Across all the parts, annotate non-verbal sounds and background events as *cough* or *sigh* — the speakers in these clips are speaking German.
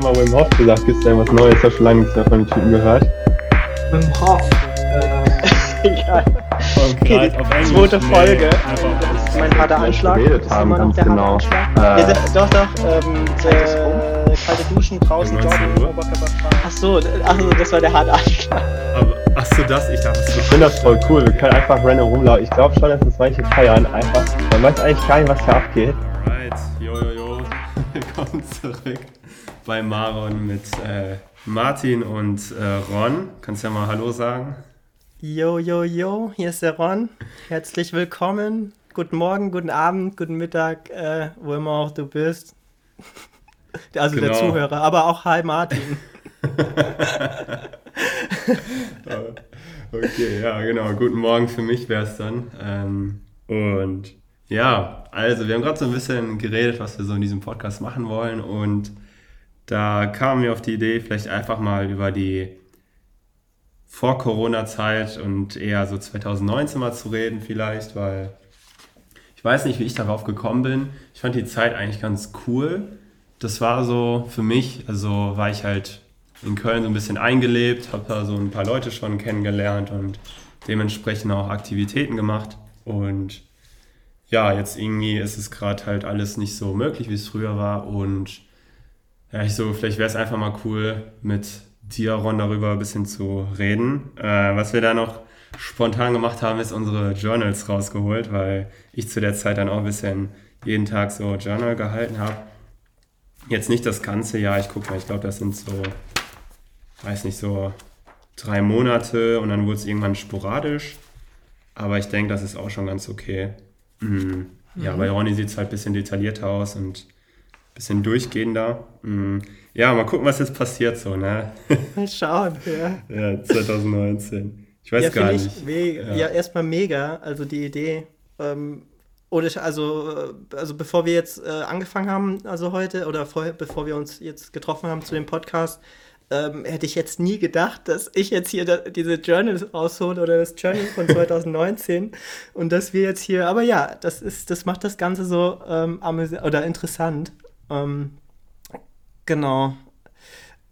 immer Wim Hof gesagt. Gibt es da was Neues? Ich habe schon lange nichts mehr von den Typen gehört. Wim Hof. Äh, *laughs* egal. Okay, die zweite Folge. Das ist mein harter Anschlag. Geredet haben, ganz genau. Äh, ja, doch, doch. Ähm, äh, kalte Duschen draußen, joggen, Oberkörperfrei. Ach so, ach so, das war der harte Anschlag. Aber, ach so, das, ich dachte, Ich finde das voll cool. Wir können einfach random rumlaufen. Ich glaube schon, dass das manche feiern. Einfach. Man weiß eigentlich gar nicht, was hier abgeht. Alright, jo, jo, jo. *laughs* Willkommen zurück bei Maron mit äh, Martin und äh, Ron. Kannst ja mal Hallo sagen. Yo, yo, yo, hier ist der Ron. Herzlich willkommen. Guten Morgen, guten Abend, guten Mittag, äh, wo immer auch du bist. *laughs* Also der Genau. Zuhörer, aber auch Hi Martin. *laughs* *laughs* Okay, ja, genau. Guten Morgen für mich wäre es dann. Ähm, und ja, also wir haben gerade so ein bisschen geredet, was wir so in diesem Podcast machen wollen. Und da kamen wir auf die Idee, vielleicht einfach mal über die Vor-Corona-Zeit und eher so 2019 mal zu reden, vielleicht, weil ich weiß nicht, wie ich darauf gekommen bin. Ich fand die Zeit eigentlich ganz cool. Das war so für mich, also war ich halt in Köln so ein bisschen eingelebt, habe da so ein paar Leute schon kennengelernt und dementsprechend auch Aktivitäten gemacht. Und ja, jetzt irgendwie ist es gerade halt alles nicht so möglich, wie es früher war. Und ja, ich so, vielleicht wäre es einfach mal cool, mit dir, Ron, darüber ein bisschen zu reden. Äh, was wir da noch spontan gemacht haben, ist unsere Journals rausgeholt, weil ich zu der Zeit dann auch ein bisschen jeden Tag so Journal gehalten habe. Jetzt nicht das ganze Jahr, ich gucke mal, ich glaube, das sind so, weiß nicht, so drei Monate und dann wurde es irgendwann sporadisch. Aber ich denke, das ist auch schon ganz okay. Mm. Ja, bei Ronny sieht es halt ein bisschen detaillierter aus und bisschen durchgehender. Mm. Ja, mal gucken, was jetzt passiert so, ne? *laughs* Mal schauen, ja. ja, 2019. Ich weiß ja, gar nicht. ich mega. Ja, Ja. erstmal mega, also die Idee. Ähm, oder ich- also, äh, also bevor wir jetzt äh, angefangen haben, also heute, oder vorher, bevor wir uns jetzt getroffen haben zu dem Podcast, ähm, hätte ich jetzt nie gedacht, dass ich jetzt hier da, diese Journals raushole oder das Journal von *laughs* 2019 und dass wir jetzt hier, aber ja, das ist, das macht das Ganze so ähm, oder interessant. Ähm, genau.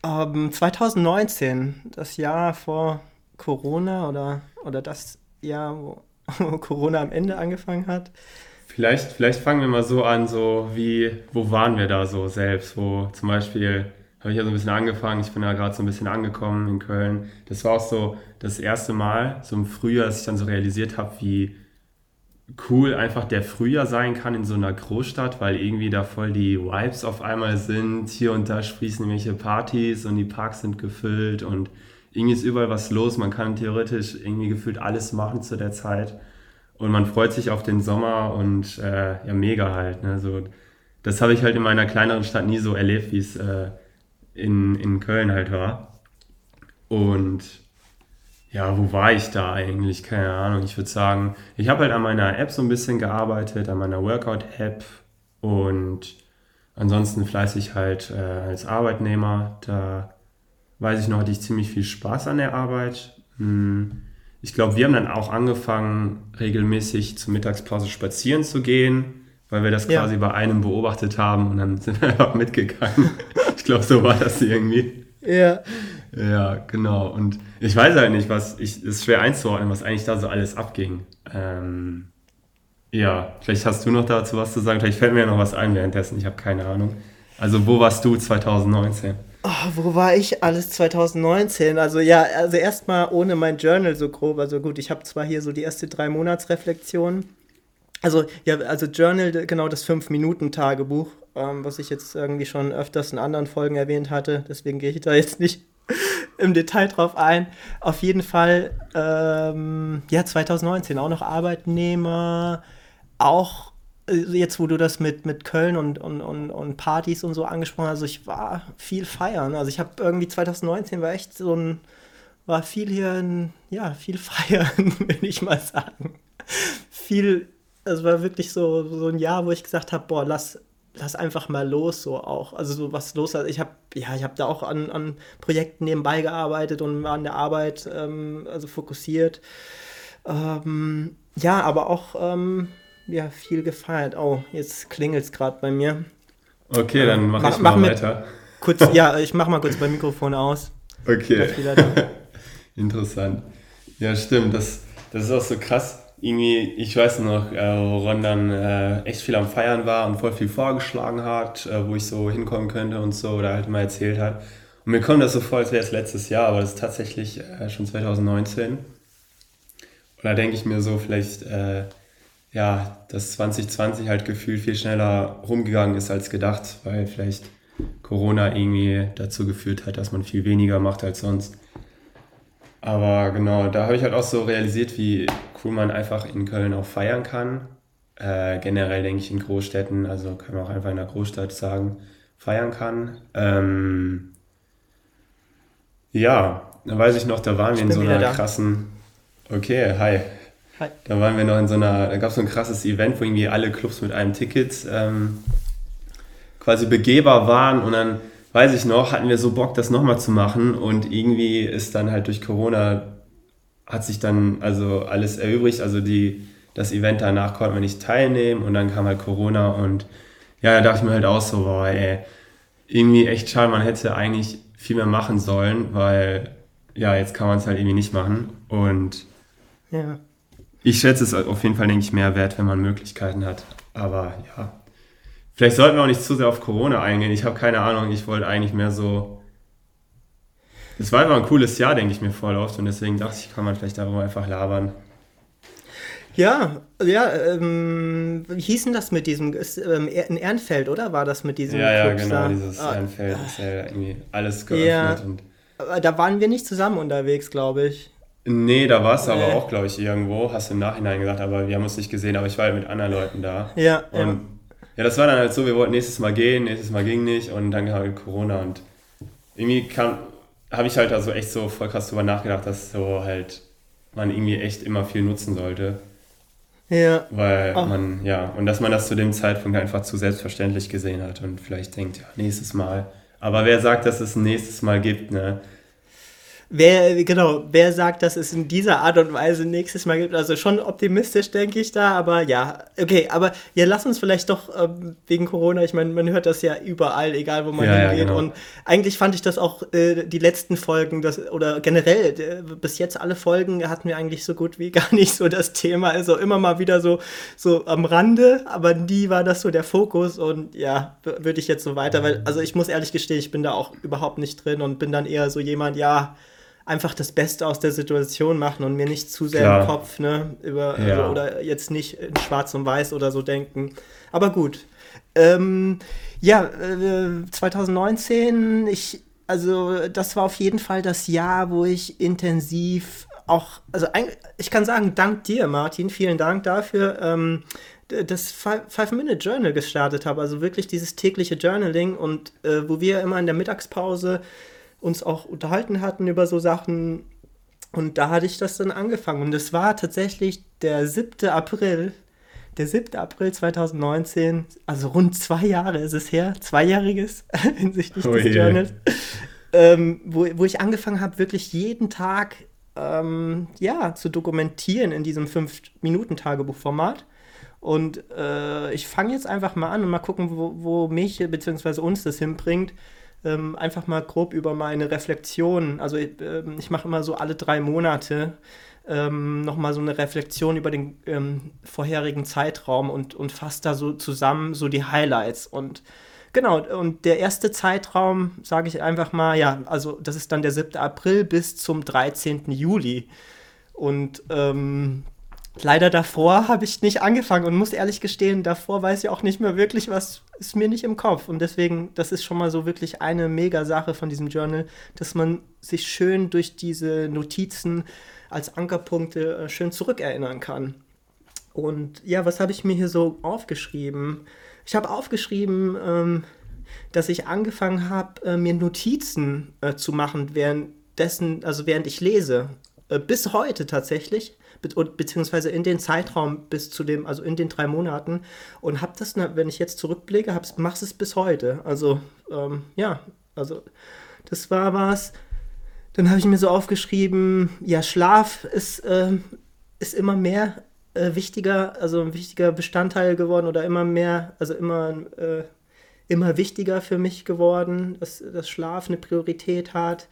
Ähm, 2019, das Jahr vor Corona oder, oder das Jahr, wo, *laughs* wo Corona am Ende angefangen hat. Vielleicht, vielleicht fangen wir mal so an, so wie, wo waren wir da so selbst? Wo zum Beispiel habe ich ja so ein bisschen angefangen, ich bin ja gerade so ein bisschen angekommen in Köln. Das war auch so das erste Mal, so im Frühjahr, dass ich dann so realisiert habe, wie cool einfach der Frühjahr sein kann in so einer Großstadt, weil irgendwie da voll die Vibes auf einmal sind. Hier und da sprießen irgendwelche Partys und die Parks sind gefüllt und irgendwie ist überall was los. Man kann theoretisch irgendwie gefühlt alles machen zu der Zeit. Und man freut sich auf den Sommer und äh, ja, mega halt. Ne? So, das habe ich halt in meiner kleineren Stadt nie so erlebt, wie es äh, in, in Köln halt war. Und ja, wo war ich da eigentlich? Keine Ahnung. Ich würde sagen, ich habe halt an meiner App so ein bisschen gearbeitet, an meiner Workout-App und ansonsten fleißig halt äh, als Arbeitnehmer. Da weiß ich noch, hatte ich ziemlich viel Spaß an der Arbeit. Hm. Ich glaube, wir haben dann auch angefangen, regelmäßig zur Mittagspause spazieren zu gehen, weil wir das Ja. quasi bei einem beobachtet haben und dann *laughs* sind wir einfach mitgegangen. ich glaube, so war das irgendwie. Ja. Ja, genau. Und ich weiß halt nicht, was ich, es ist schwer einzuordnen, was eigentlich da so alles abging. Ähm, ja, vielleicht hast du noch dazu was zu sagen. Vielleicht fällt mir ja noch was ein währenddessen. Ich habe keine Ahnung. Also, wo warst du 2019? Oh, wo war ich alles 2019? Also ja, also erstmal ohne mein Journal so grob. Also gut, ich habe zwar hier so die erste drei Monatsreflexion. Also ja, also Journal, genau das 5-Minuten-Tagebuch, ähm, was ich jetzt irgendwie schon öfters in anderen Folgen erwähnt hatte. Deswegen gehe ich da jetzt nicht *laughs* im Detail drauf ein. Auf jeden Fall, ähm, ja, 2019 auch noch Arbeitnehmer, auch äh, jetzt, wo du das mit, mit Köln und, und, und, und Partys und so angesprochen hast, also ich war viel feiern. Also ich habe irgendwie 2019 war echt so ein, war viel hier, in, ja, viel *laughs* feiern, will ich mal sagen. Viel, es war wirklich so, so ein Jahr, wo ich gesagt habe, boah, lass, lass einfach mal los, so auch. Also so was los. Also ich habe, ja, ich habe da auch an, an Projekten nebenbei gearbeitet und war an der Arbeit ähm, also fokussiert. Ähm, ja, aber auch ähm, ja, viel gefeiert. Oh, jetzt klingelt es gerade bei mir. Okay, dann mach, Mach- ich mal mach weiter. kurz, ja, ich mach mal kurz mein Mikrofon aus. Okay. *laughs* Interessant. Ja, stimmt. Das, das ist auch so krass. Irgendwie, ich weiß noch, äh, Ron dann äh, echt viel am Feiern war und voll viel vorgeschlagen hat, äh, wo ich so hinkommen könnte und so, oder halt mal erzählt hat. Und mir kommt das so vor, als wäre es letztes Jahr, aber das ist tatsächlich äh, schon 2019. Und da denke ich mir so, vielleicht, äh, ja, dass 2020 halt gefühlt viel schneller rumgegangen ist als gedacht, weil vielleicht Corona irgendwie dazu geführt hat, dass man viel weniger macht als sonst. Aber genau, da habe ich halt auch so realisiert, wie cool man einfach in Köln auch feiern kann. Äh, generell denke ich in Großstädten, also kann man auch einfach in der Großstadt sagen, feiern kann. Ähm, ja, da weiß ich noch, da waren wir in so einer krassen. Okay, hi. Hi. Da waren wir noch in so einer, da gab es so ein krasses Event, wo irgendwie alle Clubs mit einem Ticket ähm, quasi begehbar waren und dann weiß ich noch, hatten wir so Bock, das nochmal zu machen und irgendwie ist dann halt durch Corona hat sich dann also alles erübrigt, also die, das Event danach konnten wir nicht teilnehmen und dann kam halt Corona und ja, da dachte ich mir halt auch so, boah, ey, irgendwie echt schade, man hätte eigentlich viel mehr machen sollen, weil ja, jetzt kann man es halt irgendwie nicht machen und ja. ich schätze es auf jeden Fall, denke ich, mehr wert, wenn man Möglichkeiten hat, aber ja, Vielleicht sollten wir auch nicht zu sehr auf Corona eingehen. Ich habe keine Ahnung. Ich wollte eigentlich mehr so. Es war einfach ein cooles Jahr, denke ich mir voll oft. Und deswegen dachte ich, kann man vielleicht darüber einfach labern. Ja, ja, ähm, wie hieß denn das mit diesem, ist, ähm, in Ehrenfeld, oder? War das mit diesem Ja, ja, Clubs genau, da? dieses ah, Ehrenfeld ist ja irgendwie alles geöffnet. Ja, da waren wir nicht zusammen unterwegs, glaube ich. Nee, da warst du nee. aber auch, glaube ich, irgendwo. Hast du im Nachhinein gesagt, aber wir haben uns nicht gesehen, aber ich war halt mit anderen Leuten da. Ja, und ja ja, das war dann halt so, wir wollten nächstes Mal gehen, nächstes Mal ging nicht und dann kam halt Corona und irgendwie kam, habe ich halt also echt so voll krass drüber nachgedacht, dass so halt man irgendwie echt immer viel nutzen sollte. Ja. Weil oh. man, ja, und dass man das zu dem Zeitpunkt einfach zu selbstverständlich gesehen hat und vielleicht denkt, ja, nächstes Mal. Aber wer sagt, dass es ein nächstes Mal gibt, ne? Wer, genau, wer sagt, dass es in dieser Art und Weise nächstes Mal gibt? Also schon optimistisch, denke ich da, aber ja, okay, aber ja, lass uns vielleicht doch ähm, wegen Corona, ich meine, man hört das ja überall, egal wo man ja, hingeht. Ja, genau. Und eigentlich fand ich das auch äh, die letzten Folgen, das, oder generell, äh, bis jetzt alle Folgen hatten wir eigentlich so gut wie *laughs* gar nicht so das Thema. Also immer mal wieder so, so am Rande, aber nie war das so der Fokus und ja, würde ich jetzt so weiter, weil, also ich muss ehrlich gestehen, ich bin da auch überhaupt nicht drin und bin dann eher so jemand, ja, einfach das Beste aus der Situation machen und mir nicht zu sehr Klar. im Kopf, ne, über, ja. also, oder jetzt nicht in schwarz und weiß oder so denken. Aber gut. Ähm, ja, äh, 2019, ich, also das war auf jeden Fall das Jahr, wo ich intensiv auch, also ich kann sagen, dank dir, Martin, vielen Dank dafür, ähm, das Five-Minute-Journal gestartet habe. Also wirklich dieses tägliche Journaling und äh, wo wir immer in der Mittagspause uns auch unterhalten hatten über so Sachen. Und da hatte ich das dann angefangen. Und es war tatsächlich der 7. April, der 7. April 2019, also rund zwei Jahre ist es her, zweijähriges *laughs* hinsichtlich oh des Journals, ähm, wo, wo ich angefangen habe, wirklich jeden Tag ähm, ja, zu dokumentieren in diesem 5-Minuten-Tagebuchformat. Und äh, ich fange jetzt einfach mal an und mal gucken, wo, wo mich bzw. uns das hinbringt ähm, einfach mal grob über meine Reflexion. Also ich, äh, ich mache immer so alle drei Monate ähm, nochmal so eine Reflexion über den ähm, vorherigen Zeitraum und, und fasse da so zusammen so die Highlights. Und genau, und der erste Zeitraum, sage ich einfach mal, ja, also das ist dann der 7. April bis zum 13. Juli. Und ähm, leider davor habe ich nicht angefangen und muss ehrlich gestehen, davor weiß ich auch nicht mehr wirklich, was ist mir nicht im Kopf. Und deswegen, das ist schon mal so wirklich eine mega Sache von diesem Journal, dass man sich schön durch diese Notizen als Ankerpunkte äh, schön zurückerinnern kann. Und ja, was habe ich mir hier so aufgeschrieben? Ich habe aufgeschrieben, ähm, dass ich angefangen habe, äh, mir Notizen äh, zu machen, währenddessen, also während ich lese. Äh, bis heute tatsächlich be beziehungsweise in den Zeitraum bis zu dem, also in den drei Monaten und habe das, wenn ich jetzt zurückblicke, mache es bis heute. Also ähm, ja, also das war was. Dann habe ich mir so aufgeschrieben, ja, Schlaf ist, äh, ist immer mehr äh, wichtiger, also ein wichtiger Bestandteil geworden oder immer mehr, also immer äh, immer wichtiger für mich geworden, dass das Schlaf eine Priorität hat.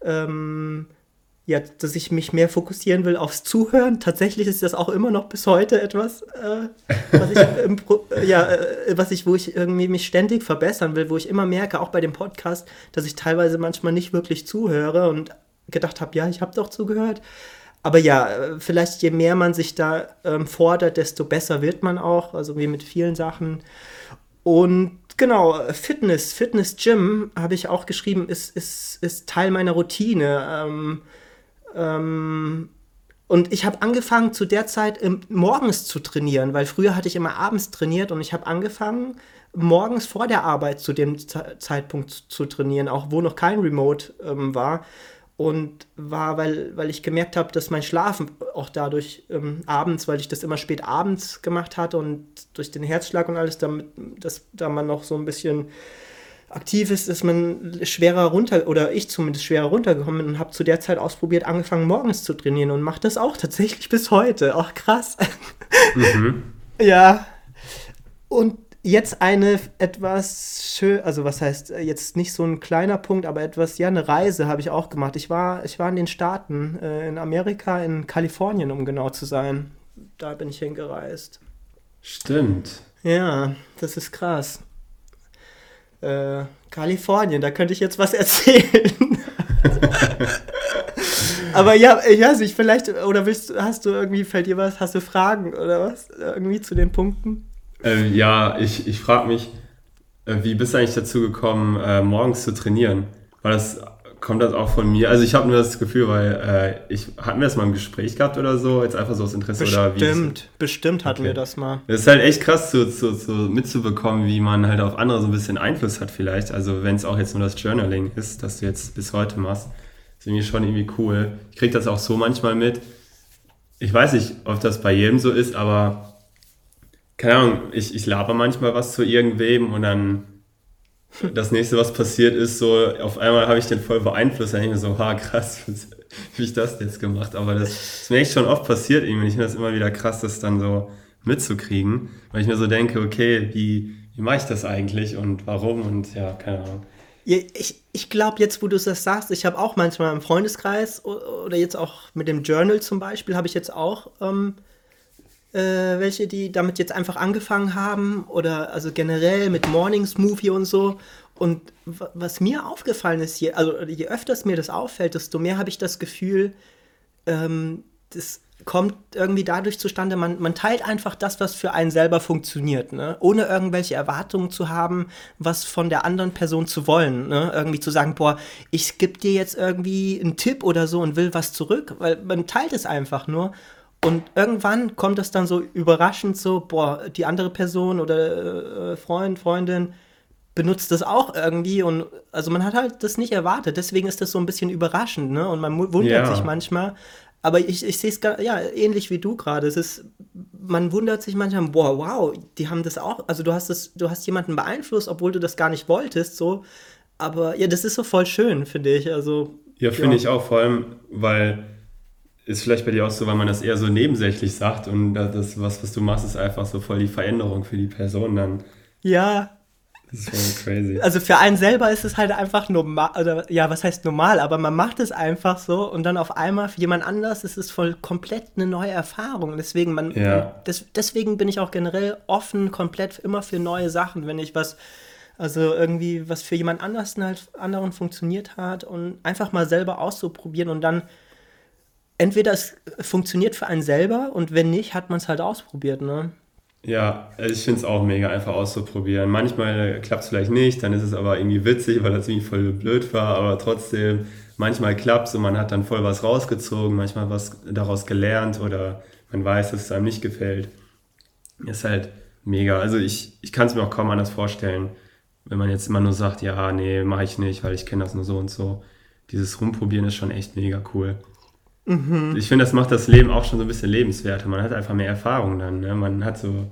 Ähm, ja, dass ich mich mehr fokussieren will aufs Zuhören. Tatsächlich ist das auch immer noch bis heute etwas, äh, was ich, *laughs* im, ja, äh, was ich, wo ich irgendwie mich ständig verbessern will, wo ich immer merke, auch bei dem Podcast, dass ich teilweise manchmal nicht wirklich zuhöre und gedacht habe, ja, ich habe doch zugehört. Aber ja, äh, vielleicht je mehr man sich da ähm, fordert, desto besser wird man auch, also wie mit vielen Sachen. Und genau, Fitness, Fitness Gym habe ich auch geschrieben, ist, ist, ist Teil meiner Routine. Ähm, ähm, und ich habe angefangen zu der Zeit morgens zu trainieren, weil früher hatte ich immer abends trainiert und ich habe angefangen morgens vor der Arbeit zu dem Z Zeitpunkt zu trainieren, auch wo noch kein Remote ähm, war. Und war, weil, weil ich gemerkt habe, dass mein Schlafen auch dadurch ähm, abends, weil ich das immer spät abends gemacht hatte und durch den Herzschlag und alles, damit, dass da man noch so ein bisschen aktiv ist, ist man schwerer runter, oder ich zumindest schwerer runtergekommen und habe zu der Zeit ausprobiert, angefangen morgens zu trainieren und mache das auch tatsächlich bis heute. Auch krass. Mhm. *laughs* ja. Und jetzt eine etwas schön, also was heißt jetzt nicht so ein kleiner Punkt, aber etwas, ja, eine Reise habe ich auch gemacht. Ich war, ich war in den Staaten, äh, in Amerika, in Kalifornien, um genau zu sein. Da bin ich hingereist. Stimmt. Ja, das ist krass äh, Kalifornien, da könnte ich jetzt was *laughs* erzählen. Aber ja, ich weiß nicht, vielleicht, oder willst hast du irgendwie, fällt dir was, hast du Fragen oder was? Irgendwie zu den Punkten? Ähm, ja, ich, ich frage mich, äh, wie bist du eigentlich dazu gekommen, äh, morgens zu trainieren? War das kommt das auch von mir? Also ich habe nur das Gefühl, weil äh, ich hatten wir das mal im Gespräch gehabt oder so, jetzt einfach so aus Interesse bestimmt, oder wie? Bestimmt, bestimmt hatten okay. wir das mal. Das ist halt echt krass zu, zu, zu, mitzubekommen, wie man halt auf andere so ein bisschen Einfluss hat vielleicht. Also wenn es auch jetzt nur das Journaling ist, das du jetzt bis heute machst, ist irgendwie schon irgendwie cool. Ich kriege das auch so manchmal mit. Ich weiß nicht, ob das bei jedem so ist, aber keine Ahnung, ich, ich laber manchmal was zu irgendwem und dann das nächste, was passiert ist, so auf einmal habe ich den voll beeinflusst. Dann ich mir so, ha, krass, *laughs* wie ich das jetzt gemacht. Aber das ist mir echt schon oft passiert irgendwie. Ich finde das immer wieder krass, das dann so mitzukriegen, weil ich mir so denke, okay, wie, wie mache ich das eigentlich und warum und ja, keine Ahnung. Ich ich glaube, jetzt, wo du das sagst, ich habe auch manchmal im Freundeskreis oder jetzt auch mit dem Journal zum Beispiel, habe ich jetzt auch ähm, äh, welche, die damit jetzt einfach angefangen haben oder also generell mit Morning Smoothie und so. Und was mir aufgefallen ist hier, also je öfters mir das auffällt, desto mehr habe ich das Gefühl, ähm, das kommt irgendwie dadurch zustande, man, man teilt einfach das, was für einen selber funktioniert, ne? ohne irgendwelche Erwartungen zu haben, was von der anderen Person zu wollen. Ne? Irgendwie zu sagen, boah, ich gebe dir jetzt irgendwie einen Tipp oder so und will was zurück, weil man teilt es einfach nur. Und irgendwann kommt das dann so überraschend so, boah, die andere Person oder äh, Freund, Freundin benutzt das auch irgendwie und also man hat halt das nicht erwartet. Deswegen ist das so ein bisschen überraschend, ne? Und man wundert ja. sich manchmal. Aber ich, ich sehe es ja ähnlich wie du gerade. Es ist, man wundert sich manchmal, boah, wow, die haben das auch. Also du hast das, du hast jemanden beeinflusst, obwohl du das gar nicht wolltest, so. Aber ja, das ist so voll schön, finde ich. Also ja, finde ja. ich auch vor allem, weil ist vielleicht bei dir auch so, weil man das eher so nebensächlich sagt und das, was, was du machst, ist einfach so voll die Veränderung für die Person dann. Ja. Das ist voll crazy. Also für einen selber ist es halt einfach normal, oder ja, was heißt normal, aber man macht es einfach so und dann auf einmal für jemand anders ist es voll komplett eine neue Erfahrung. Deswegen, man, ja. des, deswegen bin ich auch generell offen, komplett immer für neue Sachen, wenn ich was also irgendwie, was für jemand anders halt anderen funktioniert hat und einfach mal selber auszuprobieren und dann entweder es funktioniert für einen selber und wenn nicht, hat man es halt ausprobiert, ne? Ja, ich finde es auch mega einfach auszuprobieren. Manchmal klappt es vielleicht nicht, dann ist es aber irgendwie witzig, weil das irgendwie voll blöd war, aber trotzdem, manchmal klappt es und man hat dann voll was rausgezogen, manchmal was daraus gelernt oder man weiß, dass es einem nicht gefällt. Ist halt mega. Also ich, ich kann es mir auch kaum anders vorstellen, wenn man jetzt immer nur sagt, ja, nee, mache ich nicht, weil ich kenne das nur so und so. Dieses Rumprobieren ist schon echt mega cool. Mhm. Ich finde, das macht das Leben auch schon so ein bisschen lebenswerter. Man hat einfach mehr Erfahrung dann. Ne? Man hat so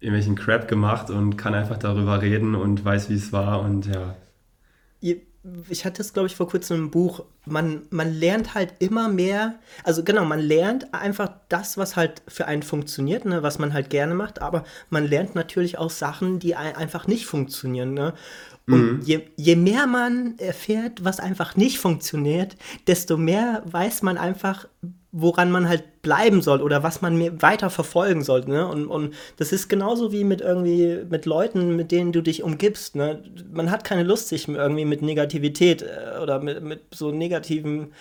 irgendwelchen Crap gemacht und kann einfach darüber reden und weiß, wie es war und ja. ich hatte es, glaube ich, vor kurzem im Buch, man, man lernt halt immer mehr, also genau, man lernt einfach das, was halt für einen funktioniert, ne, was man halt gerne macht, aber man lernt natürlich auch Sachen, die einfach nicht funktionieren. Ne? Und mhm. je, je mehr man erfährt, was einfach nicht funktioniert, desto mehr weiß man einfach, woran man halt bleiben soll oder was man weiter verfolgen sollte. Ne? Und, und das ist genauso wie mit irgendwie mit Leuten, mit denen du dich umgibst. Ne? Man hat keine Lust, sich irgendwie mit Negativität äh, oder mit, mit so negativen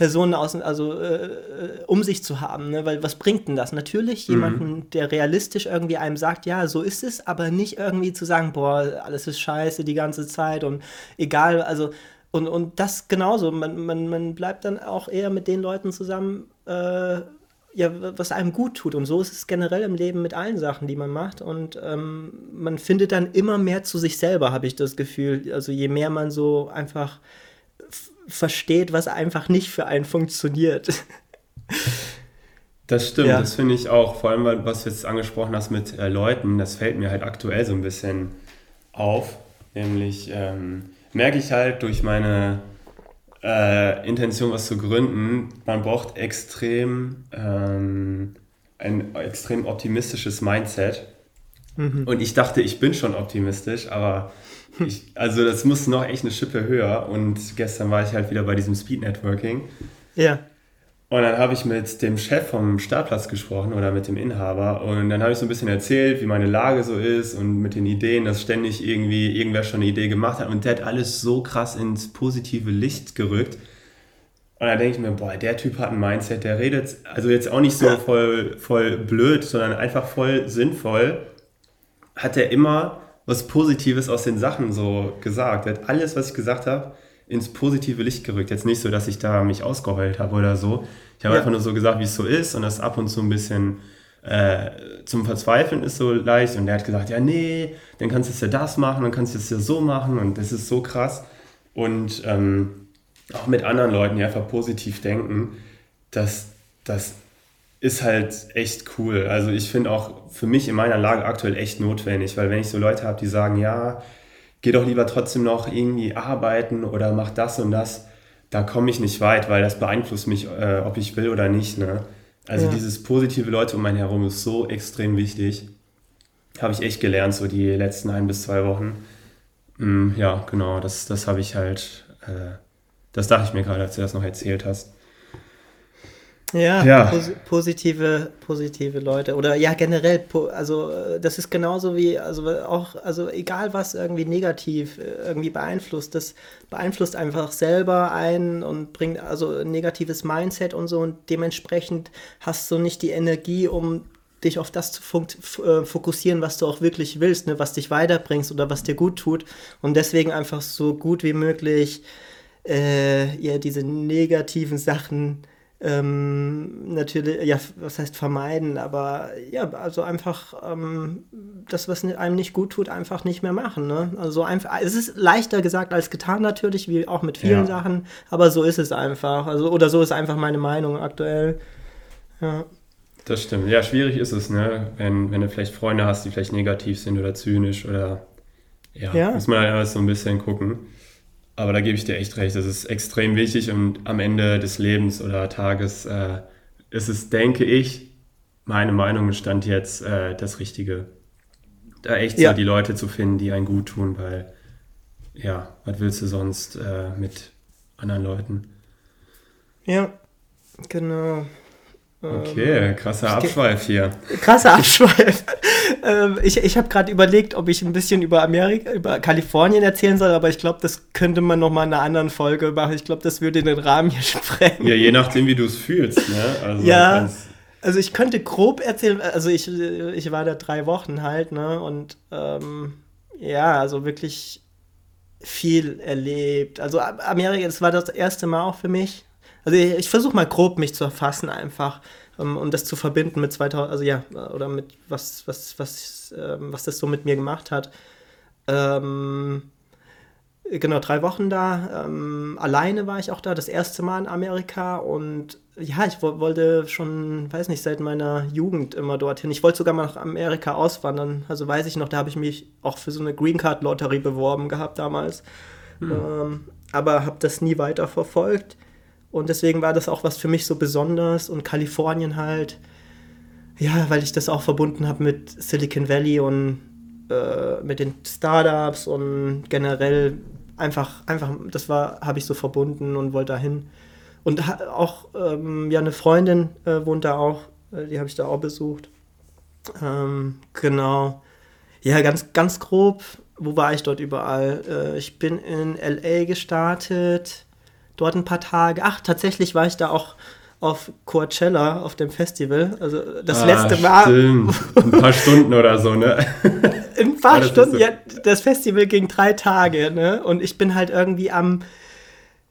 Personen aus, also äh, äh, um sich zu haben, ne? weil was bringt denn das? Natürlich mhm. jemanden, der realistisch irgendwie einem sagt, ja, so ist es, aber nicht irgendwie zu sagen, boah, alles ist scheiße die ganze Zeit und egal, also und, und das genauso. Man, man, man bleibt dann auch eher mit den Leuten zusammen, äh, ja, was einem gut tut. Und so ist es generell im Leben mit allen Sachen, die man macht. Und ähm, man findet dann immer mehr zu sich selber, habe ich das Gefühl. Also je mehr man so einfach versteht, was einfach nicht für einen funktioniert. Das stimmt, ja. das finde ich auch. Vor allem, was du jetzt angesprochen hast mit äh, Leuten, das fällt mir halt aktuell so ein bisschen auf. Nämlich, ähm, merke ich halt durch meine äh, Intention, was zu gründen, man braucht extrem ähm, ein extrem optimistisches Mindset. Mhm. Und ich dachte, ich bin schon optimistisch, aber ich, also das muss noch echt eine Schippe höher. Und gestern war ich halt wieder bei diesem Speed Networking. Ja. Und dann habe ich mit dem Chef vom Startplatz gesprochen oder mit dem Inhaber und dann habe ich so ein bisschen erzählt, wie meine Lage so ist und mit den Ideen, dass ständig irgendwie irgendwer schon eine Idee gemacht hat und der hat alles so krass ins positive Licht gerückt. Und dann denke ich mir, boah, der Typ hat ein Mindset, der redet also jetzt auch nicht so voll, voll blöd, sondern einfach voll sinnvoll. Hat er immer was Positives aus den Sachen so gesagt. Er hat alles, was ich gesagt habe, ins positive Licht gerückt. Jetzt nicht so, dass ich da mich ausgeheult habe oder so. Ich habe ja. einfach nur so gesagt, wie es so ist und das ab und zu ein bisschen äh, zum Verzweifeln ist so leicht. Und der hat gesagt, ja, nee, dann kannst du es ja das machen, dann kannst du es ja so machen und das ist so krass. Und ähm, auch mit anderen Leuten, die einfach positiv denken, das, das ist halt echt cool. Also ich finde auch für mich in meiner Lage aktuell echt notwendig, weil wenn ich so Leute habe, die sagen, ja, geh doch lieber trotzdem noch irgendwie arbeiten oder mach das und das, da komme ich nicht weit, weil das beeinflusst mich, äh, ob ich will oder nicht. Ne? Also ja. dieses positive Leute um einen herum ist so extrem wichtig. Habe ich echt gelernt, so die letzten ein bis zwei Wochen. Mm, ja, genau, das, das habe ich halt, äh, das dachte ich mir gerade, als du das noch erzählt hast. Ja, ja. Pos positive, positive Leute. Oder ja, generell, also äh, das ist genauso wie, also auch, also egal was irgendwie negativ äh, irgendwie beeinflusst, das beeinflusst einfach selber ein und bringt also ein negatives Mindset und so und dementsprechend hast du nicht die Energie, um dich auf das zu äh, fokussieren, was du auch wirklich willst, ne, was dich weiterbringst oder was dir gut tut. Und deswegen einfach so gut wie möglich äh, ja, diese negativen Sachen ähm, natürlich, ja, was heißt vermeiden, aber ja, also einfach ähm, das, was einem nicht gut tut, einfach nicht mehr machen. Ne? Also einfach, es ist leichter gesagt als getan natürlich, wie auch mit vielen ja. Sachen, aber so ist es einfach. Also, oder so ist einfach meine Meinung aktuell. Ja. Das stimmt. Ja, schwierig ist es, ne? Wenn, wenn du vielleicht Freunde hast, die vielleicht negativ sind oder zynisch oder ja, ja. muss man alles so ein bisschen gucken. Aber da gebe ich dir echt recht, das ist extrem wichtig und am Ende des Lebens oder Tages äh, ist es, denke ich, meine Meinung stand jetzt äh, das Richtige. Da echt ja. so die Leute zu finden, die einen gut tun, weil ja, was willst du sonst äh, mit anderen Leuten? Ja, genau. Okay, ähm, krasser Abschweif hier. Krasser Abschweif. *laughs* ähm, ich ich habe gerade überlegt, ob ich ein bisschen über Amerika, über Kalifornien erzählen soll, aber ich glaube, das könnte man noch mal in einer anderen Folge machen. Ich glaube, das würde den Rahmen hier *laughs* sprengen. Ja, je nachdem, wie du es fühlst. Ne? Also, ja, also ich könnte grob erzählen, also ich, ich war da drei Wochen halt, ne, und ähm, ja, also wirklich viel erlebt. Also Amerika, das war das erste Mal auch für mich also ich, ich versuche mal grob mich zu erfassen einfach, um, um das zu verbinden mit 2000, also ja, oder mit was, was, was, ähm, was das so mit mir gemacht hat. Ähm, genau, drei Wochen da. Ähm, alleine war ich auch da, das erste Mal in Amerika und ja, ich wollte schon, weiß nicht, seit meiner Jugend immer dorthin. Ich wollte sogar mal nach Amerika auswandern. Also weiß ich noch, da habe ich mich auch für so eine Green Card Lotterie beworben gehabt damals. Hm. Ähm, aber habe das nie weiter verfolgt. Und deswegen war das auch was für mich so besonders. Und Kalifornien halt, ja, weil ich das auch verbunden habe mit Silicon Valley und äh, mit den Startups und generell einfach, einfach, das war, habe ich so verbunden und wollte dahin. Und auch, ähm, ja, eine Freundin äh, wohnt da auch, äh, die habe ich da auch besucht. Ähm, genau. Ja, ganz, ganz grob, wo war ich dort überall? Äh, ich bin in LA gestartet, dort ein paar Tage. Ach, tatsächlich war ich da auch auf Coachella, auf dem Festival. Also das ah, letzte Mal. Ein paar Stunden oder so, ne? *laughs* ein paar Stunden, so. ja, das Festival ging drei Tage, ne? Und ich bin halt irgendwie am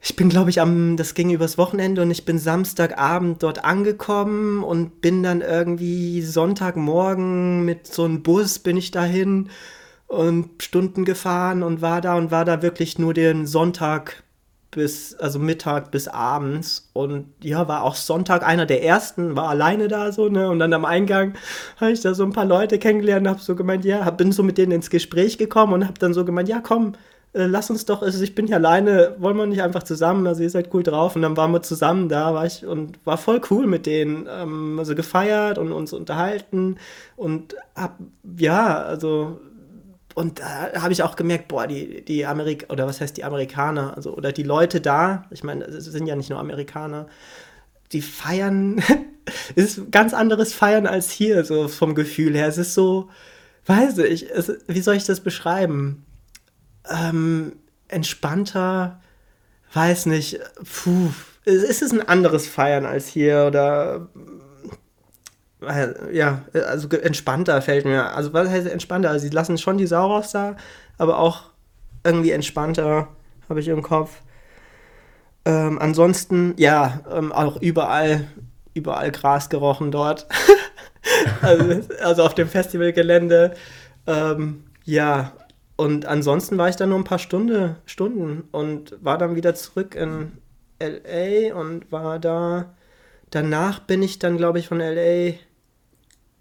ich bin, glaube ich, am, das ging übers Wochenende und ich bin Samstagabend dort angekommen und bin dann irgendwie Sonntagmorgen mit so einem Bus bin ich dahin und Stunden gefahren und war da und war da wirklich nur den Sonntag bis, also Mittag bis abends. Und ja, war auch Sonntag einer der ersten, war alleine da so, ne, und dann am Eingang habe ich da so ein paar Leute kennengelernt, habe so gemeint, ja, hab, bin so mit denen ins Gespräch gekommen und habe dann so gemeint, ja, komm, äh, lass uns doch, also ich bin hier alleine, wollen wir nicht einfach zusammen, also ihr seid cool drauf. Und dann waren wir zusammen da, war ich und war voll cool mit denen, ähm, also gefeiert und uns unterhalten. Und hab, ja, also und da habe ich auch gemerkt, boah, die, die Amerik oder was heißt die Amerikaner, also oder die Leute da, ich meine, es sind ja nicht nur Amerikaner, die feiern, *laughs* es ist ganz anderes Feiern als hier, so vom Gefühl her. Es ist so, weiß ich, es, wie soll ich das beschreiben? ähm, entspannter, weiß nicht, puh, ist es ein anderes Feiern als hier oder ja, also entspannter fällt mir. Also was heißt entspannter? Also sie lassen schon die Sau raus da, aber auch irgendwie entspannter habe ich im Kopf. Ähm, ansonsten, ja, ähm, auch überall, überall Gras gerochen dort. *laughs* also, also, auf dem Festivalgelände. Ähm, ja, und ansonsten war ich da nur ein paar Stunde, Stunden und war dann wieder zurück in LA und war da. Danach bin ich dann, glaube ich, von LA,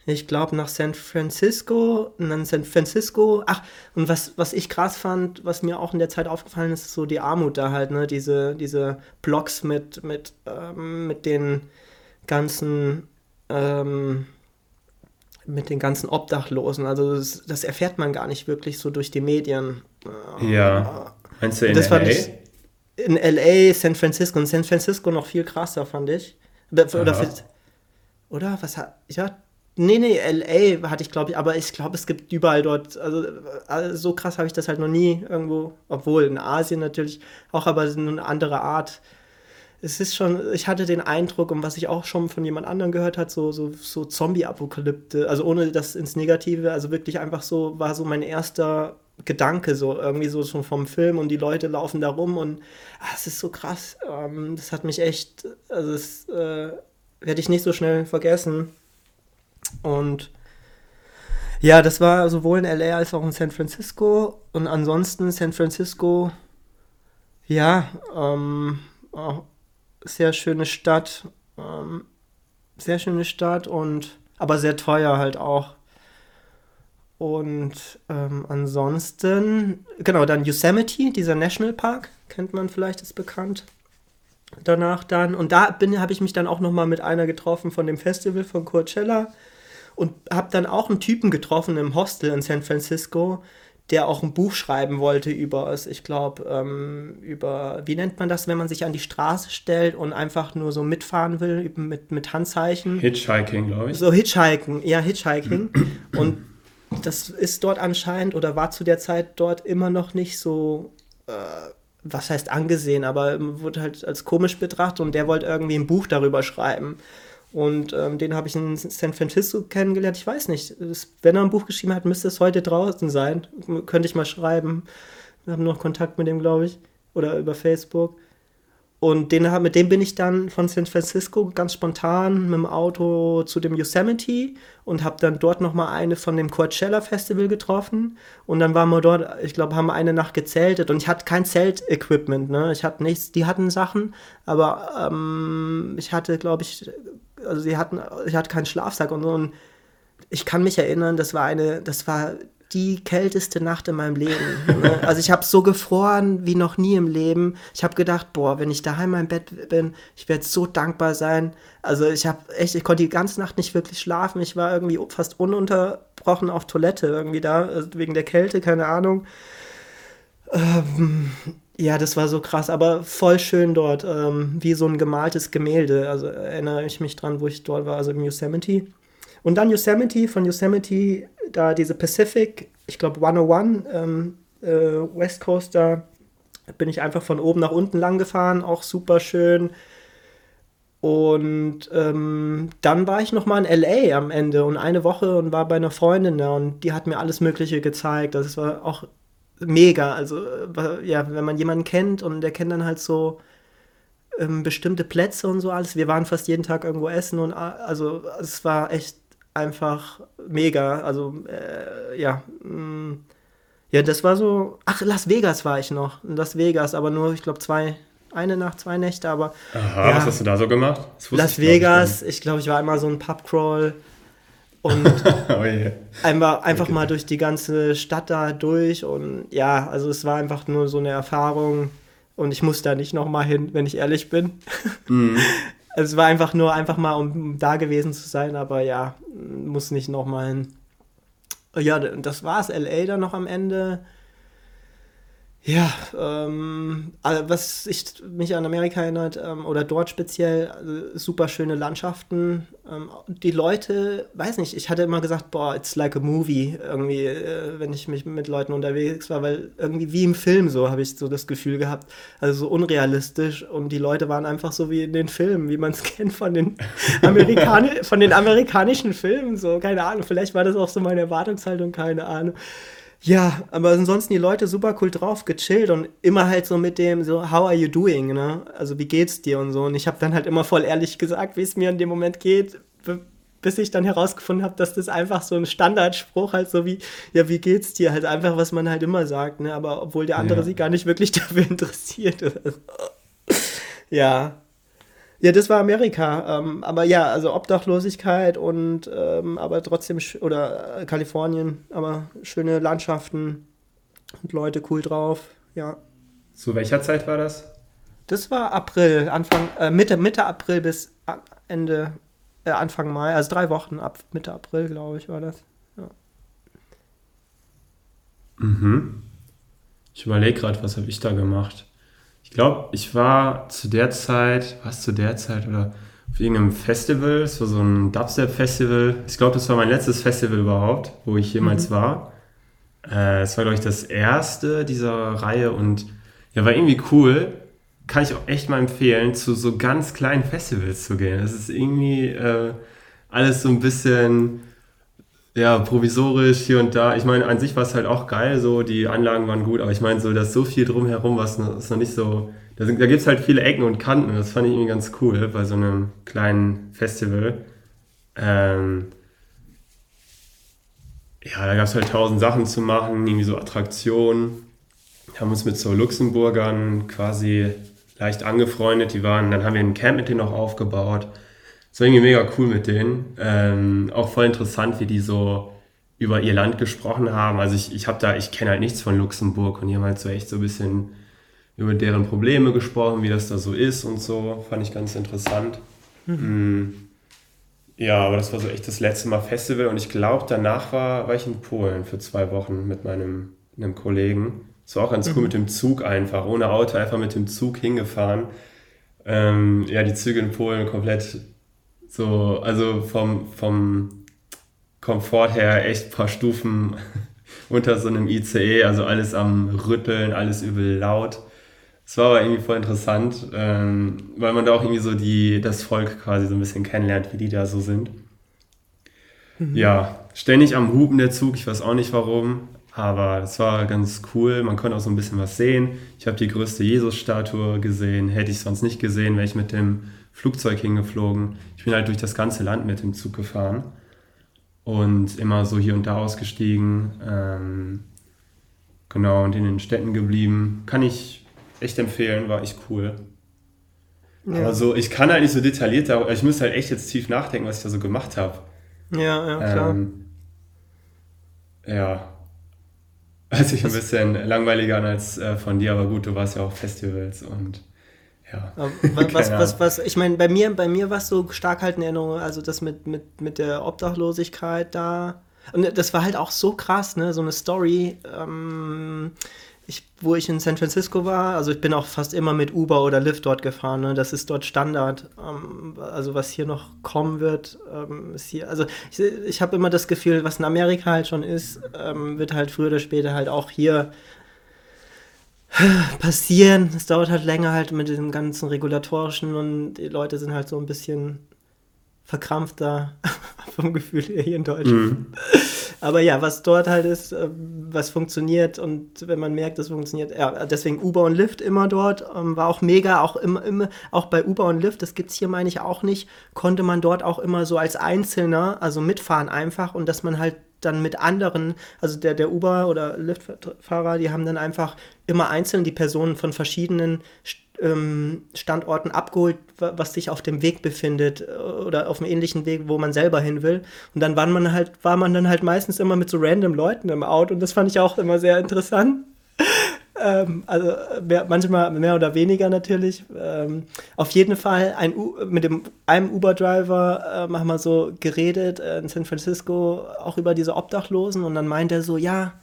ich glaube, nach San Francisco und dann San Francisco. Ach, und was, was ich krass fand, was mir auch in der Zeit aufgefallen ist, ist so die Armut da halt, ne? Diese, diese Blocks mit, mit, ähm, mit den ganzen. Ähm, mit den ganzen Obdachlosen. Also das, das, erfährt man gar nicht wirklich so durch die Medien. Ja. Meinst du in das LA? Ich, in LA, San Francisco. Und San Francisco noch viel krasser, fand ich. Oder, für, oder was hat. Ja. Nee, nee, LA hatte ich, glaube ich, aber ich glaube, es gibt überall dort, also, also so krass habe ich das halt noch nie irgendwo, obwohl in Asien natürlich auch, aber eine andere Art es ist schon, ich hatte den Eindruck, und was ich auch schon von jemand anderem gehört hat, so, so, so Zombie-Apokalypte, also ohne das ins Negative, also wirklich einfach so, war so mein erster Gedanke, so irgendwie so schon vom Film und die Leute laufen da rum und ach, es ist so krass. Ähm, das hat mich echt, also das äh, werde ich nicht so schnell vergessen. Und ja, das war sowohl in LA als auch in San Francisco. Und ansonsten San Francisco, ja, ähm, sehr schöne Stadt. Ähm, sehr schöne Stadt und aber sehr teuer halt auch. Und ähm, ansonsten, genau, dann Yosemite, dieser Nationalpark, kennt man vielleicht, ist bekannt. Danach dann, und da habe ich mich dann auch nochmal mit einer getroffen von dem Festival von Coachella und habe dann auch einen Typen getroffen im Hostel in San Francisco, der auch ein Buch schreiben wollte über es, ich glaube, ähm, über, wie nennt man das, wenn man sich an die Straße stellt und einfach nur so mitfahren will mit, mit Handzeichen? Hitchhiking, glaube ich. So Hitchhiking, ja, Hitchhiking. *clears throat* und das ist dort anscheinend oder war zu der Zeit dort immer noch nicht so, äh, was heißt angesehen, aber wurde halt als komisch betrachtet und der wollte irgendwie ein Buch darüber schreiben. Und ähm, den habe ich in San Francisco kennengelernt. Ich weiß nicht, wenn er ein Buch geschrieben hat, müsste es heute draußen sein. Könnte ich mal schreiben. Wir haben noch Kontakt mit dem, glaube ich. Oder über Facebook. Und den, mit dem bin ich dann von San Francisco ganz spontan mit dem Auto zu dem Yosemite und habe dann dort nochmal eine von dem Coachella Festival getroffen. Und dann waren wir dort, ich glaube, haben wir eine Nacht gezeltet und ich hatte kein Zelt-Equipment, ne? Ich hatte nichts, die hatten Sachen, aber ähm, ich hatte, glaube ich, also sie hatten, ich hatte keinen Schlafsack und so. Und ich kann mich erinnern, das war eine, das war die kälteste Nacht in meinem Leben. *laughs* Ne? Also ich habe so gefroren wie noch nie im Leben. Ich habe gedacht, boah, wenn ich daheim im Bett bin, ich werde so dankbar sein. Also ich habe echt, ich konnte die ganze Nacht nicht wirklich schlafen. Ich war irgendwie fast ununterbrochen auf Toilette irgendwie da, also wegen der Kälte, keine Ahnung. Ähm, ja, das war so krass, aber voll schön dort, ähm, wie so ein gemaltes Gemälde. Also erinnere ich mich dran, wo ich dort war, also im Yosemite. Und dann Yosemite, von Yosemite da diese Pacific, ich glaube 101, ähm, äh, West Coast, da bin ich einfach von oben nach unten lang gefahren, auch super schön. Und ähm, dann war ich nochmal in LA am Ende und eine Woche und war bei einer Freundin da und die hat mir alles Mögliche gezeigt. Das war auch mega. Also, äh, ja, wenn man jemanden kennt und der kennt dann halt so ähm, bestimmte Plätze und so alles. Wir waren fast jeden Tag irgendwo essen und also es war echt einfach mega. Also, äh, ja. Mh, mm, ja, das war so. Ach, Las Vegas war ich noch. Las Vegas, aber nur, ich glaube, zwei, eine Nacht, zwei Nächte, aber. Aha, ja, was hast du da so gemacht? Las ich, Vegas, ich glaube, ich war einmal so ein Pubcrawl und *laughs* oh yeah. einfach, einfach okay. mal durch die ganze Stadt da durch und ja, also es war einfach nur so eine Erfahrung und ich muss da nicht nochmal hin, wenn ich ehrlich bin. Mm. *laughs* es war einfach nur einfach mal, um da gewesen zu sein, aber ja, muss nicht nochmal hin. Ja, das war's. LA dann noch am Ende. Ja, ähm, was ich mich an Amerika erinnert, ähm, oder dort speziell, also super schöne Landschaften. Ähm, die Leute, weiß nicht, ich hatte immer gesagt, boah, it's like a movie, irgendwie, äh, wenn ich mich mit Leuten unterwegs war, weil irgendwie wie im Film so habe ich so das Gefühl gehabt. Also so unrealistisch und die Leute waren einfach so wie in den Filmen, wie man es *laughs* kennt von den, Amerikani von den amerikanischen Filmen, so, keine Ahnung. Vielleicht war das auch so meine Erwartungshaltung, keine Ahnung. Ja, aber ansonsten die Leute super cool drauf, gechillt und immer halt so mit dem so, how are you doing, ne? Also wie geht's dir und so. Und ich habe dann halt immer voll ehrlich gesagt, wie es mir in dem Moment geht, bis ich dann herausgefunden habe, dass das einfach so ein Standardspruch halt so wie, ja, wie geht's dir? Halt einfach, was man halt immer sagt, ne? Aber obwohl der andere ja. sich gar nicht wirklich *laughs* dafür interessiert. *laughs* ja, ja, das war Amerika. Ähm, aber ja, also Obdachlosigkeit und ähm, aber trotzdem, oder äh, Kalifornien, aber schöne Landschaften und Leute cool drauf, ja. Zu welcher Zeit war das? Das war April, Anfang, äh, Mitte, Mitte April bis Ende, äh, Anfang Mai, also drei Wochen ab Mitte April, glaube ich, war das. Ja. Mhm. Ich überlege gerade, was habe ich da gemacht? Ich glaube, ich war zu der Zeit, was zu der Zeit oder auf irgendeinem Festival, es war so ein Dubstep-Festival. Ich glaube, das war mein letztes Festival überhaupt, wo ich jemals mhm. war. Äh, es war, glaube ich, das erste dieser Reihe und ja, war irgendwie cool. Kann ich auch echt mal empfehlen, zu so ganz kleinen Festivals zu gehen. Das ist irgendwie äh, alles so ein bisschen ja, provisorisch hier und da. Ich meine, an sich war es halt auch geil, so die Anlagen waren gut, aber ich meine, so, dass so viel drumherum was ist noch nicht so. Da, da gibt es halt viele Ecken und Kanten. Das fand ich irgendwie ganz cool bei so einem kleinen Festival. Ähm, ja, da gab es halt tausend Sachen zu machen, irgendwie so Attraktionen. Wir haben uns mit so Luxemburgern quasi leicht angefreundet. Die waren, dann haben wir ein Camp mit denen auch aufgebaut. Es war irgendwie mega cool mit denen. Ähm, auch voll interessant, wie die so über ihr Land gesprochen haben. Also ich, ich habe da, ich kenne halt nichts von Luxemburg und die haben halt so echt so ein bisschen über deren Probleme gesprochen, wie das da so ist und so. Fand ich ganz interessant. Mhm. Mm. Ja, aber das war so echt das letzte Mal Festival und ich glaube, danach war, war ich in Polen für zwei Wochen mit meinem einem Kollegen. Es war auch ganz cool mhm. mit dem Zug einfach, ohne Auto, einfach mit dem Zug hingefahren. Ähm, ja, die Züge in Polen komplett so, also vom, vom Komfort her echt ein paar Stufen *laughs* unter so einem ICE, also alles am Rütteln, alles übel laut. Es war aber irgendwie voll interessant, ähm, weil man da auch irgendwie so die, das Volk quasi so ein bisschen kennenlernt, wie die da so sind. Mhm. Ja, ständig am Hupen der Zug, ich weiß auch nicht warum, aber es war ganz cool. Man konnte auch so ein bisschen was sehen. Ich habe die größte Jesus-Statue gesehen, hätte ich sonst nicht gesehen, wäre ich mit dem Flugzeug hingeflogen. Ich bin halt durch das ganze Land mit dem Zug gefahren und immer so hier und da ausgestiegen. Ähm, genau, und in den Städten geblieben. Kann ich echt empfehlen, war echt cool. Ja. Aber so, ich kann halt nicht so detailliert, da, ich müsste halt echt jetzt tief nachdenken, was ich da so gemacht habe. Ja, ja, klar. Ähm, ja, Hört sich ein bisschen langweiliger an als äh, von dir, aber gut, du warst ja auch Festivals und ja. *laughs* Was, was, was, ich meine, bei mir, bei mir war es so stark halt in Erinnerung, also das mit, mit, mit der Obdachlosigkeit da. Und das war halt auch so krass, ne? So eine Story. Ähm, ich, wo ich in San Francisco war, also ich bin auch fast immer mit Uber oder Lyft dort gefahren. Ne? Das ist dort Standard. Ähm, also was hier noch kommen wird, ähm, ist hier. Also ich, ich habe immer das Gefühl, was in Amerika halt schon ist, ähm, wird halt früher oder später halt auch hier passieren. Es dauert halt länger halt mit dem ganzen regulatorischen und die Leute sind halt so ein bisschen verkrampfter *laughs* vom Gefühl her hier in Deutschland. Mhm. Aber ja, was dort halt ist, äh, was funktioniert und wenn man merkt, das funktioniert, ja, deswegen Uber und Lyft immer dort, ähm, war auch mega, auch immer, immer, auch bei Uber und Lyft, das gibt es hier, meine ich, auch nicht, konnte man dort auch immer so als Einzelner, also mitfahren einfach und dass man halt dann mit anderen, also der, der Uber- oder Lyft-Fahrer, die haben dann einfach immer einzeln die Personen von verschiedenen ähm, Standorten abgeholt, was sich auf dem Weg befindet äh, oder auf einem ähnlichen Weg, wo man selber hin will. Und dann war man halt, war man dann halt meistens immer mit so random Leuten im Auto und das fand ich auch immer sehr interessant. Ähm, also mehr, manchmal mehr oder weniger natürlich. Ähm, auf jeden Fall ein mit dem einem Uber-Driver äh, haben wir so geredet äh, in San Francisco auch über diese Obdachlosen und dann meint er so, ja,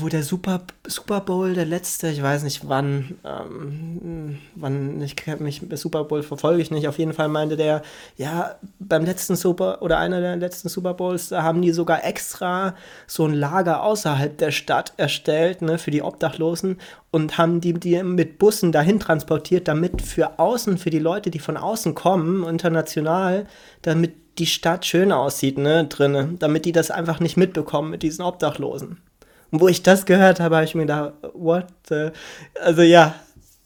wo der Super, Super Bowl, der letzte, ich weiß nicht wann, ähm, wann, ich kenne mich, Super Bowl verfolge ich nicht, auf jeden Fall meinte der, ja, beim letzten Super, oder einer der letzten Super Bowls, da haben die sogar extra so ein Lager außerhalb der Stadt erstellt, ne, für die Obdachlosen und haben die, die mit Bussen dahin transportiert, damit für außen, für die Leute, die von außen kommen, international, damit die Stadt schön aussieht, ne, drinnen, damit die das einfach nicht mitbekommen mit diesen Obdachlosen. Und wo ich das gehört habe, habe ich mir gedacht, what? Also ja,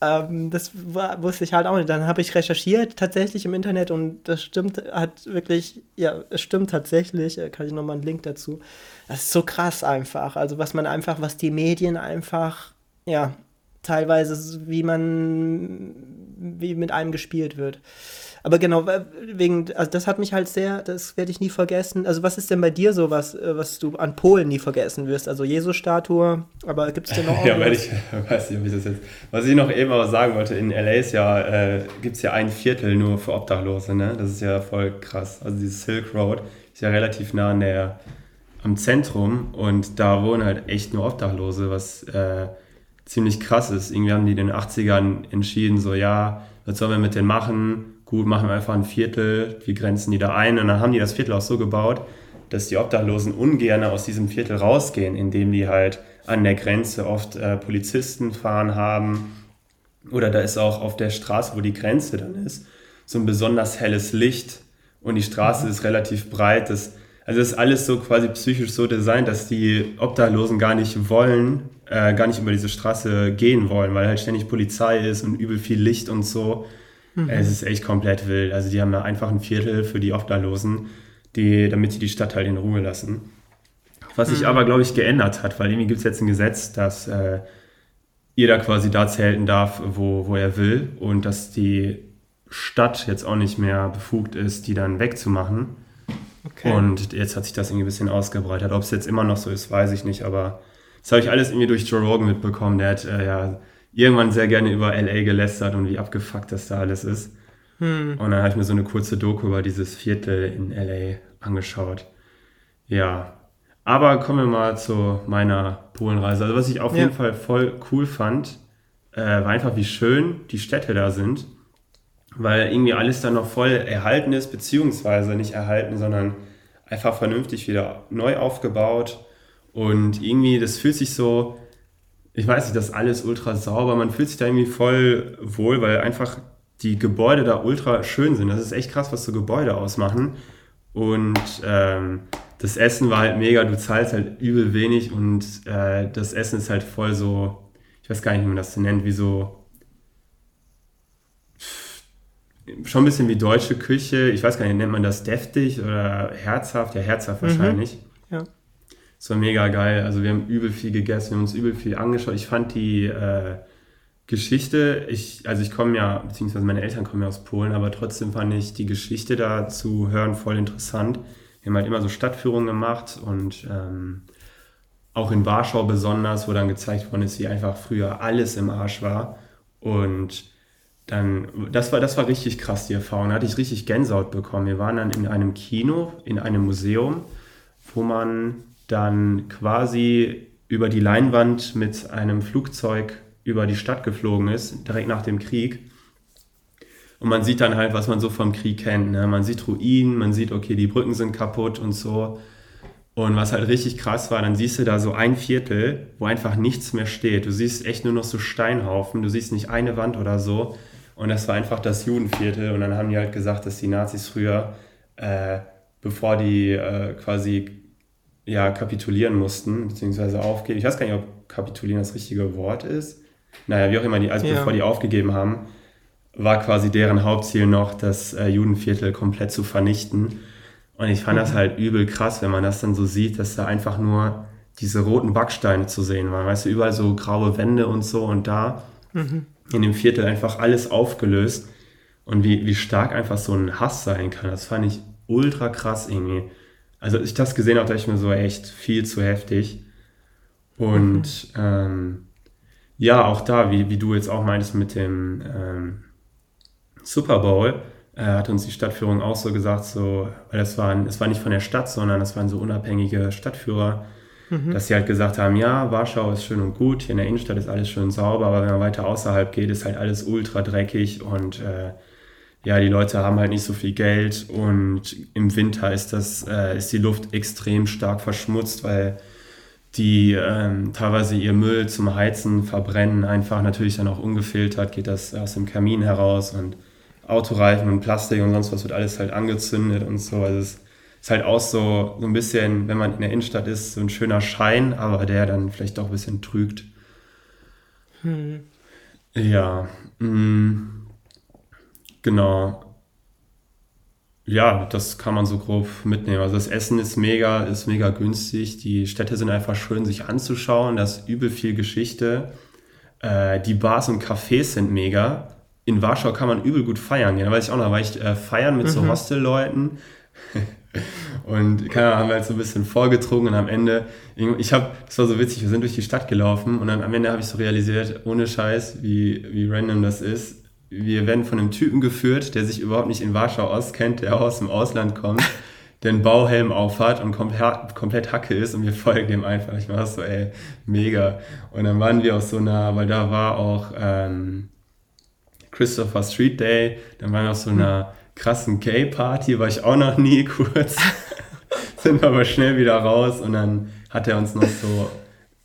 ähm, das war, wusste ich halt auch nicht. Dann habe ich recherchiert tatsächlich im Internet und das stimmt, hat wirklich, ja, es stimmt tatsächlich. Äh, kann ich nochmal einen Link dazu. Das ist so krass einfach. Also was man einfach, was die Medien einfach, ja, teilweise, wie man, wie mit einem gespielt wird. Aber genau, wegen, also das hat mich halt sehr, das werde ich nie vergessen. Also was ist denn bei dir so, was, äh, was du an Polen nie vergessen wirst? Also Jesus-Statue, aber gibt es denn noch *laughs* Ja, weil ich *laughs* weiß nicht, ich das jetzt. Was ich noch eben aber sagen wollte, in LA ist ja, äh, gibt es ja ein Viertel nur für Obdachlose, ne? Das ist ja voll krass. Also dieses Silk Road ist ja relativ nah an der, am Zentrum und da wohnen halt echt nur Obdachlose, was äh, ziemlich krass ist. Irgendwie haben die in den 80ern entschieden, so ja, was sollen wir mit denen machen? Gut, machen wir einfach ein Viertel, wir grenzen die da ein. Und dann haben die das Viertel auch so gebaut, dass die Obdachlosen ungern aus diesem Viertel rausgehen, indem die halt an der Grenze oft äh, Polizisten fahren haben. Oder da ist auch auf der Straße, wo die Grenze dann ist, so ein besonders helles Licht. Und die Straße mhm. ist relativ breit. Das, also ist alles so quasi psychisch so designt, dass die Obdachlosen gar nicht wollen, äh, gar nicht über diese Straße gehen wollen, weil halt ständig Polizei ist und übel viel Licht und so. Mhm. Es ist echt komplett wild. Also die haben da einfach ein Viertel für die Obdachlosen, die, damit sie die Stadt halt in Ruhe lassen. Was sich mhm. aber, glaube ich, geändert hat, weil irgendwie gibt es jetzt ein Gesetz, dass äh, jeder quasi da zelten darf, wo, wo er will und dass die Stadt jetzt auch nicht mehr befugt ist, die dann wegzumachen. Okay. Und jetzt hat sich das irgendwie ein bisschen ausgebreitet. Ob es jetzt immer noch so ist, weiß ich nicht, aber das habe ich alles irgendwie durch Joe Rogan mitbekommen. Der hat äh, ja irgendwann sehr gerne über LA gelästert und wie abgefuckt das da alles ist. Hm. Und dann habe ich mir so eine kurze Doku über dieses Viertel in LA angeschaut. Ja. Aber kommen wir mal zu meiner Polenreise. Also was ich auf ja. jeden Fall voll cool fand, äh, war einfach, wie schön die Städte da sind. Weil irgendwie alles da noch voll erhalten ist, beziehungsweise nicht erhalten, sondern einfach vernünftig wieder neu aufgebaut. Und irgendwie, das fühlt sich so, ich weiß nicht, das ist alles ultra sauber. Man fühlt sich da irgendwie voll wohl, weil einfach die Gebäude da ultra schön sind. Das ist echt krass, was so Gebäude ausmachen. Und ähm, das Essen war halt mega. Du zahlst halt übel wenig und äh, das Essen ist halt voll so, ich weiß gar nicht, wie man das so nennt, wie so schon ein bisschen wie deutsche Küche. Ich weiß gar nicht, nennt man das deftig oder herzhaft? Ja, herzhaft mhm. wahrscheinlich. Ja. Es war mega geil. Also wir haben übel viel gegessen, wir haben uns übel viel angeschaut. Ich fand die äh, Geschichte, ich, also ich komme ja, beziehungsweise meine Eltern kommen ja aus Polen, aber trotzdem fand ich die Geschichte da zu hören voll interessant. Wir haben halt immer so Stadtführungen gemacht und ähm, auch in Warschau besonders, wo dann gezeigt worden ist, wie einfach früher alles im Arsch war. Und dann, das war, das war richtig krass, die Erfahrung. Da hatte ich richtig Gänsehaut bekommen. Wir waren dann in einem Kino, in einem Museum, wo man dann quasi über die Leinwand mit einem Flugzeug über die Stadt geflogen ist, direkt nach dem Krieg. Und man sieht dann halt, was man so vom Krieg kennt. Ne? Man sieht Ruinen, man sieht, okay, die Brücken sind kaputt und so. Und was halt richtig krass war, dann siehst du da so ein Viertel, wo einfach nichts mehr steht. Du siehst echt nur noch so Steinhaufen, du siehst nicht eine Wand oder so. Und das war einfach das Judenviertel. Und dann haben die halt gesagt, dass die Nazis früher, äh, bevor die äh, quasi ja, kapitulieren mussten, beziehungsweise aufgeben. Ich weiß gar nicht, ob kapitulieren das richtige Wort ist. Naja, wie auch immer, die, also ja. bevor die aufgegeben haben, war quasi deren Hauptziel noch, das äh, Judenviertel komplett zu vernichten. Und ich fand mhm. das halt übel krass, wenn man das dann so sieht, dass da einfach nur diese roten Backsteine zu sehen waren. Weißt du, überall so graue Wände und so und da mhm. in dem Viertel einfach alles aufgelöst. Und wie, wie stark einfach so ein Hass sein kann, das fand ich ultra krass irgendwie. Also als ich das gesehen habe, dachte ich mir so echt viel zu heftig. Und ähm, ja, auch da, wie, wie du jetzt auch meintest mit dem ähm, Super Bowl, äh, hat uns die Stadtführung auch so gesagt, so, weil das waren, es war nicht von der Stadt, sondern das waren so unabhängige Stadtführer, mhm. dass sie halt gesagt haben, ja, Warschau ist schön und gut, hier in der Innenstadt ist alles schön sauber, aber wenn man weiter außerhalb geht, ist halt alles ultra dreckig und äh, ja, die Leute haben halt nicht so viel Geld und im Winter ist das, äh, ist die Luft extrem stark verschmutzt, weil die ähm, teilweise ihr Müll zum Heizen verbrennen, einfach natürlich dann auch ungefiltert geht das aus dem Kamin heraus und Autoreifen und Plastik und sonst was wird alles halt angezündet und so. Also es ist halt auch so, so ein bisschen, wenn man in der Innenstadt ist, so ein schöner Schein, aber der dann vielleicht doch ein bisschen trügt. Hm. Ja. Mh. Genau. Ja, das kann man so grob mitnehmen. Also das Essen ist mega, ist mega günstig. Die Städte sind einfach schön, sich anzuschauen. Da ist übel viel Geschichte. Äh, die Bars und Cafés sind mega. In Warschau kann man übel gut feiern gehen. Da weiß ich auch noch, war ich äh, feiern mit mhm. so Hostelleuten. *laughs* und keine Ahnung, haben wir halt so ein bisschen vorgetrunken und am Ende, ich habe, das war so witzig, wir sind durch die Stadt gelaufen und dann am Ende habe ich so realisiert, ohne Scheiß, wie, wie random das ist wir werden von einem Typen geführt, der sich überhaupt nicht in Warschau auskennt, der auch aus dem Ausland kommt, *laughs* der einen Bauhelm aufhat und komplett Hacke ist und wir folgen ihm einfach. Ich war so, ey, mega. Und dann waren wir auf so einer, weil da war auch ähm, Christopher Street Day, dann waren wir auf so einer krassen Gay-Party, war ich auch noch nie kurz. *laughs* *laughs* Sind wir aber schnell wieder raus und dann hat er uns noch so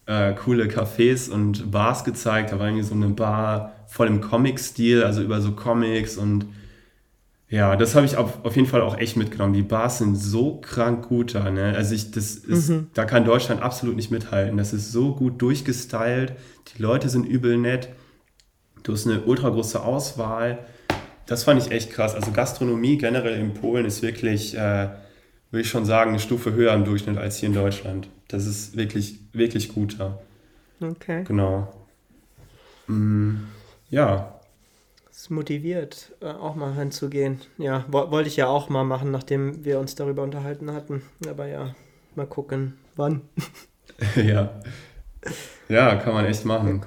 äh, coole Cafés und Bars gezeigt. Da war irgendwie so eine Bar voll im Comic-Stil, also über so Comics und ja, das habe ich auf, auf jeden Fall auch echt mitgenommen. Die Bars sind so krank gut da, ne? Also ich, das ist, mhm. da kann Deutschland absolut nicht mithalten. Das ist so gut durchgestylt. Die Leute sind übel nett. Du hast eine ultra große Auswahl. Das fand ich echt krass. Also Gastronomie generell in Polen ist wirklich, äh, würde ich schon sagen, eine Stufe höher im Durchschnitt als hier in Deutschland. Das ist wirklich, wirklich gut da. Okay. Genau. Mhm. Ja. Das motiviert, äh, auch mal hinzugehen. Ja, wollte ich ja auch mal machen, nachdem wir uns darüber unterhalten hatten. Aber ja, mal gucken, wann. *laughs* ja. Ja, kann man echt machen.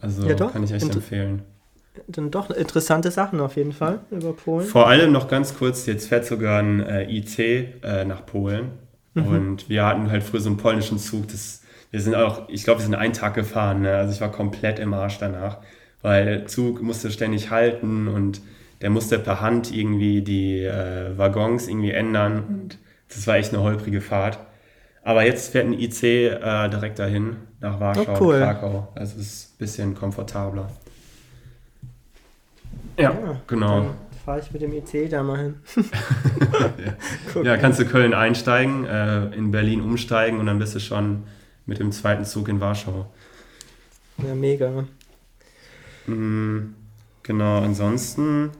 Also ja, kann ich echt Inter empfehlen. Dann doch interessante Sachen auf jeden Fall über Polen. Vor allem noch ganz kurz, jetzt fährt sogar ein äh, IC äh, nach Polen. Mhm. Und wir hatten halt früher so einen polnischen Zug, das wir sind auch, ich glaube, wir sind einen Tag gefahren. Ne? Also ich war komplett im Arsch danach, weil der Zug musste ständig halten und der musste per Hand irgendwie die äh, Waggons irgendwie ändern. Und das war echt eine holprige Fahrt. Aber jetzt fährt ein IC äh, direkt dahin, nach Warschau, oh, cool. Krakau. Also es ist ein bisschen komfortabler. Ja, ja genau. Fahre ich mit dem IC da mal hin. *laughs* ja. *laughs* ja. kannst du Köln einsteigen, äh, in Berlin umsteigen und dann bist du schon mit dem zweiten Zug in Warschau. Ja, mega. Mhm, genau, ansonsten,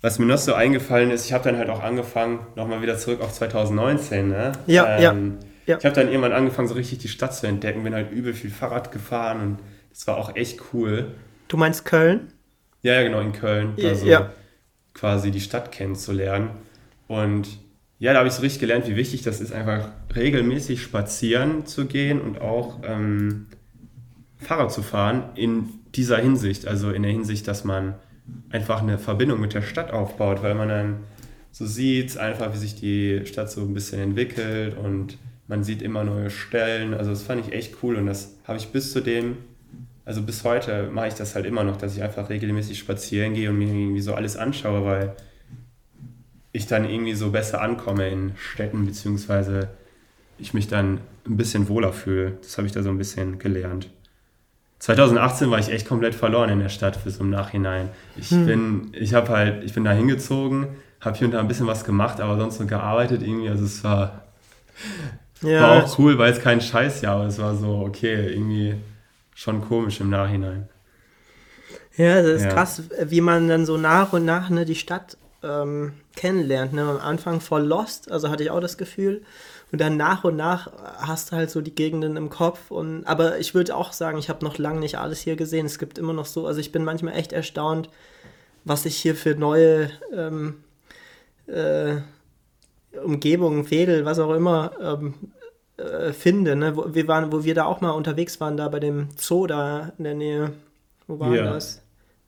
was mir noch so eingefallen ist, ich habe dann halt auch angefangen, nochmal wieder zurück auf 2019, ne? Ja, ähm, ja, ja. Ich habe dann irgendwann angefangen, so richtig die Stadt zu entdecken, bin halt übel viel Fahrrad gefahren und das war auch echt cool. Du meinst Köln? Ja, ja, genau, in Köln. Also ja. quasi die Stadt kennenzulernen. Und ja, da habe ich so richtig gelernt, wie wichtig das ist, einfach regelmäßig spazieren zu gehen und auch ähm, Fahrrad zu fahren in dieser Hinsicht. Also in der Hinsicht, dass man einfach eine Verbindung mit der Stadt aufbaut, weil man dann so sieht, einfach wie sich die Stadt so ein bisschen entwickelt und man sieht immer neue Stellen. Also das fand ich echt cool und das habe ich bis zu dem, also bis heute mache ich das halt immer noch, dass ich einfach regelmäßig spazieren gehe und mir irgendwie so alles anschaue, weil ich dann irgendwie so besser ankomme in Städten, beziehungsweise ich mich dann ein bisschen wohler fühle. Das habe ich da so ein bisschen gelernt. 2018 war ich echt komplett verloren in der Stadt für so im Nachhinein. Ich hm. bin, ich habe halt, ich bin da hingezogen, habe hier und da ein bisschen was gemacht, aber sonst nur gearbeitet irgendwie. Also es war, ja. war auch cool, weil es kein Scheißjahr, aber es war so, okay, irgendwie schon komisch im Nachhinein. Ja, das ist ja. krass, wie man dann so nach und nach ne, die Stadt ähm, kennenlernt. Ne? Am Anfang voll lost, also hatte ich auch das Gefühl. Und dann nach und nach hast du halt so die Gegenden im Kopf. Und, aber ich würde auch sagen, ich habe noch lange nicht alles hier gesehen. Es gibt immer noch so, also ich bin manchmal echt erstaunt, was ich hier für neue ähm, äh, Umgebungen, Wedel, was auch immer, ähm, äh, finde. Ne? Wo, wir waren, wo wir da auch mal unterwegs waren, da bei dem Zoo da in der Nähe. Wo war ja. das?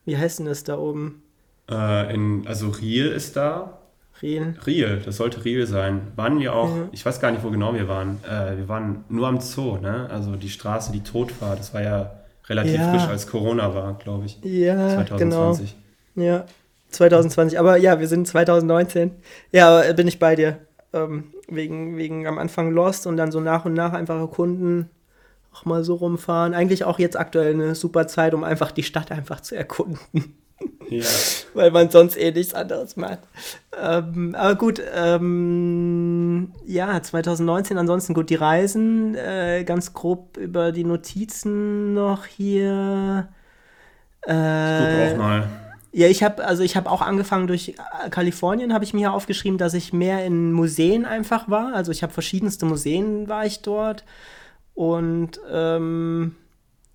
Wie heißt denn das da oben? Äh, in, also Riel ist da. Riel. Riel, das sollte Riel sein. Waren wir auch, mhm. ich weiß gar nicht, wo genau wir waren. Äh, wir waren nur am Zoo, ne? Also die Straße, die tot war, das war ja relativ ja. frisch, als Corona war, glaube ich. Ja, 2020. Genau. Ja, 2020. Aber ja, wir sind 2019. Ja, bin ich bei dir. Ähm, wegen, wegen am Anfang Lost und dann so nach und nach einfach erkunden, auch mal so rumfahren. Eigentlich auch jetzt aktuell eine super Zeit, um einfach die Stadt einfach zu erkunden. Ja. *laughs* Weil man sonst eh nichts anderes macht. Ähm, aber gut, ähm, ja, 2019 ansonsten gut, die Reisen, äh, ganz grob über die Notizen noch hier. Äh, ich auch mal. Ja, ich habe also ich habe auch angefangen durch äh, Kalifornien habe ich mir hier aufgeschrieben, dass ich mehr in Museen einfach war. Also ich habe verschiedenste Museen war ich dort und ähm,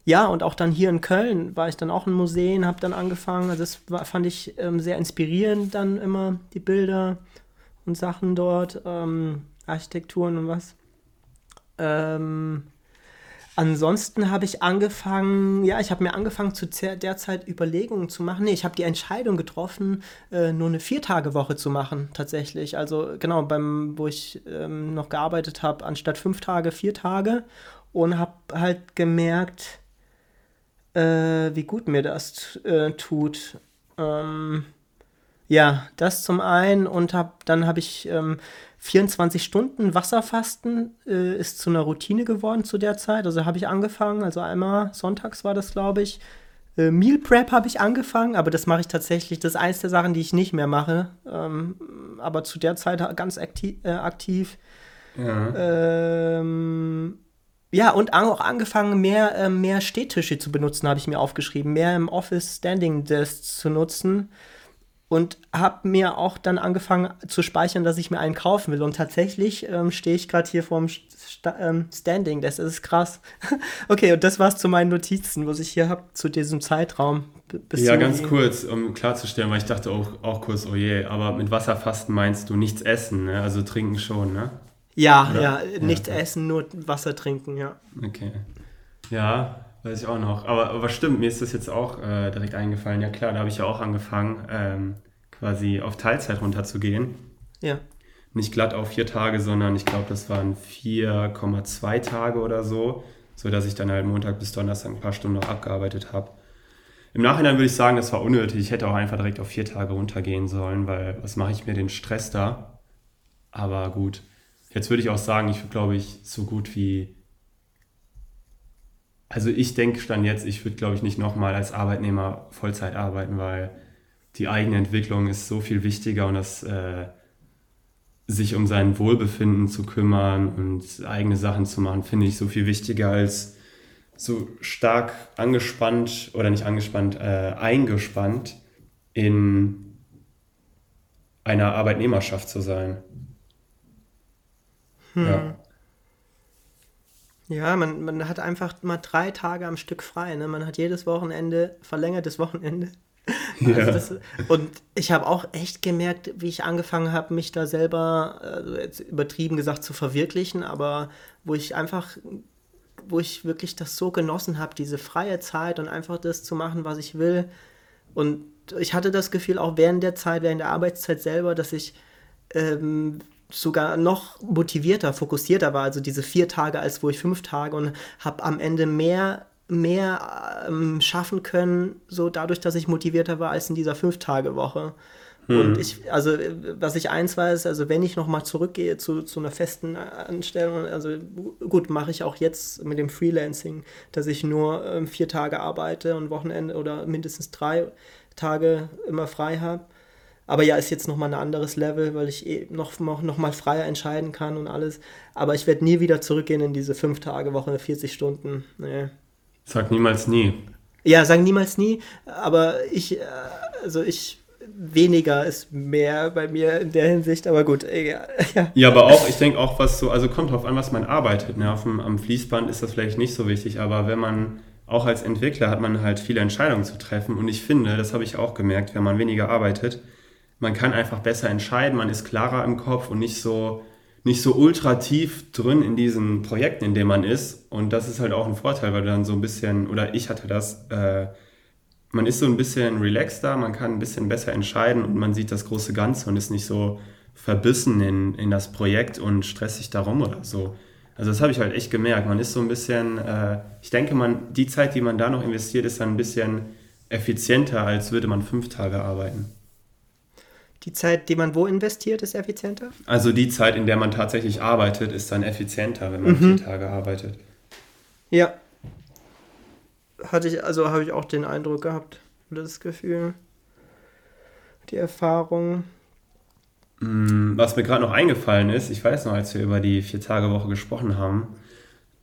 ja, und auch dann hier in Köln war ich dann auch in Museen, habe dann angefangen. Also das war, fand ich ähm, sehr inspirierend dann immer, die Bilder und Sachen dort, ähm, Architekturen und was. Ähm, ansonsten habe ich angefangen, ja, ich habe mir angefangen zu der Überlegungen zu machen. Nee, ich habe die Entscheidung getroffen, äh, nur eine Viertagewoche zu machen, tatsächlich. Also genau, beim, wo ich ähm, noch gearbeitet habe, anstatt fünf Tage, vier Tage. Und habe halt gemerkt, äh, wie gut mir das äh, tut. Ähm, ja, das zum einen und hab, dann habe ich ähm, 24 Stunden Wasserfasten äh, ist zu einer Routine geworden zu der Zeit. Also habe ich angefangen, also einmal sonntags war das, glaube ich. Äh, Meal Prep habe ich angefangen, aber das mache ich tatsächlich. Das ist eins der Sachen, die ich nicht mehr mache. Ähm, aber zu der Zeit ganz aktiv. Äh, aktiv. Ja. Ähm, ja, und auch angefangen, mehr, äh, mehr Stehtische zu benutzen, habe ich mir aufgeschrieben. Mehr im Office Standing Desks zu nutzen. Und habe mir auch dann angefangen zu speichern, dass ich mir einen kaufen will. Und tatsächlich ähm, stehe ich gerade hier vorm Sta ähm, Standing Desk. Das ist krass. *laughs* okay, und das war's zu meinen Notizen, was ich hier habe zu diesem Zeitraum. ja, ganz kurz, um klarzustellen, weil ich dachte auch, auch kurz, oh je, aber mit Wasserfasten meinst du nichts essen, ne? also trinken schon, ne? Ja, Oder? ja, nichts ja. essen, nur Wasser trinken, ja. Okay. Ja, weiß ich auch noch. Aber, aber stimmt, mir ist das jetzt auch äh, direkt eingefallen. Ja klar, da habe ich ja auch angefangen, ähm, quasi auf Teilzeit runterzugehen. Ja. Nicht glatt auf vier Tage, sondern ich glaube, das waren 4,2 Tage oder so, sodass ich dann halt Montag bis Donnerstag ein paar Stunden noch abgearbeitet habe. Im Nachhinein würde ich sagen, das war unnötig. Ich hätte auch einfach direkt auf vier Tage runtergehen sollen, weil was mache ich mir den Stress da? Aber gut. Jetzt würde ich auch sagen, ich glaube ich so gut wie. Also ich denke stand jetzt, ich würde glaube ich nicht nochmal als Arbeitnehmer Vollzeit arbeiten, weil die eigene Entwicklung ist so viel wichtiger und das äh, sich um sein Wohlbefinden zu kümmern und eigene Sachen zu machen, finde ich so viel wichtiger als so stark angespannt oder nicht angespannt, äh, eingespannt in einer Arbeitnehmerschaft zu sein. Hm. Ja. Ja, man, man hat einfach mal drei Tage am Stück frei. Ne? Man hat jedes Wochenende, verlängertes Wochenende. *laughs* Also Ja. das, und ich habe auch echt gemerkt, wie ich angefangen habe, mich da selber, also jetzt übertrieben gesagt, zu verwirklichen, aber wo ich einfach, wo ich wirklich das so genossen habe, diese freie Zeit und einfach das zu machen, was ich will. Und ich hatte das Gefühl auch während der Zeit, während der Arbeitszeit selber, dass ich ähm, sogar noch motivierter, fokussierter war. Also diese vier Tage als wo ich fünf Tage und habe am Ende mehr mehr ähm, schaffen können, so dadurch, dass ich motivierter war als in dieser Fünf-Tage-Woche. Und ich, also äh, was ich eins weiß, also wenn ich nochmal zurückgehe zu, zu einer festen Anstellung, also gut, mache ich auch jetzt mit dem Freelancing, dass ich nur ähm, vier Tage arbeite und Wochenende oder mindestens drei Tage immer frei habe. Aber ja, ist jetzt nochmal ein anderes Level, weil ich eh noch, noch, noch mal freier entscheiden kann und alles. Aber ich werde nie wieder zurückgehen in diese fünf Tage Woche, 40 Stunden. Nee. Sag niemals nie. Ja, sagen niemals nie, aber ich, äh, also ich, weniger ist mehr bei mir in der Hinsicht, aber gut, egal. *laughs* Ja. Ja, aber auch, ich denke auch, was so, also kommt drauf an, was man arbeitet. Ne? Auf dem, am Fließband ist das vielleicht nicht so wichtig, aber wenn man, auch als Entwickler hat man halt viele Entscheidungen zu treffen und ich finde, das habe ich auch gemerkt, wenn man weniger arbeitet, man kann einfach besser entscheiden, man ist klarer im Kopf und nicht so, nicht so ultra tief drin in diesen Projekten, in denen man ist. Und das ist halt auch ein Vorteil, weil du dann so ein bisschen, oder ich hatte das, äh, man ist so ein bisschen relaxter, man kann ein bisschen besser entscheiden und man sieht das große Ganze und ist nicht so verbissen in, in das Projekt und stresst sich darum oder so. Also das habe ich halt echt gemerkt. Man ist so ein bisschen, äh, ich denke, man, die Zeit, die man da noch investiert, ist dann ein bisschen effizienter, als würde man fünf Tage arbeiten. Die Zeit, die man wo investiert, ist effizienter? Also die Zeit, in der man tatsächlich arbeitet, ist dann effizienter, wenn man vier Tage arbeitet. Ja. Hatte ich, also habe ich auch den Eindruck gehabt, oder das Gefühl, die Erfahrung. Mm, Was mir gerade noch eingefallen ist, ich weiß noch, als wir über die Vier-Tage-Woche gesprochen haben,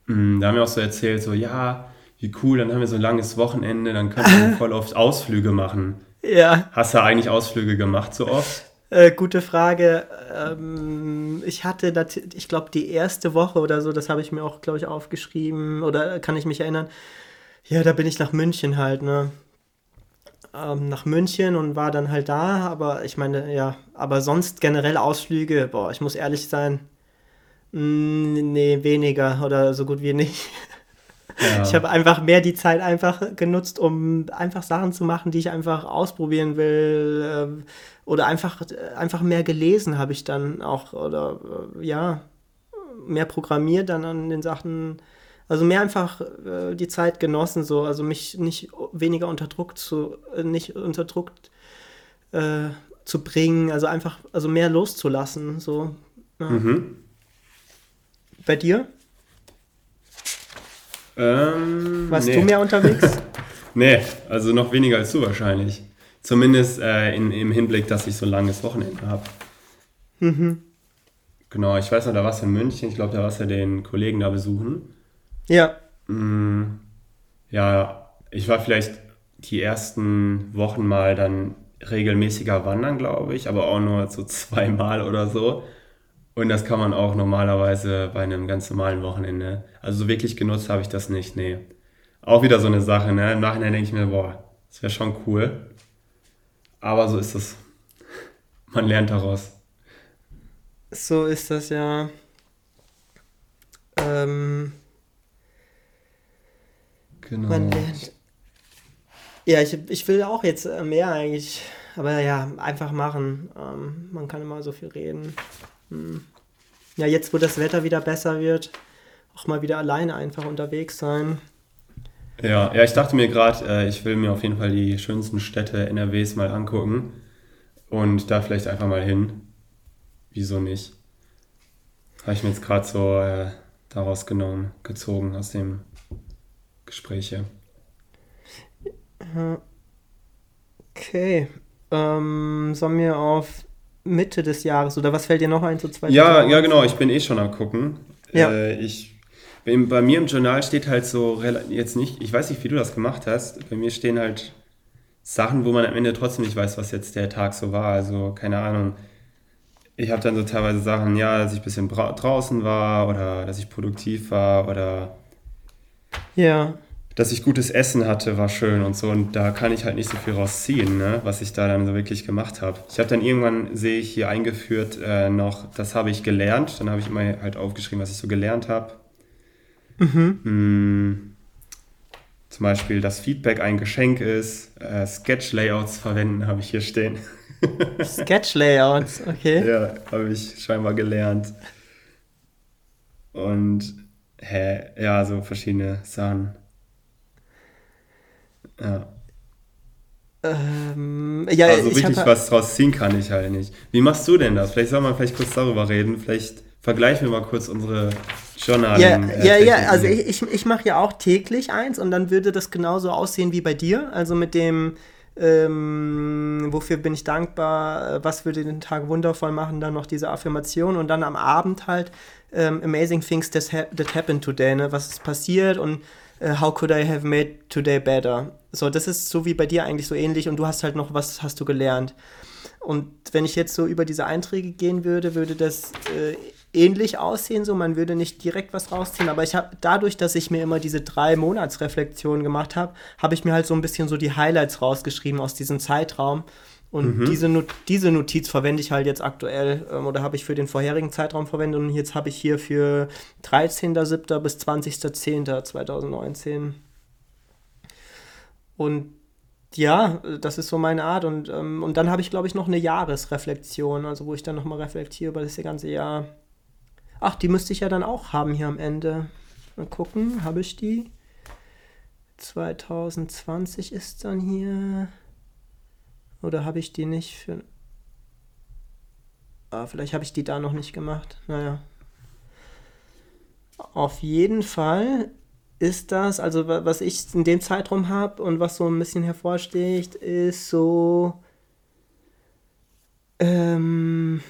mm, da haben wir auch so erzählt, so, ja, wie cool, dann haben wir so ein langes Wochenende, dann können wir *laughs* voll oft Ausflüge machen. Ja, Hast du eigentlich Ausflüge gemacht so oft? äh, gute Frage. Ähm, ich hatte, ich glaube, die erste Woche oder so, das habe ich mir auch, glaube ich, aufgeschrieben oder kann ich mich erinnern. Ja, da bin ich nach München halt, ne? Ähm, nach München und war dann halt da, aber ich meine, ja, aber sonst generell Ausflüge, boah, ich muss ehrlich sein, mm, nee, weniger oder so gut wie nicht. *laughs* Ja. Ich habe einfach mehr die Zeit einfach genutzt, um einfach Sachen zu machen, die ich einfach ausprobieren will. ähm, Oder einfach, einfach mehr gelesen habe ich dann auch. Oder äh, ja, mehr programmiert dann an den Sachen. Also mehr einfach äh, die Zeit genossen, so. Also mich nicht weniger unter Druck zu, äh, nicht unter Druck äh, zu bringen. Also einfach, also mehr loszulassen, so. Ja. Mhm. Bei dir? Ähm, Warst nee. du mehr unterwegs? *laughs* Nee, also noch weniger als du wahrscheinlich. Zumindest äh, in, im Hinblick, dass ich so ein langes Wochenende habe. mhm. Genau, ich weiß noch, da warst du in München. Ich glaube, da warst du den Kollegen da besuchen. Ja. Mm, Ja, ich war vielleicht die ersten Wochen mal dann regelmäßiger wandern, glaube ich, aber auch nur so *laughs* zweimal oder so. Und das kann man auch normalerweise bei einem ganz normalen Wochenende. Also so wirklich genutzt habe ich das nicht, nee. Auch wieder so eine Sache, ne? Im Nachhinein denke ich mir, boah, das wäre schon cool. Aber so ist es. *laughs* Man lernt daraus. So ist das ja. Ähm, Genau. man lernt. Ja, ich, ich will auch jetzt äh, mehr eigentlich. Aber ja, einfach machen. Ähm, man kann immer so viel reden. Hm. Ja, jetzt wo das Wetter wieder besser wird, auch mal wieder alleine einfach unterwegs sein. Ja, ja, ich dachte mir gerade, äh, ich will mir auf jeden Fall die schönsten Städte NRWs mal angucken und da vielleicht einfach mal hin. Wieso nicht? Habe ich mir jetzt gerade so äh, daraus genommen, gezogen aus dem Gespräche. Okay. Ähm, sollen wir auf Mitte des Jahres oder was fällt dir noch ein zu zwei Ja, ja, genau, ich bin eh schon am gucken. Ja. Äh, ich, bei, bei mir im Journal steht halt so, jetzt nicht, ich weiß nicht, wie du das gemacht hast, bei mir stehen halt Sachen, wo man am Ende trotzdem nicht weiß, was jetzt der Tag so war. Also, keine Ahnung. Ich habe dann so teilweise Sachen, ja, dass ich ein bisschen draußen war oder dass ich produktiv war oder Ja. Dass ich gutes Essen hatte, war schön und so. Und da kann ich halt nicht so viel rausziehen, ne? was ich da dann so wirklich gemacht habe. Ich habe dann irgendwann, sehe ich hier eingeführt, äh, noch, das habe ich gelernt. Dann habe ich immer halt aufgeschrieben, was ich so gelernt habe. Mhm. Hm, zum Beispiel, dass Feedback ein Geschenk ist. Äh, Sketch-Layouts verwenden habe ich hier stehen. *laughs* Sketch-Layouts, okay. Ja, habe ich scheinbar gelernt. Und hä, ja, so verschiedene Sachen. Ja. Ähm, ja, also richtig was draus ziehen kann ich halt nicht. Wie machst du denn das? Vielleicht soll man vielleicht kurz darüber reden. Vielleicht vergleichen wir mal kurz unsere Journalen. Ja, äh, ja, ja, also ich, ich, ich mache ja auch täglich eins und dann würde das genauso aussehen wie bei dir. Also mit dem, ähm, wofür bin ich dankbar, äh, was würde den Tag wundervoll machen, dann noch diese Affirmation und dann am Abend halt ähm, Amazing Things that, ha that happened today, ne? was ist passiert und how could I have made today better? So, das ist so wie bei dir eigentlich so ähnlich und du hast halt noch, was hast du gelernt? Und wenn ich jetzt so über diese Einträge gehen würde, würde das äh, ähnlich aussehen, so man würde nicht direkt was rausziehen, aber ich habe dadurch, dass ich mir immer diese drei Monatsreflexionen gemacht habe, habe ich mir halt so ein bisschen so die Highlights rausgeschrieben aus diesem Zeitraum und mhm. diese, Not diese Notiz verwende ich halt jetzt aktuell ähm, oder habe ich für den vorherigen Zeitraum verwendet und jetzt habe ich hier für 13.07. bis 20.10.2019. Und ja, das ist so meine Art. Und, ähm, und dann habe ich, glaube ich, noch eine Jahresreflexion, also wo ich dann nochmal reflektiere über das ganze Jahr. Ach, die müsste ich ja dann auch haben hier am Ende. Mal gucken, habe ich die? 2020 ist dann hier. Oder habe ich die nicht für. Ah, vielleicht habe ich die da noch nicht gemacht. Naja. Auf jeden Fall ist das, also was ich in dem Zeitraum habe und was so ein bisschen hervorsticht, ist so. Ähm,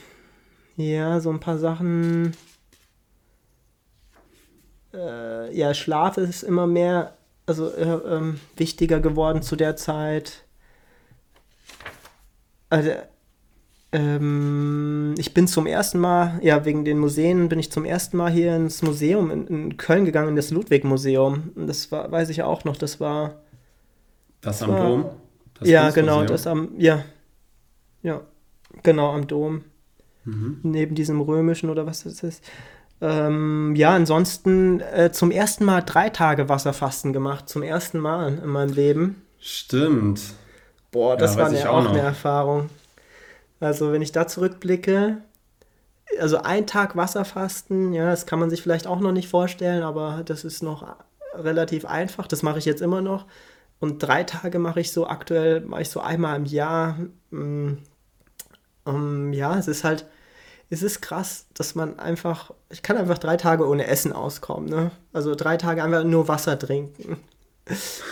ja, so ein paar Sachen. Äh, ja, Schlaf ist immer mehr, also äh, ähm, wichtiger geworden zu der Zeit. Also, ähm, ich bin zum ersten Mal, ja, wegen den Museen bin ich zum ersten Mal hier ins Museum in, in Köln gegangen, in das Ludwig-Museum. Das war, weiß ich auch noch, das war. Das, das am war, Dom? Das ja, genau, das am, ja. Ja, genau, am Dom. Mhm. Neben diesem römischen oder was das ist. Ähm, ja, ansonsten äh, zum ersten Mal drei Tage Wasserfasten gemacht. Zum ersten Mal in meinem Leben. Stimmt. Boah, das ja, war eine, auch, auch eine Erfahrung. Also, wenn ich da zurückblicke, also ein Tag Wasserfasten, ja, das kann man sich vielleicht auch noch nicht vorstellen, aber das ist noch relativ einfach. Das mache ich jetzt immer noch. Und drei Tage mache ich so aktuell, mache ich so einmal im Jahr. Um, mm, mm, ja, es ist halt, es ist krass, dass man einfach, ich kann einfach drei Tage ohne Essen auskommen, ne? Also drei Tage einfach nur Wasser trinken.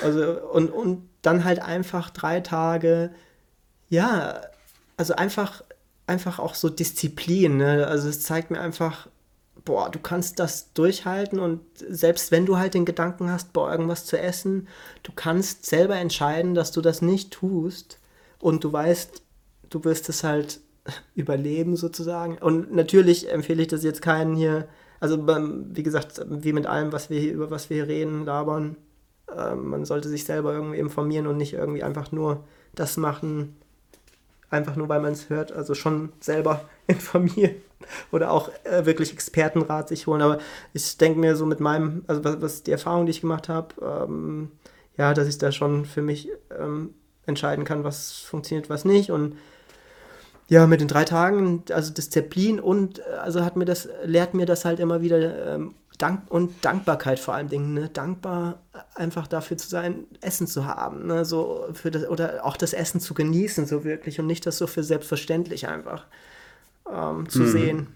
Also, und, und dann halt einfach drei Tage, ja, also einfach, einfach auch so Disziplin. Ne? Also es zeigt mir einfach, boah, du kannst das durchhalten und selbst wenn du halt den Gedanken hast, boah, irgendwas zu essen, du kannst selber entscheiden, dass du das nicht tust und du weißt, du wirst es halt *laughs* überleben sozusagen. Und natürlich empfehle ich das jetzt keinen hier, also wie gesagt, wie mit allem, was wir hier, über was wir hier reden, labern, ähm, man sollte sich selber irgendwie informieren und nicht irgendwie einfach nur das machen, einfach nur weil man es hört, also schon selber *laughs* informieren oder auch äh, wirklich Expertenrat sich holen. Aber ich denke mir so mit meinem, also was, was die Erfahrung, die ich gemacht habe, ähm, ja, dass ich da schon für mich ähm, entscheiden kann, was funktioniert, was nicht. Und ja, mit den drei Tagen, also Disziplin und äh, also hat mir das, lehrt mir das halt immer wieder ähm, Dank und Dankbarkeit vor allen Dingen, ne? dankbar einfach dafür zu sein, Essen zu haben, ne? so für das, oder auch das Essen zu genießen, so wirklich und nicht das so für selbstverständlich einfach ähm, zu mhm. sehen.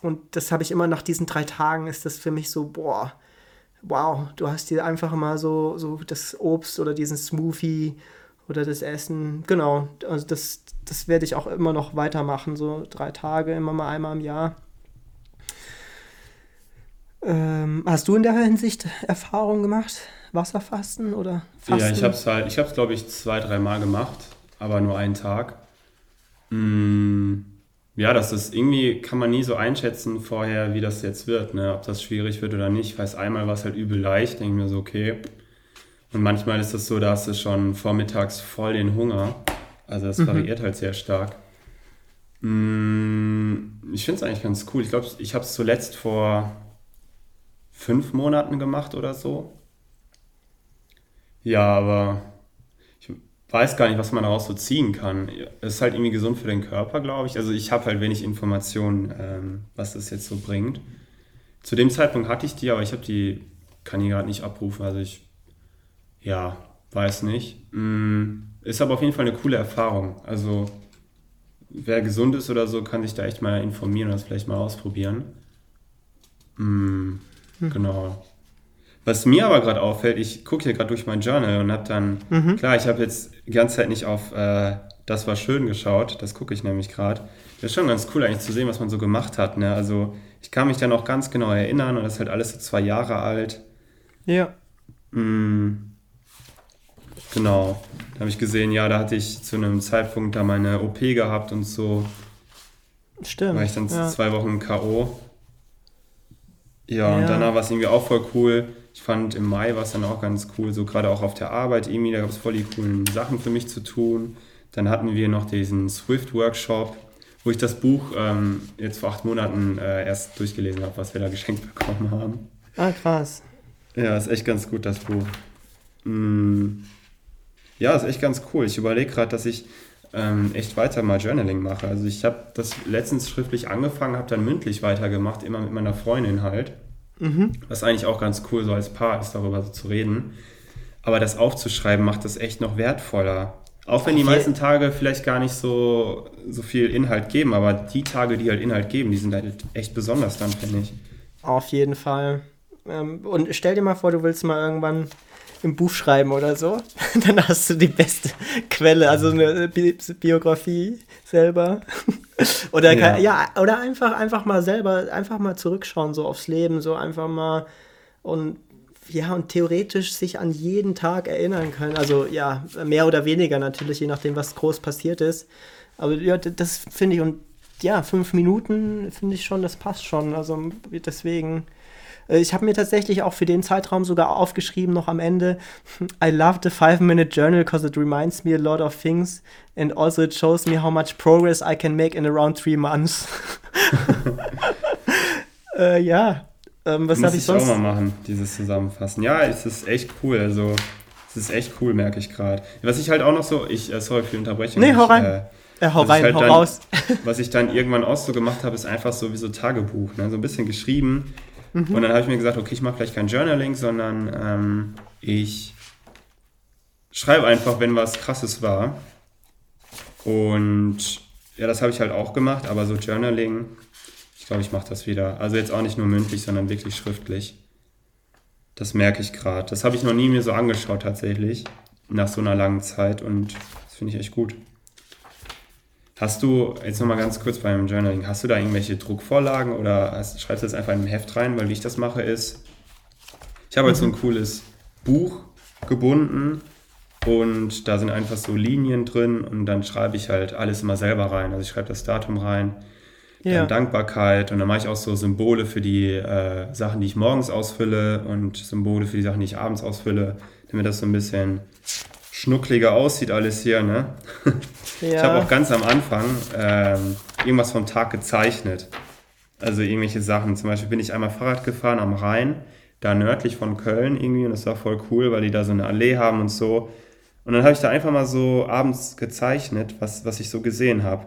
Und das habe ich immer nach diesen drei Tagen, ist das für mich so, boah, wow, du hast dir einfach mal so, so das Obst oder diesen Smoothie oder das Essen, genau, also das, das werde ich auch immer noch weitermachen, so drei Tage, immer mal einmal im Jahr. Ähm, hast du in der Hinsicht Erfahrungen gemacht? Wasserfasten oder Fasten? Ja, ich habe es halt, ich habe es glaube ich zwei, drei Mal gemacht, aber nur einen Tag. Mm, ja, das ist irgendwie, kann man nie so einschätzen vorher, wie das jetzt wird, ne? ob das schwierig wird oder nicht. Ich weiß, einmal war es halt übel leicht, denke ich mir so, okay, Und manchmal ist es so, da hast du schon vormittags voll den Hunger. Also das variiert halt sehr stark. Mm, Ich finde es eigentlich ganz cool. Ich glaube, ich habe es zuletzt vor fünf Monaten gemacht oder so. Ja, aber ich weiß gar nicht, was man daraus so ziehen kann. Es ist halt irgendwie gesund für den Körper, glaube ich. Also ich habe halt wenig Informationen, ähm, was das jetzt so bringt. Zu dem Zeitpunkt hatte ich die, aber ich habe die, kann die gerade nicht abrufen. Also ich, ja, weiß nicht. Mm, Ist aber auf jeden Fall eine coole Erfahrung. Also wer gesund ist oder so, kann sich da echt mal informieren und das vielleicht mal ausprobieren. Genau. Was mir aber gerade auffällt, ich gucke hier gerade durch mein Journal und habe dann, klar, ich habe jetzt die ganze Zeit nicht auf äh, Das war schön geschaut, das gucke ich nämlich gerade. Das ist schon ganz cool eigentlich zu sehen, was man so gemacht hat. Ne? Also ich kann mich dann auch ganz genau erinnern und das ist halt alles so zwei Jahre alt. Ja. Mm, genau. Da habe ich gesehen, ja, da hatte ich zu einem Zeitpunkt da meine OP gehabt und so. Stimmt. war ich dann ja. zwei Wochen K.O. Ja, und danach war es irgendwie auch voll cool. Ich fand im Mai war es dann auch ganz cool, so gerade auch auf der Arbeit irgendwie, da gab es voll die coolen Sachen für mich zu tun. Dann hatten wir noch diesen Swift-Workshop, wo ich das Buch ähm, jetzt vor acht Monaten äh, erst durchgelesen habe, was wir da geschenkt bekommen haben. Ah, krass. Ja, ist echt ganz gut, das Buch. Mm. Ja, ist echt ganz cool. Ich überlege gerade, dass ich ähm, echt weiter mal Journaling mache. Also ich habe das letztens schriftlich angefangen, habe dann mündlich weitergemacht, immer mit meiner Freundin halt. Was eigentlich auch ganz cool so als Paar ist, darüber so zu reden. Aber das aufzuschreiben macht das echt noch wertvoller. Auch wenn die meisten Tage vielleicht gar nicht so, so viel Inhalt geben, aber die Tage, die halt Inhalt geben, die sind halt echt besonders dann, finde ich. Auf jeden Fall. Ähm, und stell dir mal vor, du willst mal irgendwann ein Buch schreiben oder so. *laughs* Dann hast du die beste Quelle, also eine Bi Biografie selber. *laughs* oder, Ja. ja. ja, oder einfach, einfach mal selber, einfach mal zurückschauen, so aufs Leben, so einfach mal und ja, und theoretisch sich an jeden Tag erinnern können. Also ja, mehr oder weniger natürlich, je nachdem, was groß passiert ist. Aber ja, das finde ich und ja, fünf Minuten finde ich schon, das passt schon. Also deswegen. Äh, Ich habe mir tatsächlich auch für den Zeitraum sogar aufgeschrieben, noch am Ende, *laughs* I love the five-minute journal because it reminds me a lot of things and also it shows me how much progress I can make in around three months. *laughs* äh, ja, ähm, was Muss habe ich ich sonst? auch mal machen, dieses Zusammenfassen. Ja, es ist echt cool. Also, es ist echt cool, merke ich gerade. Was ich halt auch noch so, ich, äh, sorry für die Unterbrechung. Nee, hau ich, rein. Äh, Äh, hau ich rein, halt hau dann- raus. *laughs* was ich dann irgendwann auch so gemacht habe, ist einfach so wie so Tagebuch. Ne? So ein bisschen geschrieben. Mhm. Und dann habe ich mir gesagt, okay, ich mache vielleicht kein Journaling, sondern ähm, ich schreibe einfach, wenn was Krasses war. Und ja, das habe ich halt auch gemacht, aber so Journaling, ich glaube, ich mache das wieder. Also jetzt auch nicht nur mündlich, sondern wirklich schriftlich. Das merke ich gerade. Das habe ich noch nie mir so angeschaut tatsächlich, nach so einer langen Zeit und das finde ich echt gut. Hast du, jetzt nochmal ganz kurz beim Journaling, hast du da irgendwelche Druckvorlagen oder hast, schreibst du das einfach in ein Heft rein? Weil wie ich das mache ist, ich habe halt so ein cooles Buch gebunden und da sind einfach so Linien drin und dann schreibe ich halt alles immer selber rein. Also ich schreibe das Datum rein, dann Ja. Dankbarkeit und dann mache ich auch so Symbole für die äh, Sachen, die ich morgens ausfülle und Symbole für die Sachen, die ich abends ausfülle, damit das so ein bisschen schnuckliger aussieht alles hier, ne? *laughs* Ich habe auch ganz am Anfang ähm, irgendwas vom Tag gezeichnet. Also irgendwelche Sachen. Zum Beispiel bin ich einmal Fahrrad gefahren am Rhein, da nördlich von Köln irgendwie. Und das war voll cool, weil die da so eine Allee haben und so. Und dann habe ich da einfach mal so abends gezeichnet, was, was ich so gesehen habe.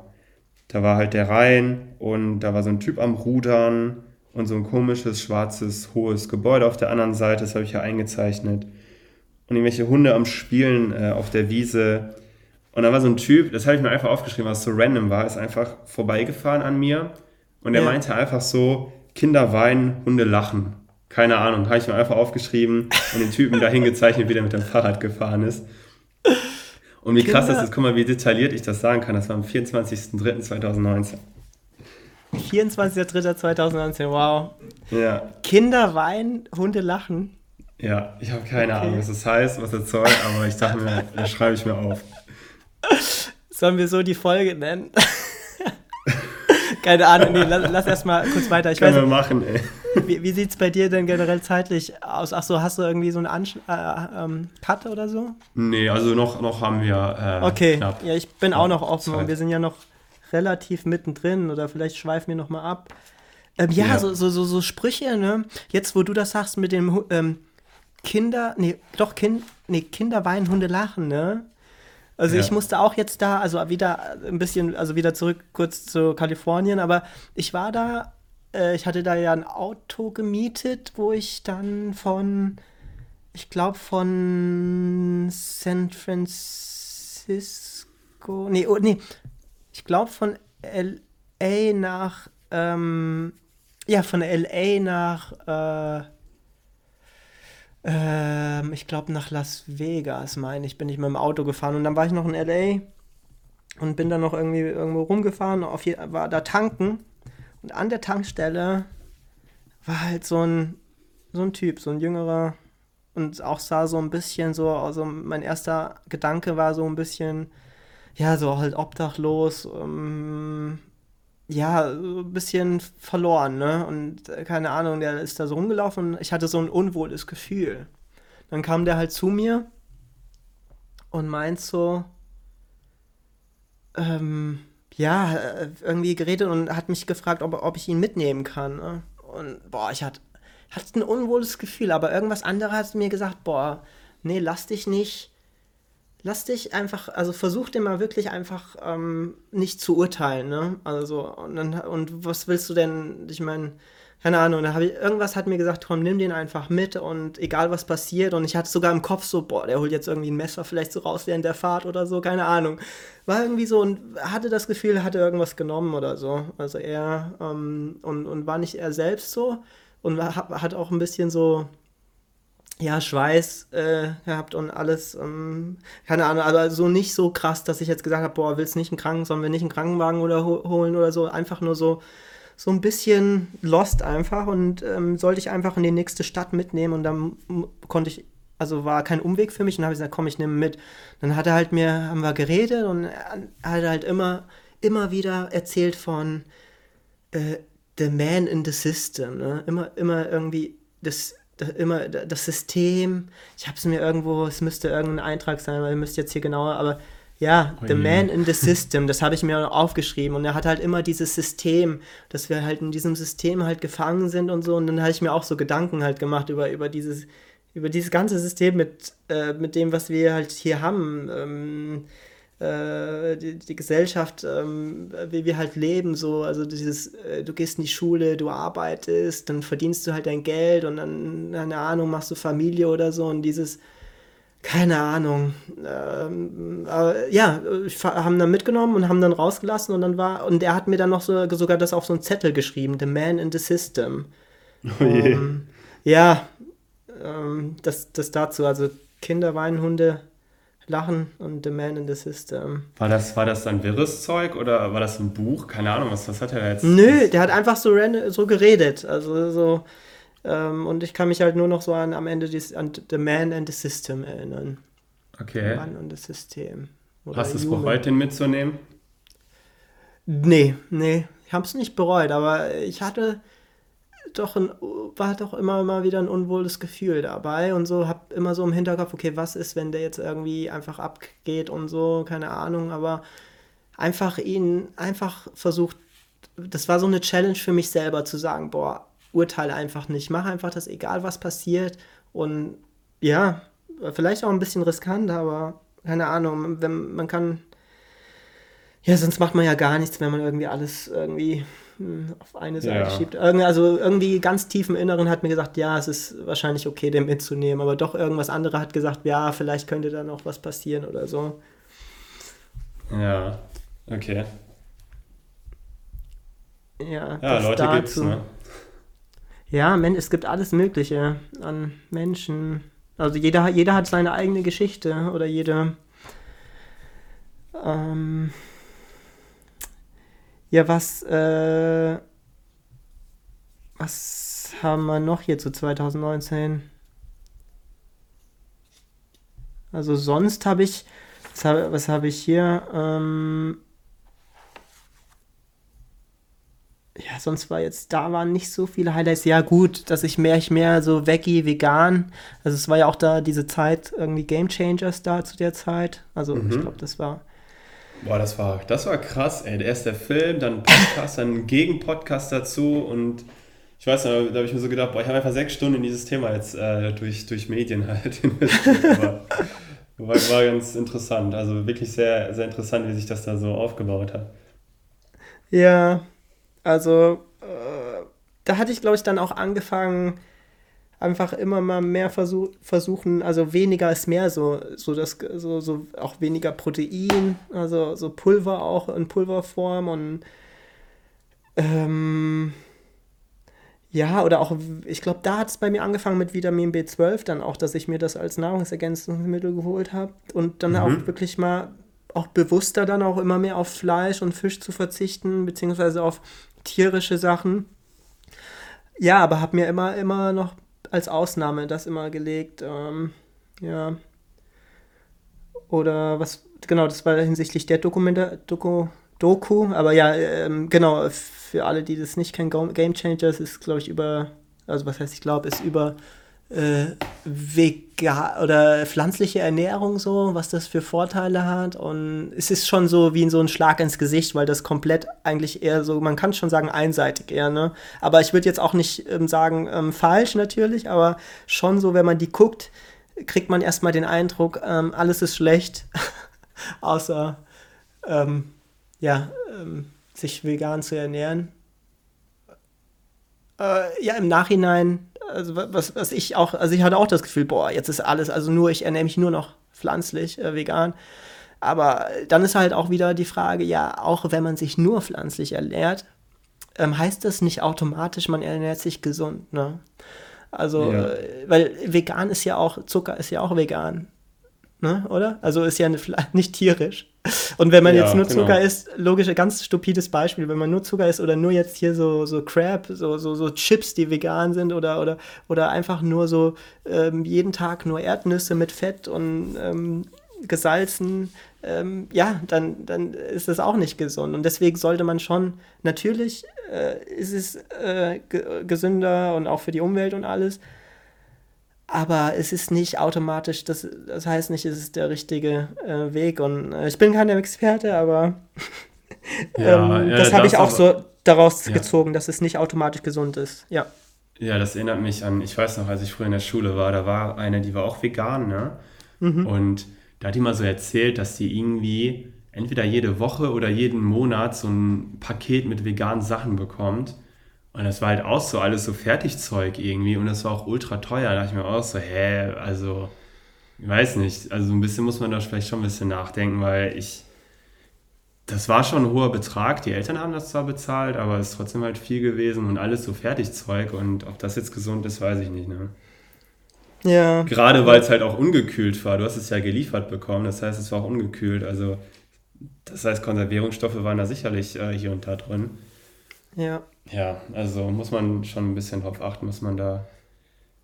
Da war halt der Rhein und da war so ein Typ am Rudern und so ein komisches, schwarzes, hohes Gebäude auf der anderen Seite. Das habe ich ja eingezeichnet. Und irgendwelche Hunde am Spielen äh, auf der Wiese. Und da war so ein Typ, das habe ich mir einfach aufgeschrieben, was so random war, ist einfach vorbeigefahren an mir. Und er Ja. meinte einfach so, Kinder weinen, Hunde lachen. Keine Ahnung, habe ich mir einfach aufgeschrieben und den Typen dahin gezeichnet, wie der mit dem Fahrrad gefahren ist. Und wie krass Kinder- das ist, guck mal, wie detailliert ich das sagen kann. Das war am 24.03.2019. 24.03.2019, wow. Ja, Kinder weinen, Hunde lachen. ja, ich habe keine Okay. Ahnung, was das heißt, was das soll, aber ich dachte mir, das schreibe ich mir auf. Sollen wir so die Folge nennen? Keine Ahnung, nee, lass, lass erstmal kurz weiter. Ich weiß, Können wir machen, ey. wie, wie sieht es bei dir denn generell zeitlich aus? Ach so, hast du irgendwie so einen Ansch äh, ähm, Cut oder so? Nee, also noch, noch haben wir äh, Okay, ja, ich bin auch noch offen Zeit. und wir sind ja noch relativ mittendrin oder vielleicht schweifen wir noch mal ab. Ähm, ja, Ja. So, so, so, so Sprüche, ne? Jetzt, wo du das sagst mit dem ähm, Kinder, nee, doch, kind, nee, Kinder weinen, Hunde lachen, ne? Also Ja. ich musste auch jetzt da, also wieder ein bisschen, also wieder zurück kurz zu Kalifornien, aber ich war da, äh, ich hatte da ja ein Auto gemietet, wo ich dann von, ich glaube von San Francisco, nee, oh, nee, ich glaube von LA nach, ähm, ja, von LA nach, äh, ähm, ich glaube nach Las Vegas, meine ich, bin ich mit dem Auto gefahren. Und dann war ich noch in LA und bin dann noch irgendwie irgendwo rumgefahren, auf je, war da tanken. Und an der Tankstelle war halt so ein so ein Typ, so ein jüngerer und auch sah so ein bisschen so, also mein erster Gedanke war so ein bisschen, ja, so halt obdachlos, ähm, ja, ein bisschen verloren, ne? Und äh, keine Ahnung, der ist da so rumgelaufen und ich hatte so ein unwohles Gefühl. Dann kam der halt zu mir und meint so, ähm, ja, äh, irgendwie geredet und hat mich gefragt, ob, ob ich ihn mitnehmen kann. Ne? Und boah, ich hatte, hatte ein unwohles Gefühl, aber irgendwas anderes hat mir gesagt, boah, nee, lass dich nicht, lass dich einfach, also versuch dir mal wirklich einfach ähm, nicht zu urteilen, ne? Also, und, dann, und was willst du denn, ich meine, keine Ahnung, da habe ich, irgendwas hat mir gesagt, komm, nimm den einfach mit und egal was passiert und ich hatte sogar im Kopf so, boah, der holt jetzt irgendwie ein Messer vielleicht so raus während der Fahrt oder so, keine Ahnung. War irgendwie so und hatte das Gefühl, hatte irgendwas genommen oder so. Also er, ähm, und, und war nicht er selbst so und hat- hat auch ein bisschen so, ja, Schweiß äh, gehabt und alles, ähm, keine Ahnung, aber so nicht so krass, dass ich jetzt gesagt habe, boah, willst nicht einen Kranken, sollen wir nicht einen Krankenwagen oder ho holen oder so, einfach nur so, so ein bisschen lost einfach und ähm, sollte ich einfach in die nächste Stadt mitnehmen und dann konnte ich, also war kein Umweg für mich und habe ich gesagt, komm, ich nehme mit. Dann hat er halt mir, haben wir geredet und er hat halt immer, immer wieder erzählt von äh, the man in the system, ne? Immer, immer irgendwie das, das, immer das System. Ich habe es mir irgendwo, es müsste irgendein Eintrag sein, weil ihr müsst jetzt hier genauer, aber ja, the Oje. man in the system, das habe ich mir aufgeschrieben und er hat halt immer dieses System, dass wir halt in diesem System halt gefangen sind und so und dann habe ich mir auch so Gedanken halt gemacht über, über dieses über dieses ganze System mit, äh, mit dem, was wir halt hier haben, ähm, äh, die, die Gesellschaft, ähm, wie wir halt leben, so, also dieses, äh, du gehst in die Schule, du arbeitest, dann verdienst du halt dein Geld und dann, keine Ahnung, machst du Familie oder so und dieses, keine Ahnung, ähm, aber ja, haben dann mitgenommen und haben dann rausgelassen und dann war, und er hat mir dann noch so, sogar das auf so einen Zettel geschrieben, The Man in the System. *laughs* Oh je. Ähm, ja, ähm, das, das dazu, also Kinder, weinen, Hunde lachen und The Man in the System. War das, war das dann wirres Zeug oder war das ein Buch? Keine Ahnung, was, was hat er jetzt? Nö, der hat einfach so, so geredet. Also so. Ähm, und ich kann mich halt nur noch so an am Ende dies, an The Man and the System erinnern. Okay. Mann und das System. Oder Hast du es bereut, den mitzunehmen? Nee, nee, ich hab's nicht bereut, aber ich hatte doch ein, war doch immer mal wieder ein unwohles Gefühl dabei und so, hab immer so im Hinterkopf, okay, was ist, wenn der jetzt irgendwie einfach abgeht und so, keine Ahnung, aber einfach ihn, einfach versucht, das war so eine Challenge für mich selber zu sagen, boah, urteile einfach nicht, mach einfach das, egal was passiert und ja, vielleicht auch ein bisschen riskant, aber keine Ahnung, wenn man kann ja, sonst macht man ja gar nichts, wenn man irgendwie alles irgendwie auf eine Seite Ja. schiebt. Also irgendwie ganz tief im Inneren hat mir gesagt, ja, es ist wahrscheinlich okay, den mitzunehmen. Aber doch irgendwas andere hat gesagt, ja, vielleicht könnte da noch was passieren oder so. Ja, okay. Ja, Ja, Leute gibt's, ne? Ja, es gibt alles Mögliche an Menschen. Also jeder, jeder hat seine eigene Geschichte oder jede. Ähm, ja, was, äh, was haben wir noch hier zu 2019? Also sonst habe ich, was habe was hab ich hier? Ähm, ja, sonst war jetzt, da waren nicht so viele Highlights. Ja, gut, dass ich mehr, ich mehr so Veggie, vegan. Also es war ja auch da diese Zeit, irgendwie Game Changers da zu der Zeit. Also mhm. ich glaube, das war. Boah, das war, das war krass, ey. Erst der Film, dann Podcast, dann ein Gegenpodcast dazu und ich weiß nicht, da habe ich mir so gedacht, boah, ich habe einfach sechs Stunden in dieses Thema jetzt äh, durch, durch Medien *laughs* halt investiert. Aber war, war ganz interessant. Also wirklich sehr, sehr interessant, wie sich das da so aufgebaut hat. Ja, also äh, da hatte ich, glaube ich, dann auch angefangen, einfach immer mal mehr versuch, versuchen, also weniger ist mehr, so, so, das, so, so auch weniger Protein, also so Pulver auch in Pulverform und ähm, ja, oder auch, ich glaube, da hat es bei mir angefangen mit Vitamin B12, dann auch, dass ich mir das als Nahrungsergänzungsmittel geholt habe und dann mhm. auch wirklich mal auch bewusster dann auch immer mehr auf Fleisch und Fisch zu verzichten, beziehungsweise auf tierische Sachen. Ja, aber habe mir immer, immer noch als Ausnahme das immer gelegt. Ähm, ja. Oder was, genau, das war hinsichtlich der Dokumenta Doku, Doku, aber ja, ähm, genau, für alle, die das nicht kennen, Game Changers ist, glaube ich, über, also was heißt, ich glaube, ist über äh, vegan oder pflanzliche Ernährung so, was das für Vorteile hat. Und es ist schon so wie so ein Schlag ins Gesicht, weil das komplett eigentlich eher so, man kann schon sagen, einseitig eher, ne? Aber ich würde jetzt auch nicht ähm, sagen, ähm, falsch natürlich, aber schon so, wenn man die guckt, kriegt man erstmal den Eindruck, ähm, alles ist schlecht, *laughs* außer ähm, ja, ähm, sich vegan zu ernähren. Äh, ja, im Nachhinein also was, was ich auch, also ich hatte auch das Gefühl, boah, jetzt ist alles, also nur, ich ernähre mich nur noch pflanzlich, äh, vegan. Aber dann ist halt auch wieder die Frage, ja, auch wenn man sich nur pflanzlich ernährt, ähm, heißt das nicht automatisch, man ernährt sich gesund, ne? Also, ja. äh, weil vegan ist ja auch, Zucker ist ja auch vegan ne, oder? Also ist ja *laughs* nicht tierisch. Und wenn man ja, jetzt nur genau. Zucker isst, logisch, ganz stupides Beispiel, wenn man nur Zucker isst oder nur jetzt hier so, so Crab, so, so, so Chips, die vegan sind oder, oder, oder einfach nur so ähm, jeden Tag nur Erdnüsse mit Fett und ähm, gesalzen, ähm, ja, dann, dann ist das auch nicht gesund. Und deswegen sollte man schon, natürlich äh, ist es äh, gesünder und auch für die Umwelt und alles, aber es ist nicht automatisch, das, das heißt nicht, es ist der richtige äh, Weg. Und äh, ich bin kein Experte, aber *laughs* ja, ähm, das habe ich auch so daraus ja. gezogen, dass es nicht automatisch gesund ist. Ja. Ja, das erinnert mich an, ich weiß noch, als ich früher in der Schule war, da war eine, die war auch vegan, ne? Mhm. Und da hat die mal so erzählt, dass die irgendwie entweder jede Woche oder jeden Monat so ein Paket mit veganen Sachen bekommt. Und das war halt auch so alles so Fertigzeug irgendwie und das war auch ultra teuer. Da dachte ich mir auch so, hä, also, ich weiß nicht. Also ein bisschen muss man da vielleicht schon ein bisschen nachdenken, weil ich, das war schon ein hoher Betrag. Die Eltern haben das zwar bezahlt, aber es ist trotzdem halt viel gewesen und alles so Fertigzeug. Und ob das jetzt gesund ist, weiß ich nicht, ne? Ja. Gerade weil es halt auch ungekühlt war. Du hast es ja geliefert bekommen, das heißt, es war auch ungekühlt. Also, das heißt, Konservierungsstoffe waren da sicherlich äh, hier und da drin. Ja. Ja, also muss man schon ein bisschen drauf achten, was man da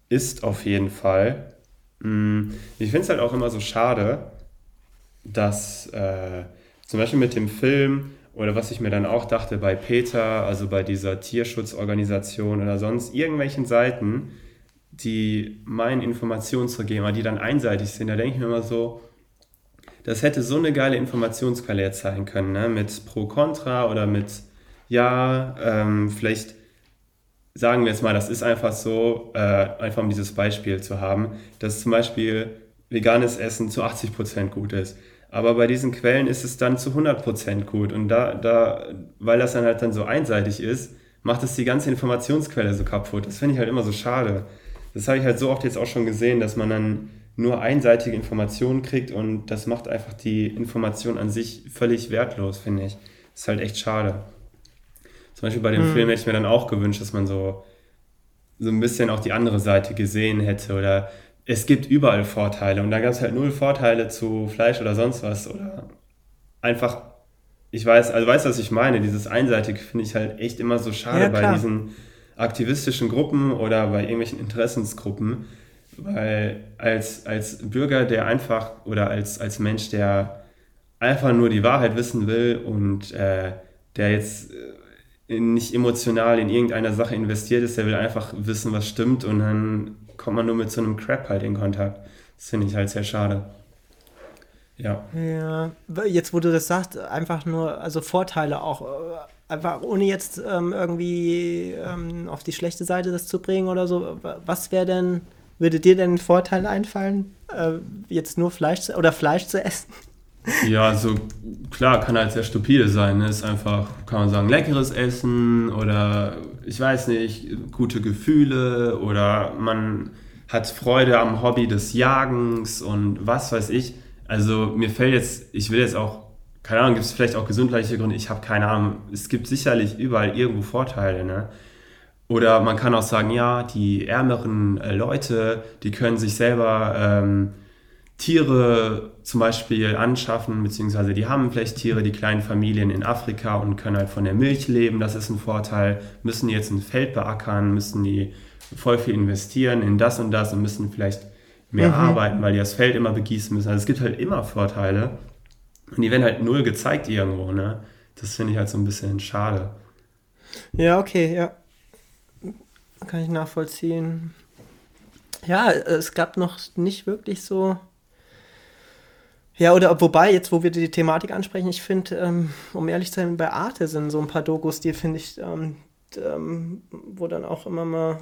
isst, auf jeden Fall. Mm, ich finde es halt auch immer so schade, dass äh, zum Beispiel mit dem Film oder was ich mir dann auch dachte bei Peter, also bei dieser Tierschutzorganisation oder sonst irgendwelchen Seiten, die meinen Informationen zu geben, die dann einseitig sind, da denke ich mir immer so, das hätte so eine geile Informationsquelle jetzt sein können, ne? mit Pro Contra oder mit ja, ähm, vielleicht sagen wir jetzt mal, das ist einfach so, äh, einfach um dieses Beispiel zu haben, dass zum Beispiel veganes Essen zu 80% gut ist. Aber bei diesen Quellen ist es dann zu 100% gut. Und da, da, weil das dann halt dann so einseitig ist, macht es die ganze Informationsquelle so kaputt. Das finde ich halt immer so schade. Das habe ich halt so oft jetzt auch schon gesehen, dass man dann nur einseitige Informationen kriegt und das macht einfach die Information an sich völlig wertlos, finde ich. Das ist halt echt schade. Zum Beispiel bei dem hm. Film hätte ich mir dann auch gewünscht, dass man so, so ein bisschen auch die andere Seite gesehen hätte. Oder es gibt überall Vorteile und da gab es halt null Vorteile zu Fleisch oder sonst was. Oder einfach, ich weiß, also weißt du, was ich meine? Dieses Einseitige finde ich halt echt immer so schade ja, bei diesen aktivistischen Gruppen oder bei irgendwelchen Interessensgruppen. Weil als, als Bürger, der einfach oder als, als Mensch, der einfach nur die Wahrheit wissen will und äh, der jetzt nicht emotional in irgendeiner Sache investiert ist, der will einfach wissen, was stimmt und dann kommt man nur mit so einem Crap halt in Kontakt. Das finde ich halt sehr schade. Ja. Ja, jetzt wo du das sagst, einfach nur, also Vorteile auch, äh, einfach ohne jetzt ähm, irgendwie ähm, auf die schlechte Seite das zu bringen oder so. Was wäre denn, würde dir denn ein Vorteil einfallen, äh, jetzt nur Fleisch zu, oder Fleisch zu essen? Ja, also klar, kann halt sehr stupide sein. Ne? Ist einfach, kann man sagen, leckeres Essen oder ich weiß nicht, gute Gefühle oder man hat Freude am Hobby des Jagens und was weiß ich. Also mir fällt jetzt, ich will jetzt auch, keine Ahnung, gibt es vielleicht auch gesundheitliche Gründe, ich habe keine Ahnung. Es gibt sicherlich überall irgendwo Vorteile. Ne? Oder man kann auch sagen, ja, die ärmeren äh, Leute, die können sich selber ähm, Tiere zum Beispiel anschaffen, beziehungsweise die haben vielleicht Tiere, die kleinen Familien in Afrika und können halt von der Milch leben, das ist ein Vorteil, müssen die jetzt ein Feld beackern, müssen die voll viel investieren in das und das und müssen vielleicht mehr mhm. arbeiten, weil die das Feld immer begießen müssen. Also es gibt halt immer Vorteile und die werden halt null gezeigt irgendwo, ne? Das finde ich halt so ein bisschen schade. Ja, okay, ja. Kann ich nachvollziehen. Ja, es gab noch nicht wirklich so ja, oder wobei, jetzt wo wir die Thematik ansprechen, ich finde, ähm, um ehrlich zu sein, bei Arte sind so ein paar Dokus, die finde ich, ähm, ähm, wo dann auch immer mal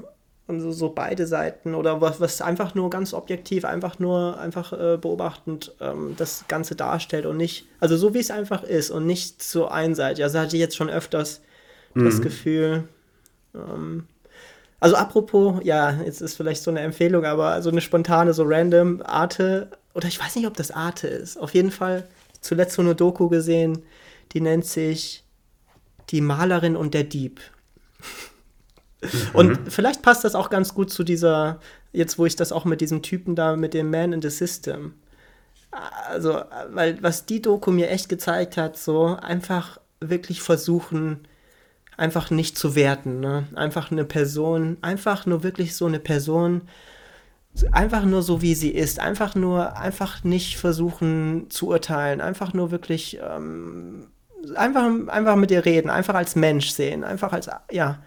so, so beide Seiten oder was, was einfach nur ganz objektiv, einfach nur einfach äh, beobachtend ähm, das Ganze darstellt und nicht, also so wie es einfach ist und nicht so einseitig. Also hatte ich jetzt schon öfters mhm. das Gefühl, ähm, also apropos, ja, jetzt ist vielleicht so eine Empfehlung, aber so eine spontane, so random Arte oder ich weiß nicht, ob das Arte ist. Auf jeden Fall zuletzt so eine Doku gesehen, die nennt sich Die Malerin und der Dieb. Mhm. Und vielleicht passt das auch ganz gut zu dieser, jetzt wo ich das auch mit diesem Typen da, mit dem Man in the System. Also, weil was die Doku mir echt gezeigt hat, so einfach wirklich versuchen, einfach nicht zu werten. Ne? Einfach eine Person, einfach nur wirklich so eine Person einfach nur so, wie sie ist. Einfach nur, einfach nicht versuchen zu urteilen. Einfach nur wirklich, ähm, einfach, einfach mit ihr reden. Einfach als Mensch sehen. Einfach als, ja.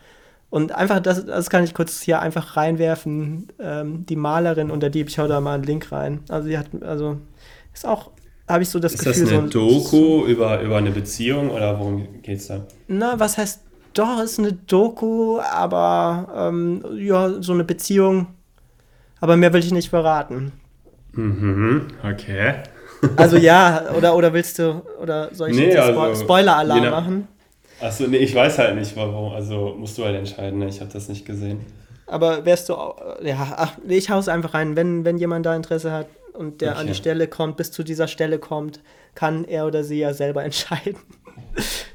Und einfach, das, das kann ich kurz hier einfach reinwerfen. Ähm, die Malerin und der Dieb, ich hau da mal einen Link rein. Also, sie hat, also, ist auch, habe ich so das ist Gefühl. Ist das eine so, Doku über, über eine Beziehung oder worum geht's da? Na, was heißt, doch, ist eine Doku, aber, ähm, ja, so eine Beziehung aber mehr will ich nicht verraten. Mhm, okay. also ja, *laughs* oder, oder willst du, oder soll ich nee, jetzt also, Spoiler-Alarm machen? Achso, nee, ich weiß halt nicht, warum. Also musst du halt entscheiden, ne? ich habe das nicht gesehen. Aber wärst du, ja, ach, ich hau's einfach rein. Wenn, wenn jemand da Interesse hat und der okay. an die Stelle kommt, bis zu dieser Stelle kommt, kann er oder sie ja selber *laughs* entscheiden.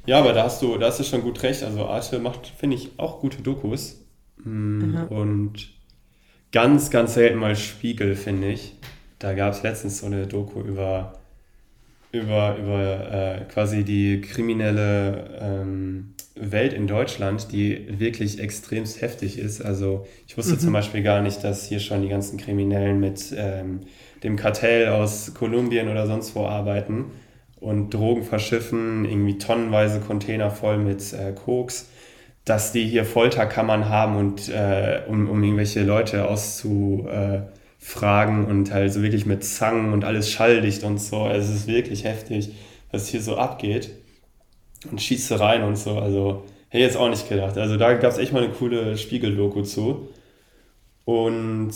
Ja, aber da hast du, da hast du schon gut recht. Also Arte macht, finde ich, auch gute Dokus. Mhm. Und ganz, ganz selten mal Spiegel, finde ich. Da gab es letztens so eine Doku über, über, über äh, quasi die kriminelle ähm, Welt in Deutschland, die wirklich extremst heftig ist. Also ich wusste mhm. zum Beispiel gar nicht, dass hier schon die ganzen Kriminellen mit ähm, dem Kartell aus Kolumbien oder sonst wo arbeiten und Drogen verschiffen, irgendwie tonnenweise Container voll mit äh, Koks dass die hier Folterkammern haben und äh, um, um irgendwelche Leute auszufragen und halt so wirklich mit Zangen und alles schalldicht und so. Also es ist wirklich heftig, was hier so abgeht. Und Schießereien und so. Also hätte ich jetzt auch nicht gedacht. Also da gab es echt mal eine coole Spiegel-Doku zu. Und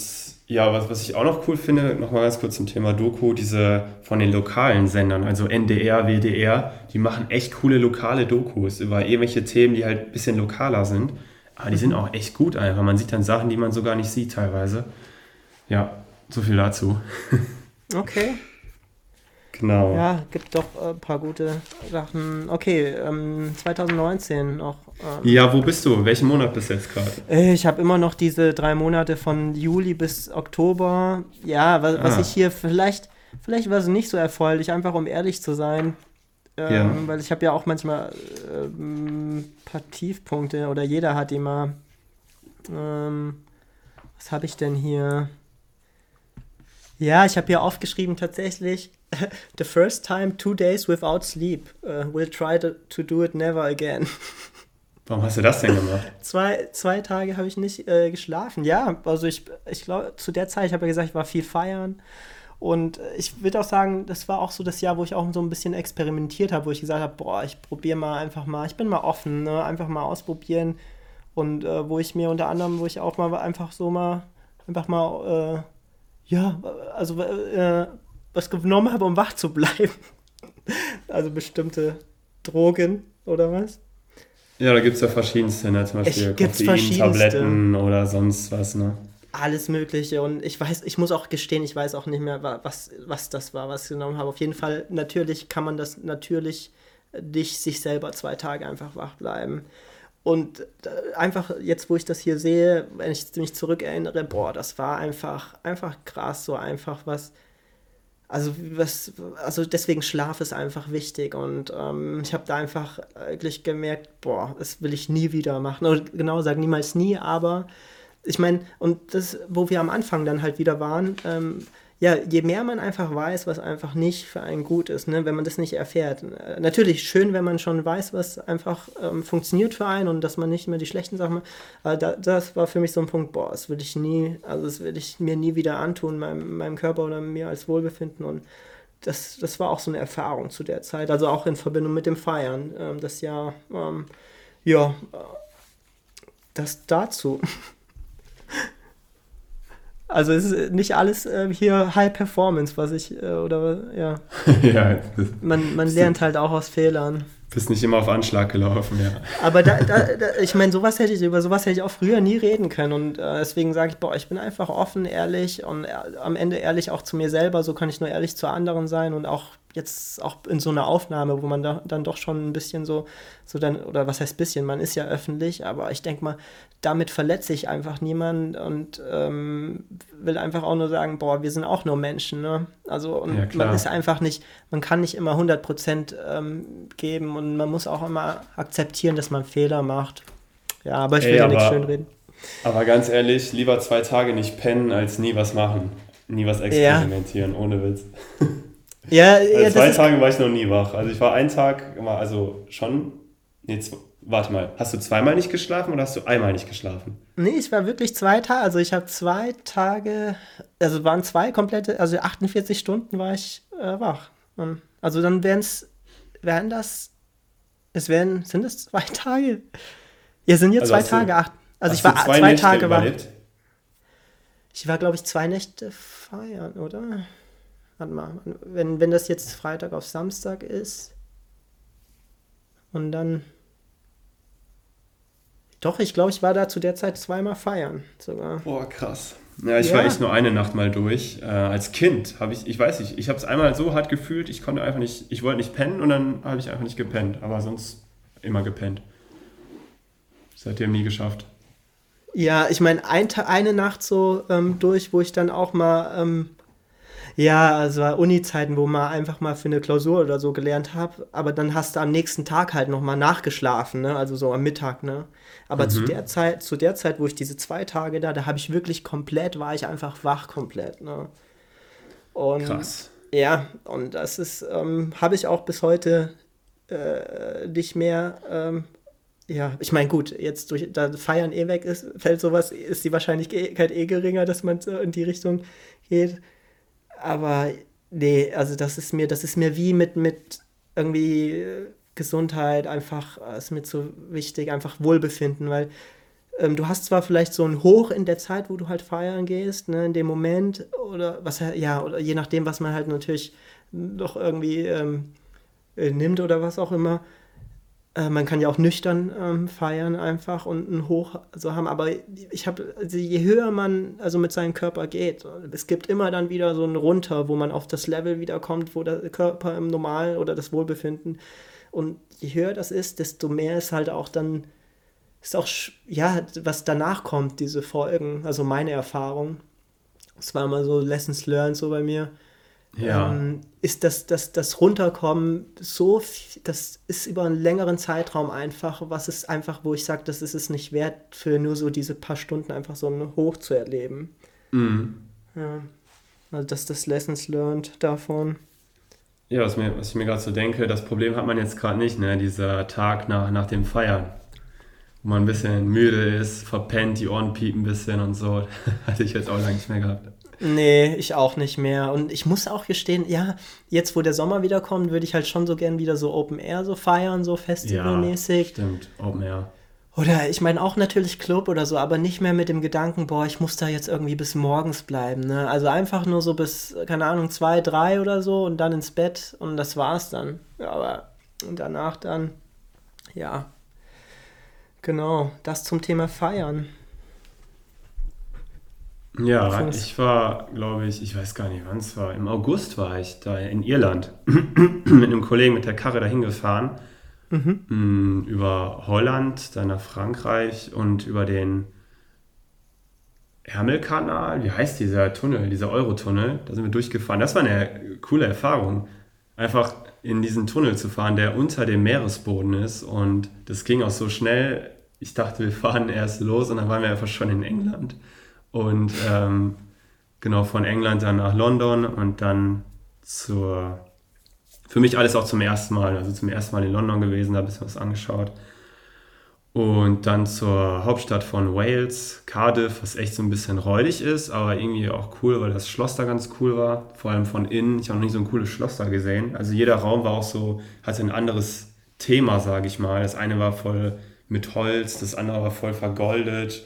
ja, was, was ich auch noch cool finde, nochmal ganz kurz zum Thema Doku, diese von den lokalen Sendern, also NDR, WDR, die machen echt coole lokale Dokus über irgendwelche Themen, die halt ein bisschen lokaler sind. Aber die sind auch echt gut einfach. Man sieht dann Sachen, die man so gar nicht sieht teilweise. Ja, so viel dazu. *laughs* Okay. Genau. Ja, gibt doch ein paar gute Sachen. Okay, ähm, 2019 noch. Ähm, ja, wo bist du? Welchen Monat bist du jetzt gerade? Äh, ich habe immer noch diese drei Monate von Juli bis Oktober. Ja, was, ah. was ich hier vielleicht, vielleicht war es nicht so erfreulich, einfach um ehrlich zu sein. Ähm, ja. Weil ich habe ja auch manchmal ähm, ein paar Tiefpunkte oder jeder hat immer. Ähm, was habe ich denn hier? Ja, ich habe hier aufgeschrieben tatsächlich *laughs* the first time two days without sleep. Uh, we'll try to, to do it never again. *laughs* Warum hast du das denn gemacht? zwei, zwei Tage habe ich nicht äh, geschlafen. Ja, also ich, ich glaube, zu der Zeit, ich habe ja gesagt, ich war viel feiern. Und ich würde auch sagen, das war auch so das Jahr, wo ich auch so ein bisschen experimentiert habe, wo ich gesagt habe, boah, ich probiere mal einfach mal, ich bin mal offen, ne? einfach mal ausprobieren. Und äh, wo ich mir unter anderem, wo ich auch mal einfach so mal, einfach mal, äh, ja, also äh, was genommen habe, um wach zu bleiben. also bestimmte Drogen oder was? Ja, da gibt es ja verschiedenste, ne? zum Beispiel Koffein-Tabletten oder sonst was. Ne? Alles Mögliche und ich weiß, ich muss auch gestehen, ich weiß auch nicht mehr, was, was das war, was ich genommen habe. Auf jeden Fall, natürlich kann man das natürlich dich sich selber zwei Tage einfach wach bleiben. Und äh, einfach jetzt, wo ich das hier sehe, wenn ich mich zurückerinnere, boah, das war einfach, einfach krass, so einfach was. Also, was, also deswegen Schlaf ist einfach wichtig und ähm, ich habe da einfach wirklich gemerkt, boah, das will ich nie wieder machen. Oder genau sagen, niemals nie, aber ich meine, und das, wo wir am Anfang dann halt wieder waren, ähm, ja, je mehr man einfach weiß, was einfach nicht für einen gut ist, ne, wenn man das nicht erfährt. Äh, natürlich schön, wenn man schon weiß, was einfach ähm, funktioniert für einen und dass man nicht mehr die schlechten Sachen macht. Aber da, das war für mich so ein Punkt, boah, das will ich nie, also das will ich mir nie wieder antun, meinem, meinem Körper oder mir als Wohlbefinden. Und das, das war auch so eine Erfahrung zu der Zeit, also auch in Verbindung mit dem Feiern. Ähm, das Jahr, ähm, ja, äh, das dazu. *laughs* Also es ist nicht alles äh, hier High Performance, was ich, äh, oder ja. *laughs* ja man, man lernt halt auch aus Fehlern. Bist nicht immer auf Anschlag gelaufen, ja. Aber da, da, *laughs* da ich meine, sowas hätte ich, über sowas hätte ich auch früher nie reden können. Und äh, deswegen sage ich, boah, ich bin einfach offen, ehrlich und äh, am Ende ehrlich auch zu mir selber. So kann ich nur ehrlich zu anderen sein und auch jetzt auch in so einer Aufnahme, wo man da, dann doch schon ein bisschen so, so dann, oder was heißt bisschen, man ist ja öffentlich, aber ich denke mal, damit verletze ich einfach niemanden und ähm, will einfach auch nur sagen, boah, wir sind auch nur Menschen, ne? Also und ja, man ist einfach nicht, man kann nicht immer 100% ähm, geben und man muss auch immer akzeptieren, dass man Fehler macht. Ja, aber ich will Ey, ja nichts schönreden. Aber ganz ehrlich, lieber zwei Tage nicht pennen, als nie was machen. Nie was experimentieren, ja. ohne Witz. *laughs* Ja, also ja zwei Tage war ich noch nie wach. Also ich war einen Tag, also schon, nee, warte mal, hast du zweimal nicht geschlafen oder hast du einmal nicht geschlafen? Nee, ich war wirklich zwei Tage, also ich habe zwei Tage, also waren zwei komplette, also 48 Stunden war ich äh, wach. Also dann wären es, wären das, es wären, sind es zwei *laughs* Tage? Ja, sind jetzt also zwei Tage, acht. Also ich war zwei, zwei Tage wach. Ich war, glaube ich, zwei Nächte feiern, oder? Warte mal, wenn, wenn das jetzt Freitag auf Samstag ist und dann. Doch, ich glaube, ich war da zu der Zeit zweimal feiern sogar. Boah, krass. Ja, ich ja. war echt nur eine Nacht mal durch. Äh, als Kind habe ich, ich weiß nicht, ich habe es einmal so hart gefühlt, ich konnte einfach nicht, ich wollte nicht pennen und dann habe ich einfach nicht gepennt, aber sonst immer gepennt. Seitdem nie geschafft. Ja, ich meine, ein, eine Nacht so ähm, durch, wo ich dann auch mal ähm, ja, also Uni-Zeiten, wo man einfach mal für eine Klausur oder so gelernt habe, aber dann hast du am nächsten Tag halt nochmal nachgeschlafen, ne? Also so am Mittag, ne? Aber mhm. zu der Zeit, zu der Zeit, wo ich diese zwei Tage da, da habe ich wirklich komplett, war ich einfach wach komplett, ne? Und, Krass. Ja, und das ist, ähm, habe ich auch bis heute äh, nicht mehr. Ähm, ja, ich meine, gut, jetzt durch da Feiern eh weg ist, fällt sowas, ist die Wahrscheinlichkeit eh geringer, dass man in die Richtung geht aber nee, also das ist mir, das ist mir wie mit, mit irgendwie äh, Gesundheit einfach, äh, ist mir so wichtig, einfach Wohlbefinden, weil ähm, du hast zwar vielleicht so ein Hoch in der Zeit, wo du halt feiern gehst, ne, in dem Moment, oder was ja, oder je nachdem, was man halt natürlich doch irgendwie ähm, äh, nimmt oder was auch immer, äh, man kann ja auch nüchtern ähm, feiern einfach und ein Hoch so haben, aber ich habe, also je höher man also mit seinem Körper geht, es gibt immer dann wieder so ein Runter, wo man auf das Level wiederkommt, wo der Körper im Normal oder das Wohlbefinden und je höher das ist, desto mehr ist halt auch dann, ist auch, ja, was danach kommt, diese Folgen, also meine Erfahrung. Es war immer so Lessons learned so bei mir ja. ähm, ist das, das, das Runterkommen so, das ist über einen längeren Zeitraum einfach, was ist einfach, wo ich sage, das ist es nicht wert, für nur so diese paar Stunden einfach so ein Hoch zu erleben. Mhm. Ja. Also das ist das Lessons learned davon. Ja, was, mir, was ich mir gerade so denke, das Problem hat man jetzt gerade nicht, ne? dieser Tag nach, nach dem Feiern. wo man ein bisschen müde ist, verpennt, die Ohren piepen ein bisschen und so. *laughs* Hatte ich jetzt auch lange nicht mehr gehabt. Nee, ich auch nicht mehr. Und ich muss auch gestehen, ja, jetzt wo der Sommer wiederkommt, würde ich halt schon so gern wieder so Open Air so feiern, so festivalmäßig. Ja, stimmt, Open Air. Oder ich meine auch natürlich Club oder so, aber nicht mehr mit dem Gedanken, boah, ich muss da jetzt irgendwie bis morgens bleiben. Ne? Also einfach nur so bis, keine Ahnung, zwei, drei oder so und dann ins Bett und das war's dann. Aber und danach dann, ja, genau, das zum Thema Feiern. Ja, ich war, glaube ich, ich weiß gar nicht, wann es war. Im August war ich da in Irland *clears throat* mit einem Kollegen mit der Karre dahin gefahren mhm. über Holland, dann nach Frankreich und über den Ärmelkanal. Wie heißt dieser Tunnel, dieser Eurotunnel? Da sind wir durchgefahren. Das war eine coole Erfahrung. Einfach in diesen Tunnel zu fahren, der unter dem Meeresboden ist. Und das ging auch so schnell. Ich dachte, wir fahren erst los und dann waren wir einfach schon in England. Und ähm, genau von England dann nach London und dann zur für mich alles auch zum ersten Mal, also zum ersten Mal in London gewesen, da ein bisschen was angeschaut. Und dann zur Hauptstadt von Wales, Cardiff, was echt so ein bisschen räudig ist, aber irgendwie auch cool, weil das Schloss da ganz cool war. Vor allem von innen. Ich habe noch nie so ein cooles Schloss da gesehen. Also jeder Raum war auch so, hatte ein anderes Thema, sage ich mal. Das eine war voll mit Holz, das andere war voll vergoldet.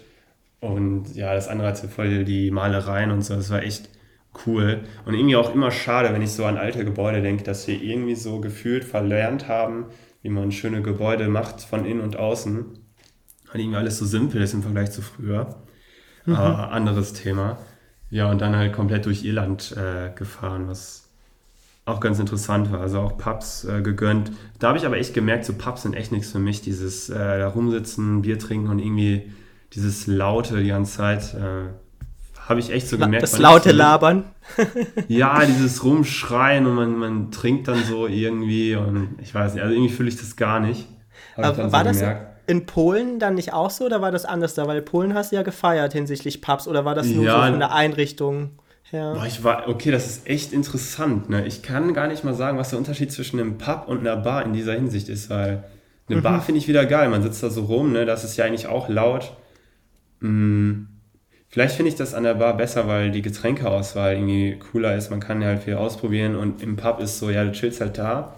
Und ja, das andere hatte voll die Malereien und so. Das war echt cool. Und irgendwie auch immer schade, wenn ich so an alte Gebäude denke, dass wir irgendwie so gefühlt verlernt haben, wie man schöne Gebäude macht von innen und außen. Weil irgendwie alles so simpel ist im Vergleich zu früher. Mhm. Aber anderes Thema. Ja, und dann halt komplett durch Irland äh, gefahren, was auch ganz interessant war. Also auch Pubs äh, gegönnt. Da habe ich aber echt gemerkt, so Pubs sind echt nichts für mich. Dieses äh, da rumsitzen, Bier trinken und irgendwie dieses Laute die ganze Zeit. Äh, habe ich echt so gemerkt. Das laute Labern. *laughs* ja, dieses Rumschreien und man, man trinkt dann so irgendwie und ich weiß nicht, also irgendwie fühle ich das gar nicht. Aber war so das in Polen dann nicht auch so oder war das anders da? Weil Polen hast du ja gefeiert hinsichtlich Pubs oder war das nur ja, so von der Einrichtung her? Boah, ich war, okay, das ist echt interessant. Ne? Ich kann gar nicht mal sagen, was der Unterschied zwischen einem Pub und einer Bar in dieser Hinsicht ist, weil eine mhm. Bar finde ich wieder geil. Man sitzt da so rum, ne? das ist ja eigentlich auch laut. Mm Vielleicht finde ich das an der Bar besser, weil die Getränkeauswahl irgendwie cooler ist. Man kann ja halt viel ausprobieren und im Pub ist so, ja, du chillst halt da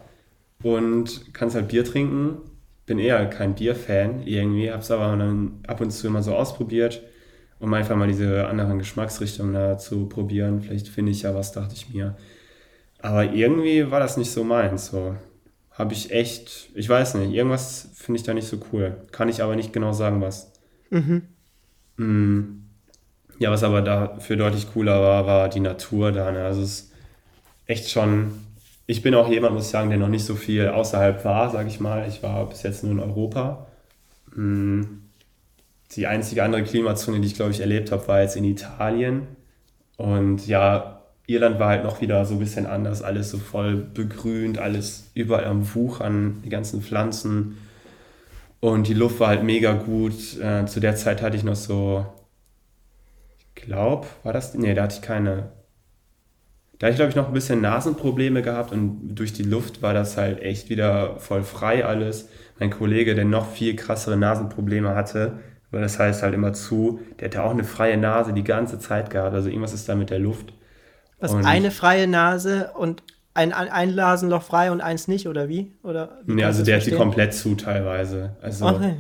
und kannst halt Bier trinken. Bin eher kein Bierfan irgendwie, hab's aber dann ab und zu immer so ausprobiert, um einfach mal diese anderen Geschmacksrichtungen da zu probieren. Vielleicht finde ich ja was, dachte ich mir. Aber irgendwie war das nicht so meins. So habe ich echt, ich weiß nicht, irgendwas finde ich da nicht so cool. Kann ich aber nicht genau sagen, was. Mhm. Mm. Ja, was aber dafür deutlich cooler war, war die Natur da. Ne? Also es ist echt schon. Ich bin auch jemand, muss ich sagen, der noch nicht so viel außerhalb war, sage ich mal. Ich war bis jetzt nur in Europa. Hm. Die einzige andere Klimazone, die ich, glaube ich, erlebt habe, war jetzt in Italien. Und ja, Irland war halt noch wieder so ein bisschen anders. Alles so voll begrünt, alles überall am Wuchern, die ganzen Pflanzen. Und die Luft war halt mega gut. Äh, zu der Zeit hatte ich noch so glaube, war das. Nee, da hatte ich keine. Da hatte ich, glaube ich, noch ein bisschen Nasenprobleme gehabt und durch die Luft war das halt echt wieder voll frei alles. Mein Kollege, der noch viel krassere Nasenprobleme hatte, weil das heißt halt immer zu, der hatte auch eine freie Nase die ganze Zeit gehabt. Also irgendwas ist da mit der Luft. Was, und eine freie Nase und ein, ein Nasenloch frei und eins nicht, oder wie? Oder wie nee, also der hat die komplett zu teilweise. Also okay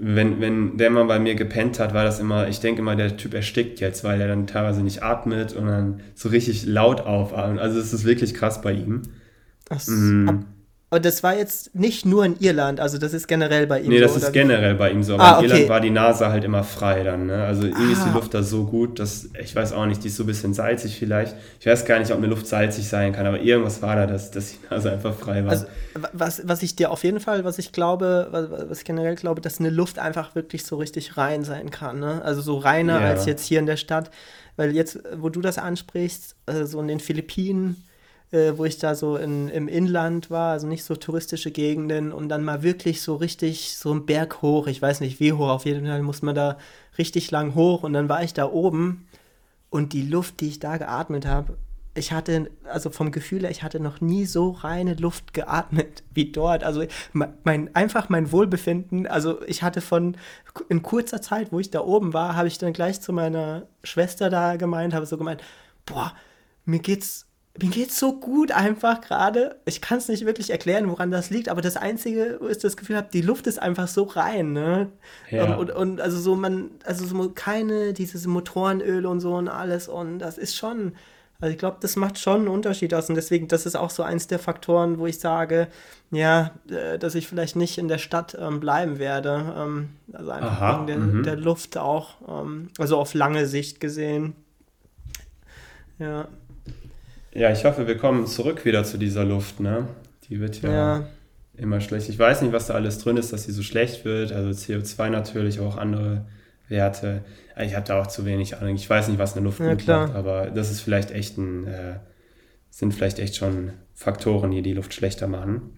wenn, wenn der mal bei mir gepennt hat, war das immer, ich denke immer, der Typ erstickt jetzt, weil er dann teilweise nicht atmet und dann so richtig laut aufatmet. Also es ist wirklich krass bei ihm. Ach, mm. Und das war jetzt nicht nur in Irland, also das ist generell bei ihm nee, so. Nee, das ist generell bei ihm so. Aber ah, in okay. Irland war die Nase halt immer frei dann. Ne? Also irgendwie ah. ist die ah. Luft da so gut, dass, ich weiß auch nicht, die ist so ein bisschen salzig vielleicht. Ich weiß gar nicht, ob eine Luft salzig sein kann, aber irgendwas war da, dass, dass die Nase einfach frei war. Also, was, was ich dir auf jeden Fall, was ich glaube, was, was ich generell glaube, dass eine Luft einfach wirklich so richtig rein sein kann. Ne? Also so reiner ja. als jetzt hier in der Stadt. Weil jetzt, wo du das ansprichst, äh, so in den Philippinen, äh, wo ich da so in, im Inland war, also nicht so touristische Gegenden und dann mal wirklich so richtig so einen Berg hoch, ich weiß nicht wie hoch, auf jeden Fall muss man da richtig lang hoch und dann war ich da oben und die Luft, die ich da geatmet habe, ich hatte, also vom Gefühl her, ich hatte noch nie so reine Luft geatmet *laughs* wie dort. Also mein, einfach mein Wohlbefinden, also ich hatte von, in kurzer Zeit, wo ich da oben war, habe ich dann gleich zu meiner Schwester da gemeint, habe so gemeint, boah, mir geht's mir geht's so gut einfach gerade. Ich kann es nicht wirklich erklären, woran das liegt, aber das Einzige, wo ich das Gefühl habe, die Luft ist einfach so rein, ne? Ja. Und, und also so man, also so keine, dieses Motorenöl und so und alles und das ist schon, also ich glaube, das macht schon einen Unterschied aus und deswegen, das ist auch so eins der Faktoren, wo ich sage, ja, äh, dass ich vielleicht nicht in der Stadt ähm, bleiben werde. Ähm, also einfach Aha, wegen der, mhm. der, Luft auch, ähm, also auf lange Sicht gesehen. Ja. Ja, ich hoffe, wir kommen zurück wieder zu dieser Luft, ne? Die wird ja, ja, immer schlecht. Ich weiß nicht, was da alles drin ist, dass sie so schlecht wird. Also CO2 natürlich, auch andere Werte. Ich habe da auch zu wenig Ahnung. Ich weiß nicht, was eine Luft ja, gut macht, aber das ist vielleicht echt ein, äh, sind vielleicht echt schon Faktoren, die die Luft schlechter machen.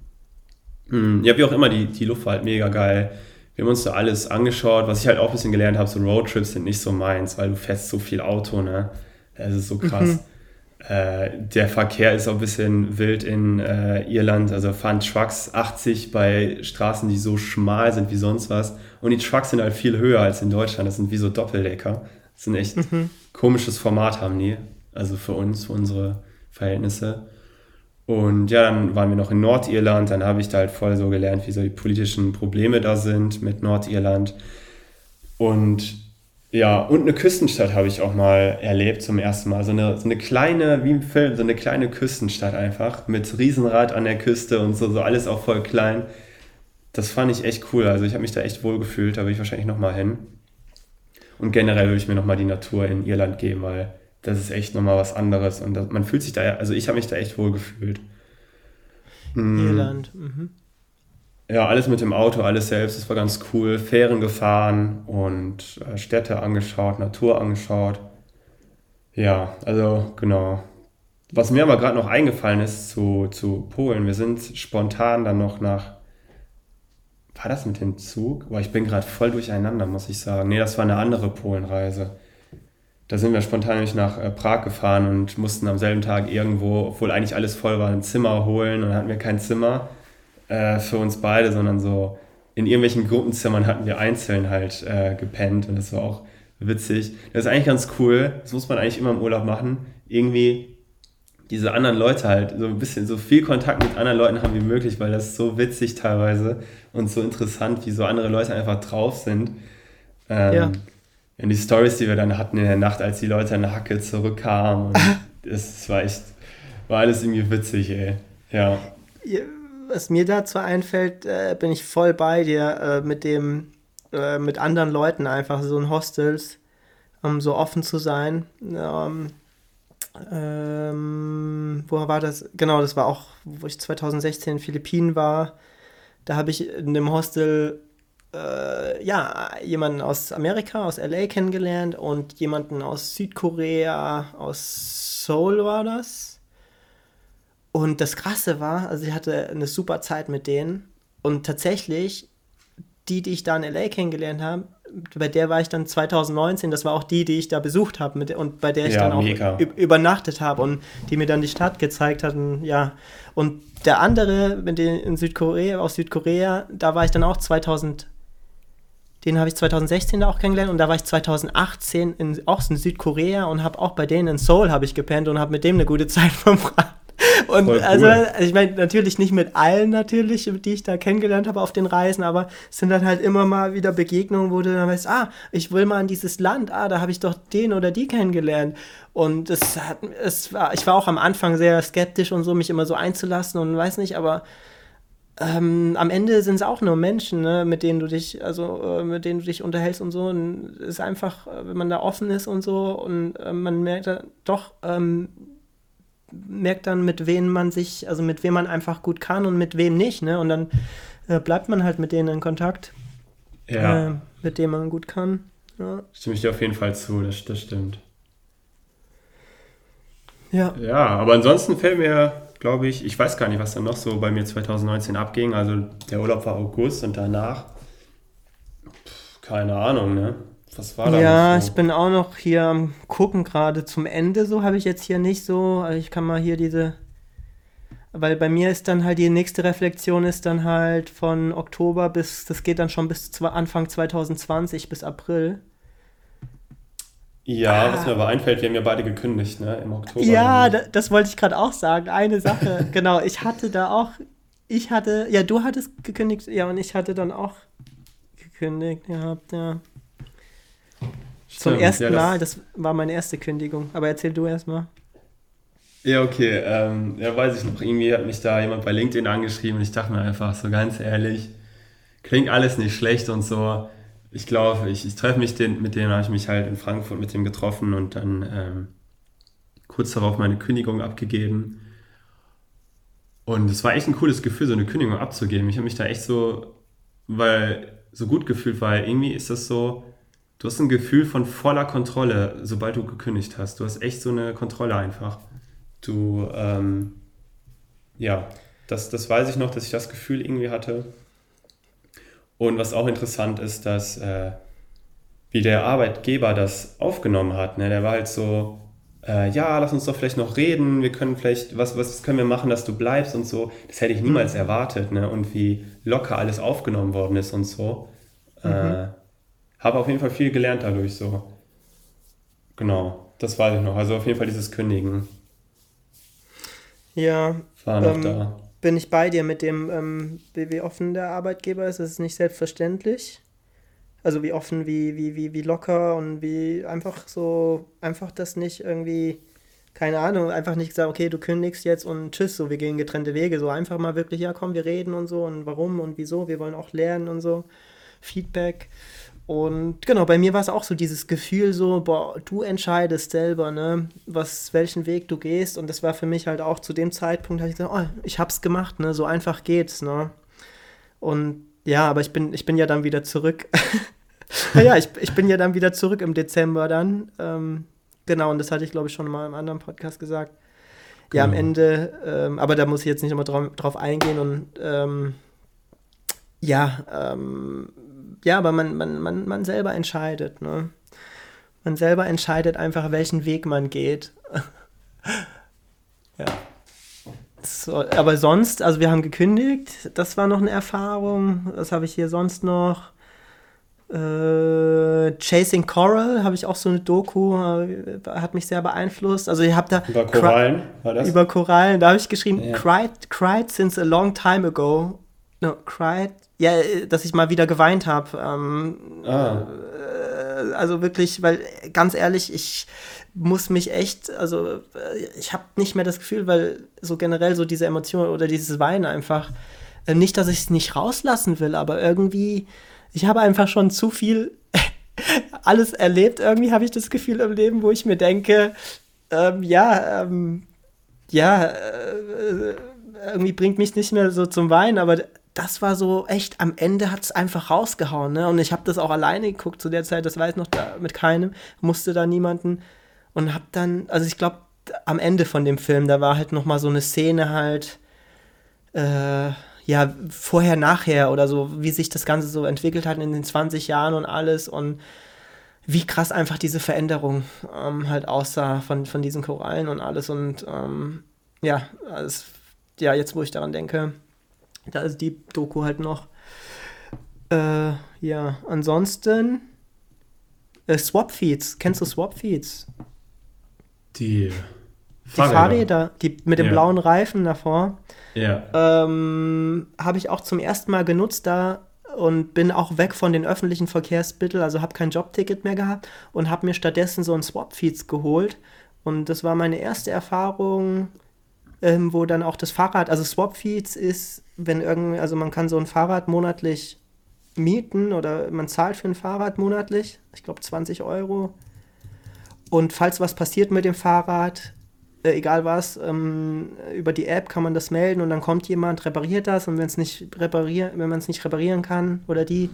Hm, ja, wie auch immer, die, die Luft war halt mega geil. Wir haben uns da alles angeschaut. Was ich halt auch ein bisschen gelernt habe, so Roadtrips sind nicht so meins, weil du fährst so viel Auto, ne? Das ist so krass. Mhm. Äh, der Verkehr ist auch ein bisschen wild in äh, Irland. Also fahren Trucks 80 bei Straßen, die so schmal sind wie sonst was. Und die Trucks sind halt viel höher als in Deutschland. Das sind wie so Doppeldecker. Das ist ein echt mhm. komisches Format haben die. Also für uns, für unsere Verhältnisse. Und ja, dann waren wir noch in Nordirland. Dann habe ich da halt voll so gelernt, wie so die politischen Probleme da sind mit Nordirland. Und ja, und eine Küstenstadt habe ich auch mal erlebt zum ersten Mal. So eine, so eine kleine, wie im Film, so eine kleine Küstenstadt einfach mit Riesenrad an der Küste und so, so alles auch voll klein. Das fand ich echt cool. Also ich habe mich da echt wohl gefühlt, da will ich wahrscheinlich nochmal hin. Und generell würde ich mir nochmal die Natur in Irland geben, weil das ist echt nochmal was anderes. Und das, man fühlt sich da, also ich habe mich da echt wohl gefühlt. Irland, mhm ja, alles mit dem Auto, alles selbst, das war ganz cool. Fähren gefahren und äh, Städte angeschaut, Natur angeschaut. Ja, also genau. Was mir aber gerade noch eingefallen ist zu, zu Polen, wir sind spontan dann noch nach. War das mit dem Zug? Boah, ich bin gerade voll durcheinander, muss ich sagen. Nee, das war eine andere Polenreise. Da sind wir spontan nämlich nach äh, Prag gefahren und mussten am selben Tag irgendwo, obwohl eigentlich alles voll war, ein Zimmer holen und dann hatten wir kein Zimmer äh, für uns beide, sondern so in irgendwelchen Gruppenzimmern hatten wir einzeln halt äh, gepennt und das war auch witzig. Das ist eigentlich ganz cool. Das muss man eigentlich immer im Urlaub machen. Irgendwie diese anderen Leute halt, so ein bisschen, so viel Kontakt mit anderen Leuten haben wie möglich, weil das ist so witzig teilweise und so interessant, wie so andere Leute einfach drauf sind. Ähm, ja. Und die Stories, die wir dann hatten in der Nacht, als die Leute in der Hacke zurückkamen, und das, *laughs* das war echt, war alles irgendwie witzig, ey. Ja. ja was mir dazu einfällt, äh, bin ich voll bei dir äh, mit dem, äh, mit anderen Leuten einfach so in Hostels, um so offen zu sein. Ähm, ähm, wo war das? Genau, das war auch, wo ich 2016 in Philippinen war. Da habe ich in dem Hostel äh, ja, jemanden aus Amerika, aus LA kennengelernt und jemanden aus Südkorea, aus Seoul war das. Und das Krasse war, also ich hatte eine super Zeit mit denen und tatsächlich, die, die ich da in LA kennengelernt habe, bei der war ich dann 2019, das war auch die, die ich da besucht habe und bei der ich ja, dann auch übernachtet habe und die mir dann die Stadt gezeigt hatten, ja. Und der andere, mit dem in Südkorea, aus Südkorea, da war ich dann auch 2000, den habe ich 2016 da auch kennengelernt und da war ich 2018 in, auch in Südkorea und habe auch bei denen in Seoul habe ich gepennt und habe mit dem eine gute Zeit *laughs* verbracht. *laughs* Und cool. also, ich meine, natürlich nicht mit allen natürlich, die ich da kennengelernt habe auf den Reisen, aber es sind dann halt immer mal wieder Begegnungen, wo du dann weißt, ah, ich will mal in dieses Land, ah, da habe ich doch den oder die kennengelernt. Und es hat, es war, ich war auch am Anfang sehr skeptisch und so, mich immer so einzulassen und weiß nicht, aber ähm, am Ende sind es auch nur Menschen, ne, mit denen du dich, also äh, mit denen du dich unterhältst und so. Und es ist einfach, äh, wenn man da offen ist und so und äh, man merkt doch, ähm, merkt dann, mit wem man sich, also mit wem man einfach gut kann und mit wem nicht, ne? Und dann äh, bleibt man halt mit denen in Kontakt, ja. äh, mit denen man gut kann. Ja. Stimme ich dir auf jeden Fall zu, das, das stimmt. Ja. Ja, aber ansonsten fällt mir, glaube ich, ich weiß gar nicht, was dann noch so bei mir 2019 abging. Also der Urlaub war August und danach, pff, keine Ahnung, ne? Was war da Ja, so? ich bin auch noch hier am gucken gerade zum Ende, so habe ich jetzt hier nicht so. Also ich kann mal hier diese. Weil bei mir ist dann halt die nächste Reflexion ist dann halt von Oktober bis, das geht dann schon bis Anfang 2020 bis April. Ja, was mir aber einfällt, wir haben ja beide gekündigt, ne? Im Oktober. Ja, nämlich. da, das wollte ich gerade auch sagen. Eine Sache, *laughs* genau. Ich hatte da auch, ich hatte, ja, du hattest gekündigt, ja, und ich hatte dann auch gekündigt gehabt, ja. Zum Stimmt, ersten ja, das- Mal, das war meine erste Kündigung. Aber erzähl du erstmal. Ja, okay. Ähm, ja, weiß ich noch. Irgendwie hat mich da jemand bei LinkedIn angeschrieben und ich dachte mir einfach so ganz ehrlich, klingt alles nicht schlecht und so. Ich glaube, ich, ich treffe mich den, mit dem, habe ich mich halt in Frankfurt mit dem getroffen und dann ähm, kurz darauf meine Kündigung abgegeben. Und es war echt ein cooles Gefühl, so eine Kündigung abzugeben. Ich habe mich da echt so, weil so gut gefühlt, weil irgendwie ist das so, du hast ein Gefühl von voller Kontrolle, sobald du gekündigt hast. Du hast echt so eine Kontrolle einfach. Du, ähm, ja, das, das weiß ich noch, dass ich das Gefühl irgendwie hatte. Und was auch interessant ist, dass äh, wie der Arbeitgeber das aufgenommen hat. Ne? Der war halt so, äh, ja, lass uns doch vielleicht noch reden, wir können vielleicht, was, was können wir machen, dass du bleibst und so. Das hätte ich niemals erwartet. Ne? Und wie locker alles aufgenommen worden ist und so. Äh, habe auf jeden Fall viel gelernt dadurch so. Genau, das weiß ich noch. Also auf jeden Fall dieses Kündigen Ja, war noch Ähm, da. bin ich bei dir mit dem, ähm, wie, wie offen der Arbeitgeber ist. Das ist nicht selbstverständlich. Also wie offen, wie, wie, wie, wie locker und wie einfach so, einfach das nicht irgendwie, keine Ahnung, einfach nicht gesagt, okay, du kündigst jetzt und tschüss, so, wir gehen getrennte Wege. So einfach mal wirklich, ja komm, wir reden und so und warum und wieso, wir wollen auch lernen und so. Feedback. Und genau, bei mir war es auch so dieses Gefühl so, boah, du entscheidest selber, ne, was, welchen Weg du gehst. Und das war für mich halt auch zu dem Zeitpunkt, habe ich gesagt, oh, ich hab's gemacht, ne, so einfach geht's, ne. Und ja, aber ich bin, ich bin ja dann wieder zurück. *laughs* naja, ich, ich bin ja dann wieder zurück im Dezember dann. Ähm, genau, und das hatte ich, glaube ich, schon mal im anderen Podcast gesagt. Ja, am Genau. Ende, ähm, aber da muss ich jetzt nicht nochmal drauf, drauf eingehen und ähm, ja, ähm, ja, aber man, man, man, man selber entscheidet, ne? Man selber entscheidet einfach, welchen Weg man geht. *laughs* ja. So, aber sonst, also wir haben gekündigt, das war noch eine Erfahrung. Was habe ich hier sonst noch? Äh, Chasing Coral habe ich auch so eine Doku, äh, hat mich sehr beeinflusst. Also ich habe da Über Korallen war das? über Korallen, da habe ich geschrieben, Ja. cried, cried since a long time ago. No, cried, ja, äh, dass ich mal wieder geweint habe. Ähm, ah, äh, also wirklich, weil äh, ganz ehrlich, ich muss mich echt, also äh, ich habe nicht mehr das Gefühl, weil so generell so diese Emotionen oder dieses Weinen einfach, äh, nicht, dass ich es nicht rauslassen will, aber irgendwie, ich habe einfach schon zu viel *laughs* alles erlebt. Irgendwie habe ich das Gefühl im Leben, wo ich mir denke, ähm, ja, ähm, ja, äh, irgendwie bringt mich nicht mehr so zum Weinen, aber das war so echt, am Ende hat es einfach rausgehauen, ne? Und ich habe das auch alleine geguckt zu der Zeit, das weiß noch da, mit keinem, musste da niemanden und hab dann, also ich glaube, am Ende von dem Film, da war halt noch mal so eine Szene halt, äh, ja, vorher, nachher oder so, wie sich das Ganze so entwickelt hat in den 20 Jahren und alles und wie krass einfach diese Veränderung ähm, halt aussah von, von diesen Korallen und alles und ähm, ja, also, ja, jetzt wo ich daran denke, da ist die Doku halt noch. Äh, ja, ansonsten äh, Swap Feeds, kennst du Swap Feeds? die Die Fahrräder, die mit dem Ja. blauen Reifen davor. Ja. ähm, habe ich auch zum ersten Mal genutzt da und bin auch weg von den öffentlichen Verkehrsmitteln, also habe kein Jobticket mehr gehabt und habe mir stattdessen so ein Swap-Feeds geholt. Und das war meine erste Erfahrung, ähm, wo dann auch das Fahrrad, also Swap-Feeds ist, wenn irgendwie, also man kann so ein Fahrrad monatlich mieten oder man zahlt für ein Fahrrad monatlich, ich glaube 20 Euro. Und falls was passiert mit dem Fahrrad, äh, egal was, ähm, über die App kann man das melden und dann kommt jemand, repariert das und wenn nicht wenn man es nicht reparieren kann oder die,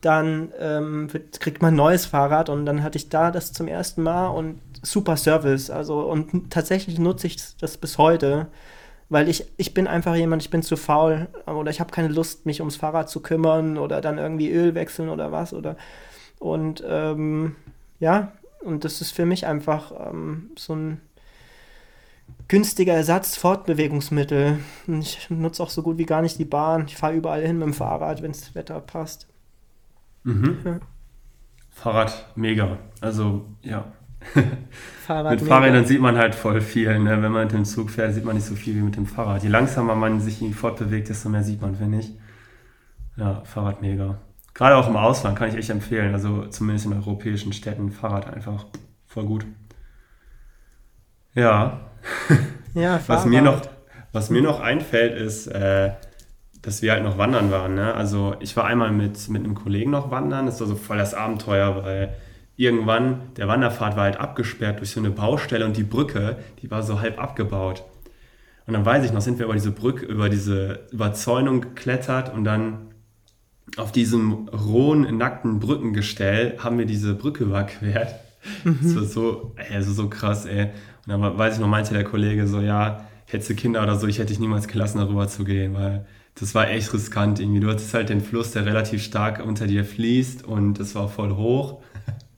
dann ähm, wird, kriegt man ein neues Fahrrad und dann hatte ich da das zum ersten Mal und super Service. Also und tatsächlich nutze ich das bis heute, weil ich, ich bin einfach jemand, ich bin zu faul oder ich habe keine Lust, mich ums Fahrrad zu kümmern oder dann irgendwie Öl wechseln oder was oder Und ähm, ja, und das ist für mich einfach ähm, so ein günstiger Ersatz Fortbewegungsmittel. Und ich nutze auch so gut wie gar nicht die Bahn. Ich fahre überall hin mit dem Fahrrad, wenn das Wetter passt. Mhm. Ja. Fahrrad mega. Also ja. Fahrrad mit mega. Fahrrädern sieht man halt voll viel. Ne? Wenn man mit dem Zug fährt, sieht man nicht so viel wie mit dem Fahrrad. Je langsamer man sich fortbewegt, desto mehr sieht man, finde ich. Ja, Fahrrad mega. Gerade auch im Ausland kann ich echt empfehlen. Also zumindest in europäischen Städten Fahrrad einfach voll gut. Ja. *laughs* Ja, Fahrrad. was mir noch, was mir noch einfällt, ist, äh, dass wir halt noch wandern waren. Ne? Also ich war einmal mit, mit einem Kollegen noch wandern. Das war so voll das Abenteuer, weil irgendwann der Wanderpfad war halt abgesperrt durch so eine Baustelle und die Brücke, die war so halb abgebaut. Und dann weiß ich noch, sind wir über diese Brücke, über diese Überzäunung geklettert und dann auf diesem rohen, nackten Brückengestell haben wir diese Brücke überquert. Mhm. Das war so, also so krass, ey. Und dann weiß ich noch, meinte der Kollege so, ja, hättest du Kinder oder so, ich hätte dich niemals gelassen, darüber zu gehen, weil das war echt riskant irgendwie. Du hattest halt den Fluss, der relativ stark unter dir fließt und es war voll hoch.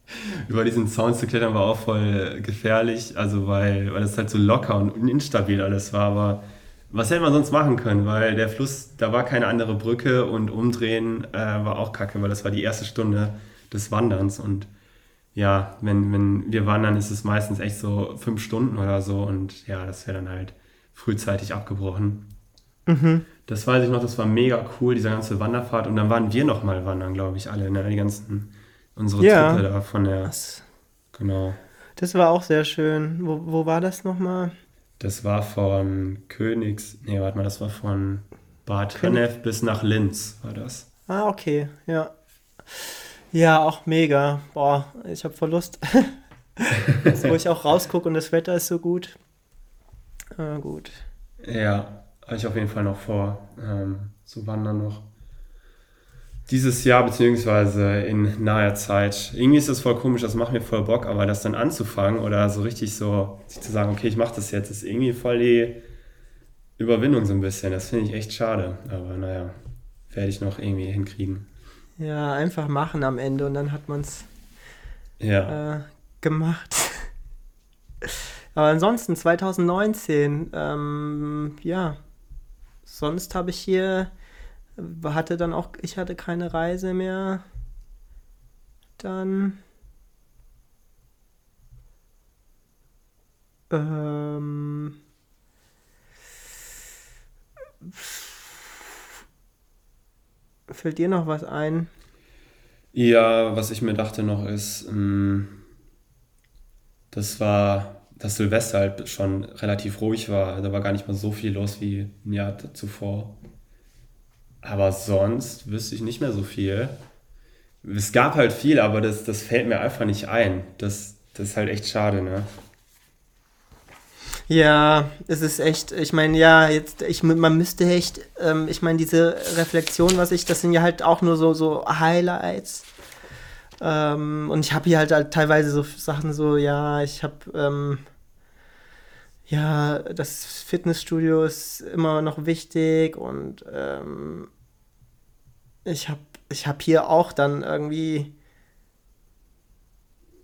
*laughs* Über diesen Zaun zu klettern war auch voll gefährlich, also weil, weil das halt so locker und instabil alles war, aber was hätte man sonst machen können, weil der Fluss, da war keine andere Brücke und umdrehen äh, war auch kacke, weil das war die erste Stunde des Wanderns und ja, wenn, wenn wir wandern, ist es meistens echt so fünf Stunden oder so und ja, das wäre dann halt frühzeitig abgebrochen. Mhm. Das weiß ich noch, das war mega cool, dieser ganze Wanderfahrt und dann waren wir nochmal wandern, glaube ich, alle, ne? die ganzen, unsere ja. Truppe da von der, das, genau. Das war auch sehr schön. Wo, wo war das nochmal? Das war von Königs, nee, warte mal, das war von Bad Hennef bis nach Linz, war das. Ah, okay, ja. Ja, auch mega. Boah, ich habe Verlust. also, *laughs* wo ich auch rausgucke und das Wetter ist so gut. Ah, gut. Ja, habe ich auf jeden Fall noch vor, ähm, zu wandern noch dieses Jahr beziehungsweise in naher Zeit. Irgendwie ist das voll komisch, das macht mir voll Bock, aber das dann anzufangen oder so richtig so sich zu sagen, okay, ich mache das jetzt, ist irgendwie voll die Überwindung so ein bisschen. Das finde ich echt schade, aber naja, werde ich noch irgendwie hinkriegen. Ja, einfach machen am Ende und dann hat man es ja. äh, gemacht. *laughs* aber ansonsten 2019, ähm, ja, sonst habe ich hier hatte dann auch, ich hatte keine Reise mehr. Dann. Ähm. Fällt dir noch was ein? Ja, was ich mir dachte noch ist, ähm, das war, dass Silvester halt schon relativ ruhig war. Da war gar nicht mal so viel los wie ein Jahr zuvor. Aber sonst wüsste ich nicht mehr so viel. Es gab halt viel, aber das, das fällt mir einfach nicht ein. Das, das ist halt echt schade, ne? Ja, es ist echt, ich meine, ja, jetzt, ich, man müsste echt, ähm, ich meine, diese Reflexion, was ich, das sind ja halt auch nur so, so Highlights. Ähm, und ich habe hier halt, halt teilweise so Sachen so, ja, ich habe, ähm, ja, das Fitnessstudio ist immer noch wichtig und ähm, ich habe ich hab hier auch dann irgendwie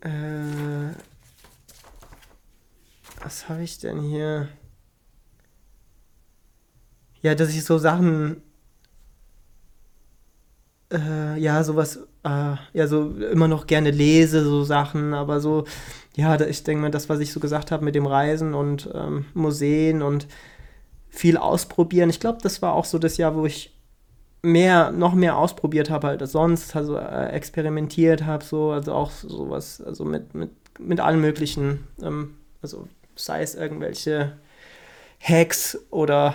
äh, was habe ich denn hier? Ja, dass ich so Sachen äh, ja, sowas, äh, ja, so immer noch gerne lese, so Sachen, aber so, ja, ich denke mal, das, was ich so gesagt habe mit dem Reisen und ähm, Museen und viel ausprobieren, ich glaube, das war auch so das Jahr, wo ich mehr, noch mehr ausprobiert habe halt als sonst, also äh, experimentiert habe, so, also auch sowas, also mit, mit, mit allen möglichen, ähm, also sei es irgendwelche Hacks oder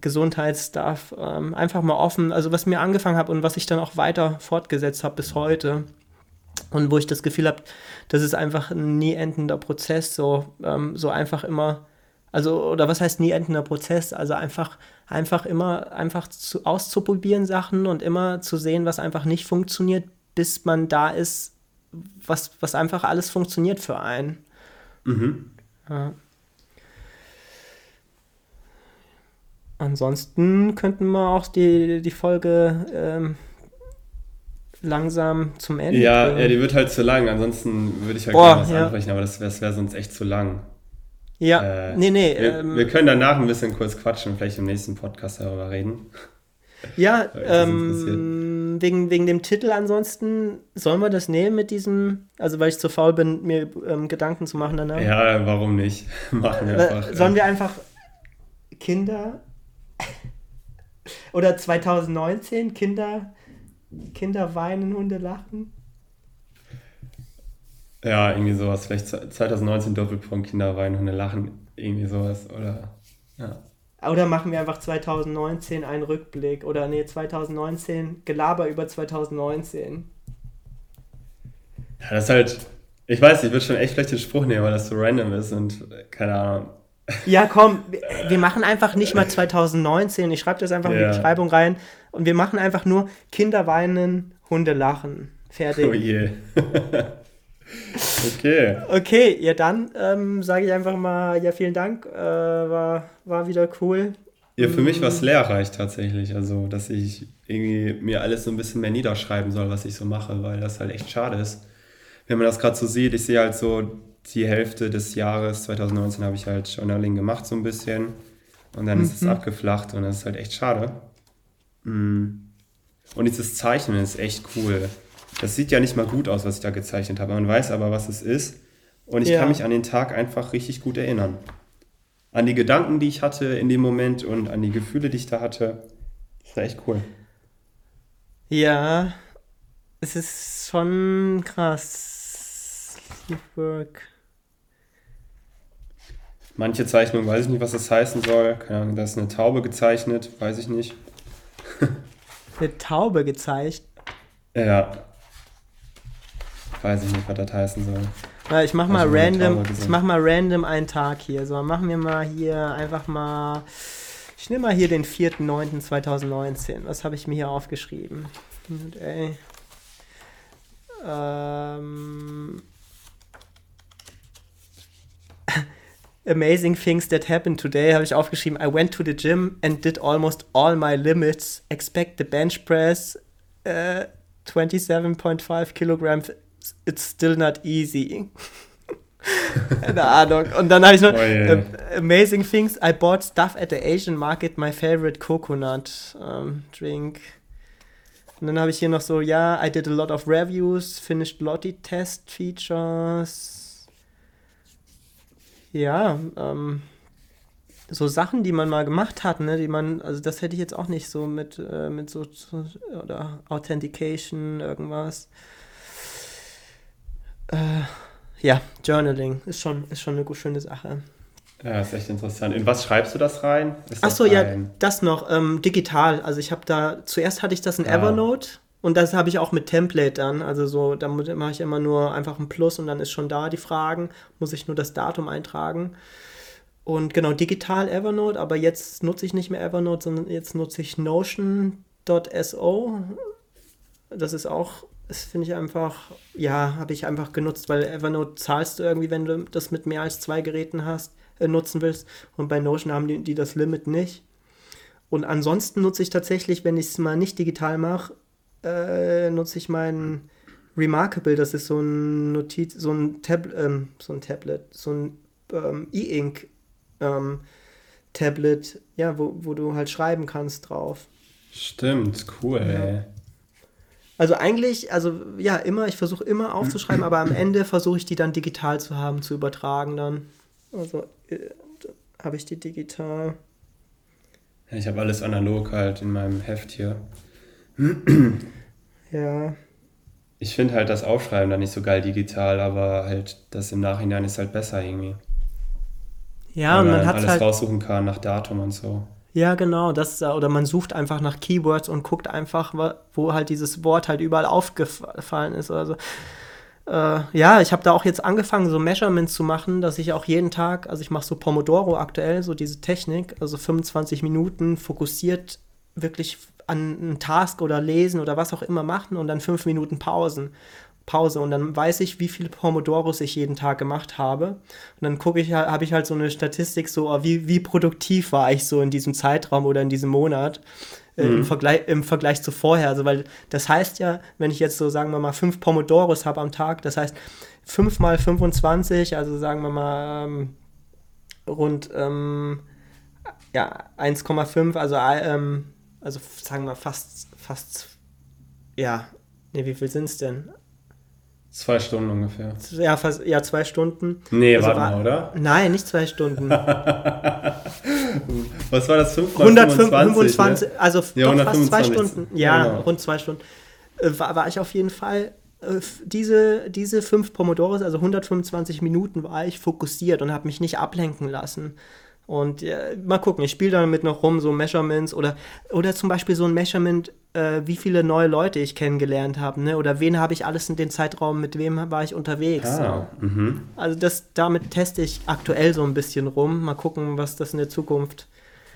Gesundheitsstuff, ähm, einfach mal offen, also was mir angefangen habe und was ich dann auch weiter fortgesetzt habe bis heute und wo ich das Gefühl habe, das ist einfach ein nie endender Prozess, so, ähm, so einfach immer also, oder was heißt nie endender Prozess? Also einfach, einfach immer einfach zu, auszuprobieren Sachen und immer zu sehen, was einfach nicht funktioniert, bis man da ist, was, was einfach alles funktioniert für einen. Mhm. Ja. Ansonsten könnten wir auch die, die Folge ähm, langsam zum Ende Ja, ja, die wird halt zu lang. Ansonsten würde ich halt Boah, gerne was ja. ansprechen, aber das wäre wär sonst echt zu lang. Ja, Äh, nee, nee. Wir, ähm, wir können danach ein bisschen kurz quatschen vielleicht im nächsten Podcast darüber reden. *laughs* Ja, ähm, wegen, wegen dem Titel ansonsten, sollen wir das nehmen mit diesem, also weil ich zu faul bin, mir ähm, Gedanken zu machen danach? Ja, warum nicht? *laughs* Machen wir Äh, einfach. Sollen wir einfach Kinder *laughs* oder 2019 Kinder, Kinder weinen, Hunde lachen? Ja, irgendwie sowas. Vielleicht 2019 Doppelpunkt Kinder weinen, Hunde lachen. Irgendwie sowas. Oder. Ja. Oder machen wir einfach 2019 einen Rückblick oder nee, 2019 Gelaber über 2019. ja, das ist halt. Ich weiß, ich würde schon echt vielleicht den Spruch nehmen, weil das so random ist und keine Ahnung. Ja, komm, wir- machen einfach nicht mal 2019. Ich schreibe das einfach in Ja. die Beschreibung rein. Und wir machen einfach nur Kinder weinen, Hunde lachen. Fertig. *laughs* Oh je. *laughs* okay. Okay, ja dann ähm, sage ich einfach mal, ja, vielen Dank. Äh, war, war wieder cool. Ja, für mich war es lehrreich tatsächlich. Also, dass ich irgendwie mir alles so ein bisschen mehr niederschreiben soll, was ich so mache, weil das halt echt schade ist. Wenn man das gerade so sieht, ich sehe halt so die Hälfte des Jahres 2019 habe ich halt Journaling gemacht, so ein bisschen. Und dann ist es abgeflacht und das ist halt echt schade. Mm. Und dieses Zeichnen ist echt cool. Das sieht ja nicht mal gut aus, was ich da gezeichnet habe. Man weiß aber, was es ist. Und ich Ja. kann mich an den Tag einfach richtig gut erinnern. An die Gedanken, die ich hatte in dem Moment und an die Gefühle, die ich da hatte. Das war echt cool. Ja, es ist schon krass. Work. Manche Zeichnungen weiß ich nicht, was das heißen soll. Keine Ahnung, da ist eine Taube gezeichnet, weiß ich nicht. *laughs* Eine Taube gezeigt. Ja. Weiß ich nicht, was das heißen soll. Ja, ich mach mal Also eine random, ich mach mal random einen Tag hier. So, machen wir mal hier einfach mal. Ich nehme mal hier den 4.9.2019. Was habe ich mir hier aufgeschrieben? Und, ey. Ähm. *laughs* Amazing things that happened today habe ich aufgeschrieben. I went to the gym and did almost all my limits. Expect the bench press uh, 27.5 kilograms. It's still not easy. *laughs* Keine Ahnung. Und dann habe ich noch Oh je. ähm, Amazing things. I bought stuff at the Asian market. My favorite coconut ähm, drink. Und dann habe ich hier noch so, ja, I did a lot of reviews, finished Lottie test features. Ja, ähm, so Sachen, die man mal gemacht hat, ne, die man, also das hätte ich jetzt auch nicht so mit, äh, mit so, so oder Authentication, irgendwas. Äh, ja, Journaling ist schon, ist schon eine schöne Sache. Ja, ist echt interessant. In was schreibst du das rein? Ist Ach das so, ja, das noch, ähm, digital. Also ich habe da, zuerst hatte ich das in Ah. Evernote und das habe ich auch mit Template dann. Also so, da mache ich immer nur einfach ein Plus und dann ist schon da die Fragen, muss ich nur das Datum eintragen. Und genau, digital Evernote, aber jetzt nutze ich nicht mehr Evernote, sondern jetzt nutze ich Notion.so. Das ist auch, das finde ich einfach, ja, habe ich einfach genutzt, weil Evernote zahlst du irgendwie, wenn du das mit mehr als zwei Geräten hast, äh, nutzen willst. Und bei Notion haben die, die das Limit nicht. Und ansonsten nutze ich tatsächlich, wenn ich es mal nicht digital mache, äh, nutze ich meinen Remarkable, das ist so ein Notiz, so ein Tab, ähm, so ein Tablet, so ein ähm, E-Ink ähm, Tablet, ja, wo, wo du halt schreiben kannst drauf. Stimmt, cool, ey. Also eigentlich, also ja, immer, ich versuche immer aufzuschreiben, aber am Ende versuche ich die dann digital zu haben, zu übertragen dann. Also äh, habe ich die digital. Ich habe alles analog halt in meinem Heft hier. Ja. Ich finde halt das Aufschreiben dann nicht so geil digital, aber halt das im Nachhinein ist halt besser irgendwie. Ja, Weil und man dann hat alles halt. raussuchen kann nach Datum und so. Ja, genau. Das, ist- oder man sucht einfach nach Keywords und guckt einfach, wo halt dieses Wort halt überall aufgefallen ist oder. Äh, ja, ich habe da auch jetzt angefangen, so Measurements zu machen, dass ich auch jeden Tag, also ich mache so Pomodoro aktuell, so diese Technik, also 25 Minuten fokussiert wirklich an einen Task oder lesen oder was auch immer machen und dann fünf Minuten Pausen. Pause und dann weiß ich, wie viele Pomodoros ich jeden Tag gemacht habe. Und dann gucke ich, habe ich halt so eine Statistik, so oh, wie, wie produktiv war ich so in diesem Zeitraum oder in diesem Monat. äh, im, Vergleich, im Vergleich zu vorher. Also, weil das heißt ja, wenn ich jetzt so, sagen wir mal, fünf Pomodoros habe am Tag, das heißt 5 mal 25, also sagen wir mal ähm, rund ähm, ja, 1,5, also, ähm, also sagen wir fast, fast, ja, nee, wie viel sind es denn? Zwei Stunden ungefähr. Ja, fast, ja, zwei Stunden. Nee, Also warte war- mal, oder? Nein, nicht zwei Stunden. *laughs* Was war das? 5 mal 125, Ne? also Ja, doch fast zwei 125. Stunden. Ja, Genau. rund zwei Stunden. Äh, war, war ich auf jeden Fall, äh, diese, diese fünf Pomodoros, also 125 Minuten, war ich fokussiert und habe mich nicht ablenken lassen. Und äh, mal gucken, ich spiele damit noch rum, so Measurements oder, oder zum Beispiel so ein Measurement, äh, wie viele neue Leute ich kennengelernt habe, ne? oder wen habe ich alles in den Zeitraum, mit wem war ich unterwegs. Ah, mhm. Also das, damit teste ich aktuell so ein bisschen rum. Mal gucken, was das in der Zukunft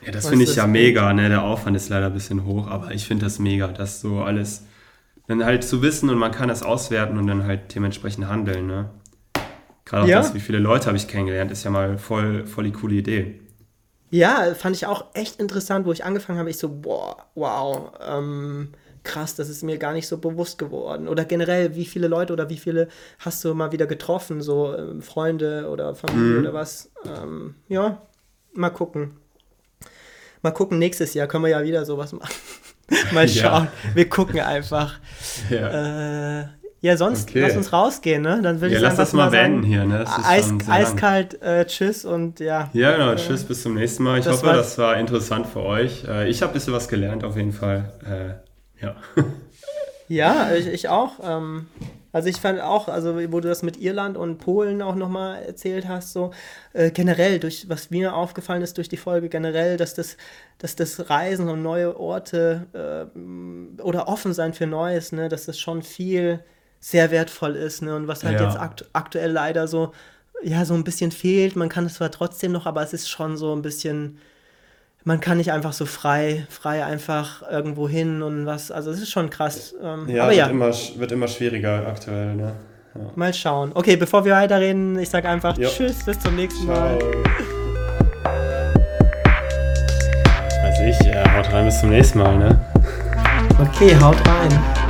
Ja, das finde ich ja mega, ne? Der Aufwand ist leider ein bisschen hoch, aber ich finde das mega, das so alles dann halt zu wissen und man kann das auswerten und dann halt dementsprechend handeln, ne? Gerade auch Ja. das, wie viele Leute habe ich kennengelernt, ist ja mal voll, voll die coole Idee. Ja, fand ich auch echt interessant, wo ich angefangen habe. Ich so, boah, wow, ähm, krass, das ist mir gar nicht so bewusst geworden. Oder generell, wie viele Leute oder wie viele hast du mal wieder getroffen, so ähm, Freunde oder Familie oder was? Ähm, ja, mal gucken. Mal gucken, nächstes Jahr können wir ja wieder sowas machen. *laughs* mal Ja. schauen. Wir gucken einfach. Ja, Äh, ja, sonst Okay. lass uns rausgehen, ne? Dann würde ja ich lass das mal beenden hier, ne? Eis, eiskalt, äh, tschüss und ja. Ja, genau. Tschüss, bis zum nächsten Mal. Ich Das hoffe, war- das war interessant für euch. Äh, Ich habe ein bisschen was gelernt, auf jeden Fall. Äh, Ja. *laughs* Ja, ich, ich auch. Ähm, also ich fand auch, also wo du das mit Irland und Polen auch nochmal erzählt hast, so äh, generell, durch was mir aufgefallen ist durch die Folge generell, dass das, dass das Reisen und neue Orte äh, oder offen sein für Neues, ne, dass das schon viel sehr wertvoll ist, ne? Und was halt Ja. jetzt akt aktuell leider so, ja, so ein bisschen fehlt. Man kann es zwar trotzdem noch, aber es ist schon so ein bisschen man kann nicht einfach so frei, frei einfach irgendwo hin und was. Also es ist schon krass. Ähm, Ja, aber wird, ja, Immer, sch- wird immer schwieriger aktuell, ne? mal schauen. Okay, bevor wir weiterreden, ich sage einfach Ja. Tschüss, bis zum nächsten Ciao. Mal. Weiß ich, ja, haut rein, bis zum nächsten Mal, ne? Okay, haut rein.